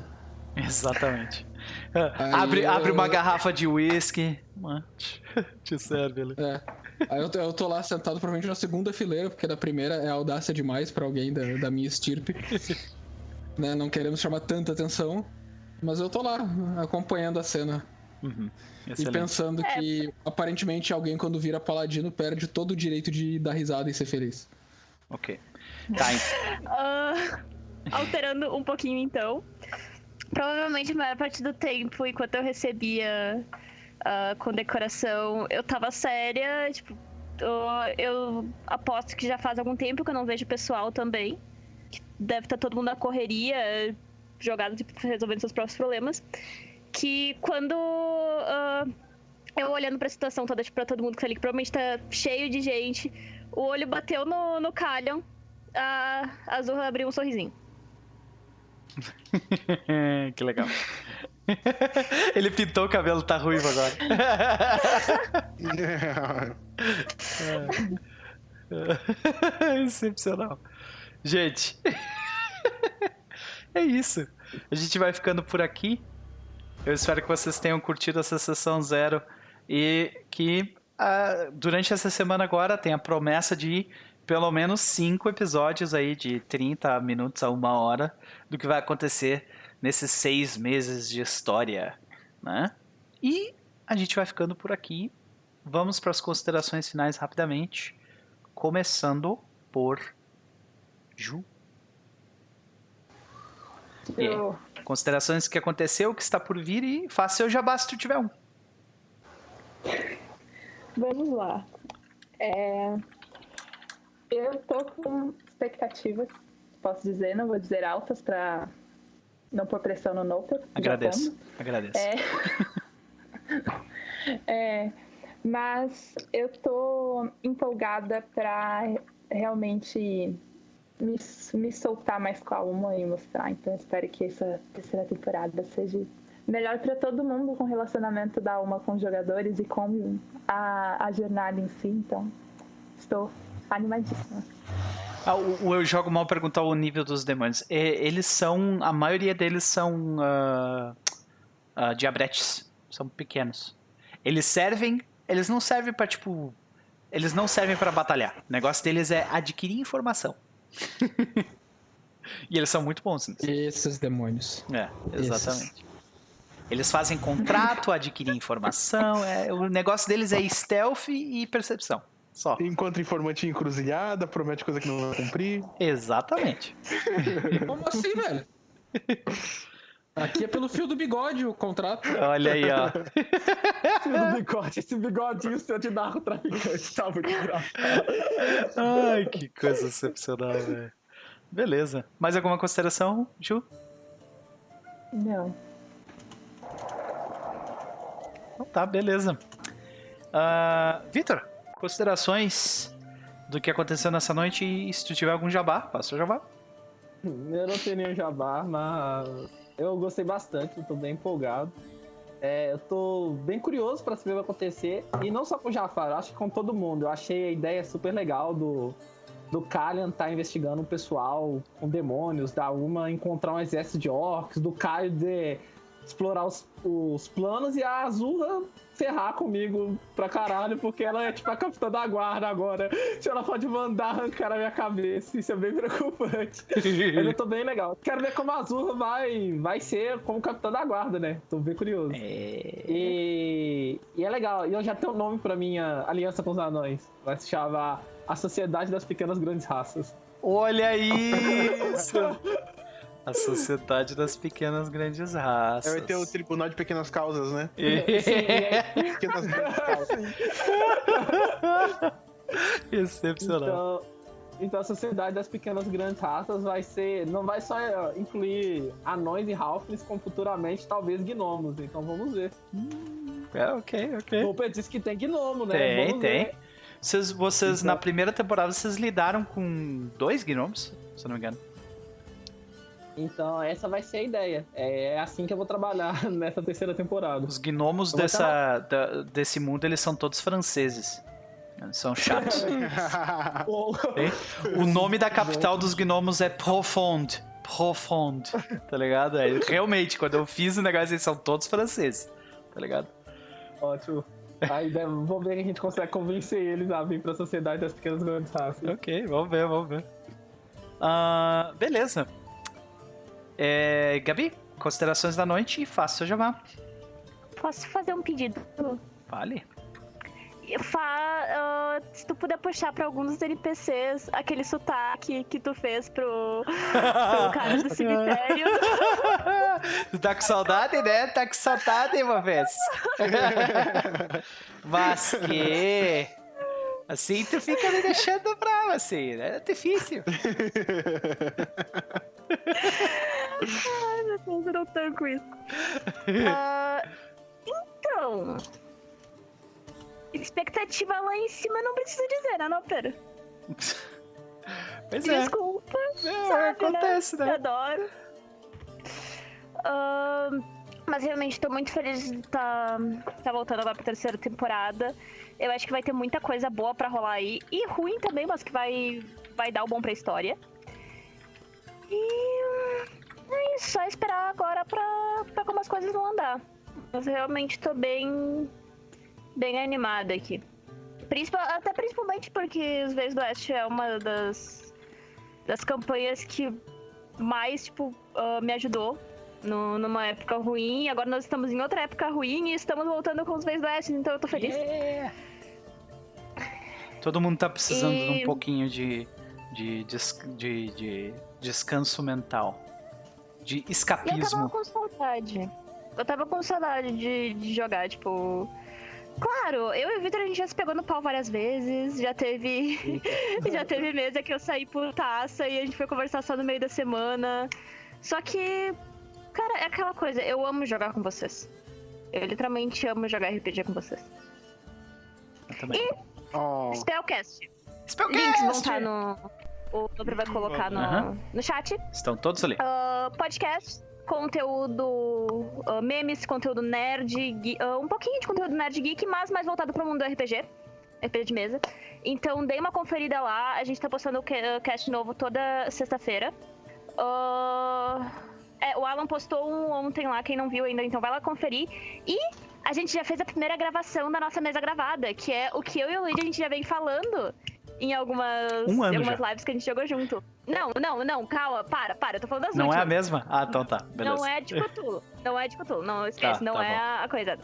Exatamente. Aí abre, eu- abre uma garrafa de whisky. mano, (laughs) Te serve ali. É. Aí eu, tô- eu tô lá sentado provavelmente na segunda fileira, porque da primeira é audácia demais pra alguém da, da minha estirpe. (laughs) né? Não queremos chamar tanta atenção. Mas eu tô lá, acompanhando a cena. Uhum. E pensando É. que aparentemente alguém quando vira paladino perde todo o direito de dar risada e ser feliz. Ok. Tá, (laughs) Ah, alterando um pouquinho então. Provavelmente a maior parte do tempo, enquanto eu recebia a condecoração, eu tava séria, tipo, eu, aposto que já faz algum tempo que eu não vejo o pessoal também. Deve estar todo mundo na correria, jogado, tipo, resolvendo seus próprios problemas. Que quando ah, eu olhando pra situação toda, tipo, pra todo mundo que tá ali, que provavelmente tá cheio de gente, o olho bateu no, no Calion, a Azurra abriu um sorrisinho. (laughs) que legal. (laughs) Ele pintou o cabelo, tá ruivo agora. (laughs) Excepcional. Gente, é isso. A gente vai ficando por aqui. Eu espero que vocês tenham curtido essa sessão zero e que ah, durante essa semana agora tem a promessa de pelo menos cinco episódios aí de 30 minutos a uma hora do que vai acontecer nesses seis meses de história, né? E a gente vai ficando por aqui. Vamos para as considerações finais rapidamente, começando por Ju. Eu- Considerações que aconteceu, que está por vir e faça seu jabá se tu tiver um. Vamos lá. É, Eu tô com expectativas, posso dizer, não vou dizer altas pra não pôr pressão no Noper. Agradeço. Agradeço. É... (laughs) é, mas eu tô empolgada pra realmente me, me soltar mais com a Uma e mostrar. Então espero que essa terceira temporada seja melhor pra todo mundo com o relacionamento da Uma com os jogadores e com a, a jornada em si. Então estou animadíssima. Ah, o, o Eu Jogo Mal perguntou o nível dos demônios. E- eles são. A maioria deles são. ah, ah, diabretes. São pequenos. Eles servem. Eles não servem pra, tipo. Eles não servem pra batalhar. O negócio deles é adquirir informação. (laughs) e eles são muito bons nisso. Esses demônios. É, exatamente. Eles fazem contrato, adquirir informação. É, o negócio deles é stealth e percepção. Só. Encontra informante em encruzilhada, promete coisa que não vai cumprir. Exatamente. (laughs) Como assim, velho? Aqui é pelo fio do bigode o contrato. Olha aí, ó. (laughs) Fio do bigode, esse bigodinho seu de narcotraficante tá muito engraçado. Ai, que coisa excepcional, velho. Beleza. Mais alguma consideração, Ju? Não. Então tá, beleza. Ah, Vitor, considerações do que aconteceu nessa noite e se tu tiver algum jabá, passa o jabá. Eu não tenho nenhum jabá, mas eu gostei bastante, eu tô bem empolgado. É, eu tô bem curioso pra saber o que vai acontecer. E não só com o Jafar, acho que com todo mundo. Eu achei a ideia super legal do, do Kalian estar tá investigando o pessoal com demônios, da Uma encontrar um exército de orcs, do Caio de explorar os, os planos e a Azula ferrar comigo pra caralho, porque ela é tipo a capitã da guarda agora. Se ela pode mandar arrancar a minha cabeça, isso é bem (laughs) preocupante. Mas eu tô bem legal. Quero ver como a Azula vai, vai ser como capitã da guarda, né? Tô bem curioso. É... E, e é legal. E eu já tenho um nome pra minha aliança com os anões. Vai se chamar A Sociedade das Pequenas Grandes Raças. Olha isso! (laughs) A Sociedade das Pequenas Grandes Raças. Vai ter o Tribunal de Pequenas Causas, né? (laughs) Sim, é- Pequenas Grandes Causas. Excepcional. Então, então a sociedade das pequenas grandes raças vai ser. Não vai só eh, incluir anões e halflings, como futuramente talvez gnomos. Então vamos ver. É, ok, ok. O Pedro disse que tem gnomo, né? Tem, Vamos tem. ver. Vocês, vocês Então- na primeira temporada, vocês lidaram com dois gnomos, se eu não me engano. Então essa vai ser a ideia. É assim que eu vou trabalhar (laughs) nessa terceira temporada. Os gnomos dessa, da- desse mundo, eles são todos franceses. Eles São chatos. (laughs) O nome da capital dos gnomos é Profonde. Profonde, tá ligado? É, realmente, quando eu fiz o negócio, eles são todos franceses, tá ligado? Ótimo. Aí deve- vamos ver se a gente consegue convencer eles a vir pra sociedade das pequenas grandes raças. Ok, vamos ver, vamos ver. Ah, beleza. É, Gabi, considerações da noite e faça seu jabá. Posso fazer um pedido? Vale. Fa, ah, se tu puder puxar pra alguns dos NPCs aquele sotaque que tu fez pro, pro (laughs) cara do cemitério. tá com saudade, né? Tá com saudade, uma vez. (laughs) Mas que... Assim tu fica me deixando bravo, assim, né? É difícil. (laughs) Ai, meu Deus, eu não tanco isso. (laughs) Ah, então. Expectativa lá em cima não preciso dizer, né, não, pera? Pois é. Desculpa. É, sabe, acontece, né? né? Eu adoro. Ahn, mas realmente tô muito feliz de estar tá, voltando agora pra terceira temporada. Eu acho que vai ter muita coisa boa pra rolar aí. E ruim também, mas que vai, vai dar o bom pra história. E é só esperar agora pra, pra como as coisas vão andar. Mas realmente tô bem, bem animada aqui. Principal, até principalmente porque os Vezes do Oeste é uma das, das campanhas que mais, tipo, ah, me ajudou no- numa época ruim. Agora nós estamos em outra época ruim e estamos voltando com os Vezes do Oeste, então eu tô feliz. Todo mundo tá precisando de um E- pouquinho de, de, des- de, de descanso mental. De E eu tava escapismo. com saudade. Eu tava com saudade de, de jogar, tipo. Claro, eu e o Victor a gente já se pegou no pau várias vezes, já teve. (laughs) já teve mesa que eu saí por taça e a gente foi conversar só no meio da semana. Só que. Cara, é aquela coisa, eu amo jogar com vocês. Eu literalmente amo jogar RPG com vocês. Eu também. Oh, Spellcast. Spellcast! Links vão estar no. O Dobre vai colocar no, Aham. no chat. Estão todos ali. Ah, podcast, conteúdo ah, memes, conteúdo nerd, ah, um pouquinho de conteúdo nerd geek, mas mais voltado pro mundo do RPG, RPG de mesa. Então dei uma conferida lá, a gente tá postando o ca- cast novo toda sexta-feira. Ah, é, o Alan postou um ontem lá, quem não viu ainda, então vai lá conferir. E a a gente já fez a primeira gravação da nossa mesa gravada, que é o que eu e o Luigi a gente já vem falando em algumas, Um ano algumas já. lives que a gente jogou junto. Não, não, não, calma, para, para, eu tô falando das Não é a últimas. mesma? Ah, então tá. Beleza. Não é de (laughs) Cthulhu. Não é de Cthulhu. Não esquece, Tá, não tá é bom. a, coisa.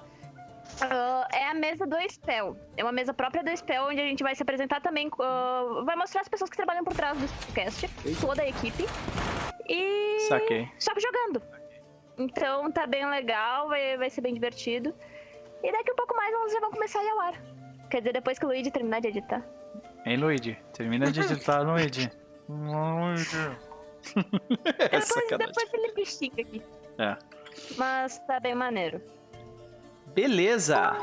Ah, é a mesa do Spell. É uma mesa própria do Spell, onde a gente vai se apresentar também. ah, vai mostrar as pessoas que trabalham por trás do podcast, toda a equipe. E. Saquei. Só que jogando. Então tá bem legal, vai, vai ser bem divertido. E daqui um pouco mais elas já vão começar a ir ao ar. Quer dizer, depois que o Luigi terminar de editar. Hein, Luigi? Termina de (laughs) editar, Luigi. Luigi. (laughs) é depois, sacanagem. depois ele xinga aqui. É. Mas tá bem maneiro. Beleza.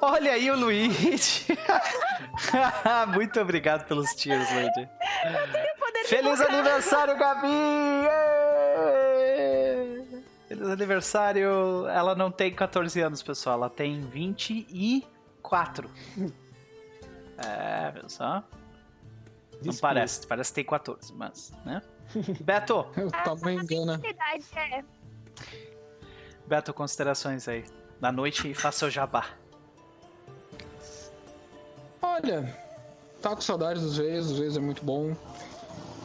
Olha aí o Luigi. (laughs) Muito obrigado pelos tiros, Luigi. Feliz aniversário, Gabi! Feliz aniversário. Ela não tem 14 anos, pessoal. Ela tem 24. É, viu só? Não parece. Parece que tem 14, mas, né? (laughs) Beto, O tamanho engana. É. Beto, considerações aí. Da noite e faça o jabá. Olha, tá com saudades dos vezes, os vezes é muito bom.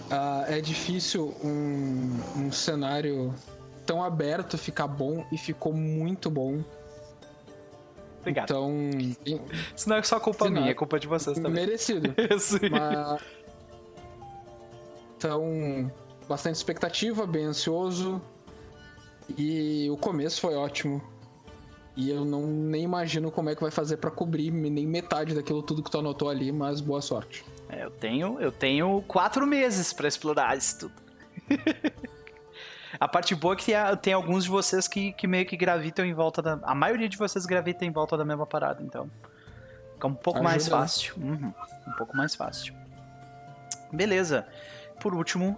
Ah, é difícil um, um cenário tão aberto ficar bom e ficou muito bom. Obrigado. Então, Isso não é só culpa De minha, é culpa de vocês também. merecido. (laughs) Isso. Mas... Então, bastante expectativa, bem ansioso. E o começo foi ótimo. E eu não nem imagino como é que vai fazer pra cobrir nem metade daquilo tudo que tu anotou ali, mas boa sorte. É, eu tenho, eu tenho quatro meses pra explorar isso tudo. (laughs) A parte boa é que tem, alguns de vocês que, que meio que gravitam em volta da. A maioria de vocês gravita em volta da mesma parada, então. Fica um pouco mais Ajuda, né? fácil. Uhum, um pouco mais fácil. Beleza. Por último,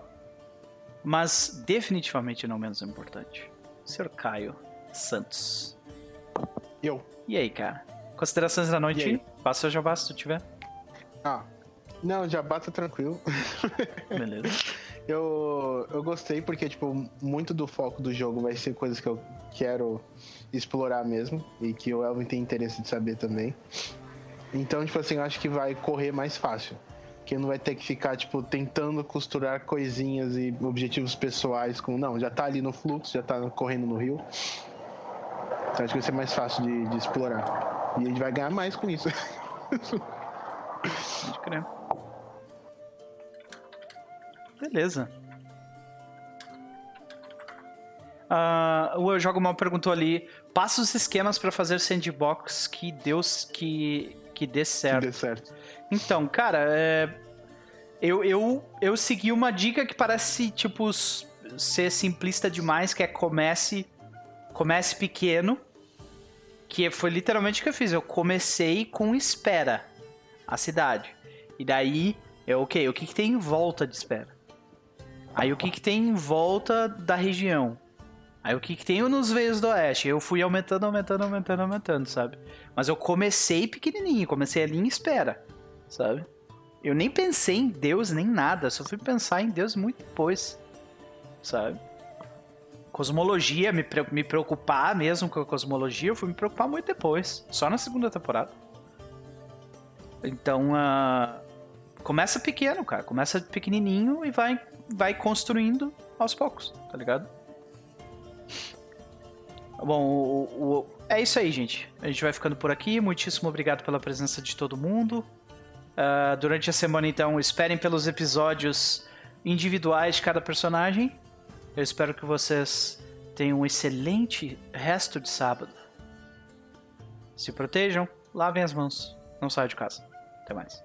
mas definitivamente não menos importante, Sr. Caio Santos. Eu. E aí, cara? Considerações da noite? Passa o jabá se tu tiver. Ah. Não, já bata tranquilo. Beleza. (laughs) Eu, eu gostei porque, tipo, muito do foco do jogo vai ser coisas que eu quero explorar mesmo. E que o Elvin tem interesse de saber também. Então, tipo assim, eu acho que vai correr mais fácil. Que não vai ter que ficar, tipo, tentando costurar coisinhas e objetivos pessoais com. Não, já tá ali no fluxo, já tá correndo no rio. Então acho que vai ser mais fácil de, de explorar. E a gente vai ganhar mais com isso. Pode crer. Beleza. Ah, o Eu Jogo Mal perguntou ali: passa os esquemas pra fazer sandbox que Deus que, que dê certo. der certo. Então, cara, é, eu, eu, eu segui uma dica que parece, tipo, ser simplista demais, que é comece, comece pequeno, que foi literalmente o que eu fiz. Eu comecei com espera a cidade. E daí, eu, ok, o que, que tem em volta de espera? Aí o que, que tem em volta da região? Aí o que, que tem nos veios do oeste? Eu fui aumentando, aumentando, aumentando, aumentando, sabe? Mas eu comecei pequenininho, comecei ali em espera, sabe? Eu nem pensei em Deus nem nada, só fui pensar em Deus muito depois, sabe? Cosmologia, me, me preocupar mesmo com a cosmologia, eu fui me preocupar muito depois, só na segunda temporada. Então, ah, começa pequeno, cara, começa pequenininho e vai, vai construindo aos poucos, tá ligado? Bom, o- o- é isso aí, gente. A gente vai ficando por aqui. Muitíssimo obrigado pela presença de todo mundo. Ah, durante a semana, então, esperem pelos episódios individuais de cada personagem. Eu espero que vocês tenham um excelente resto de sábado. Se protejam, lavem as mãos. Não saiam de casa. Até mais.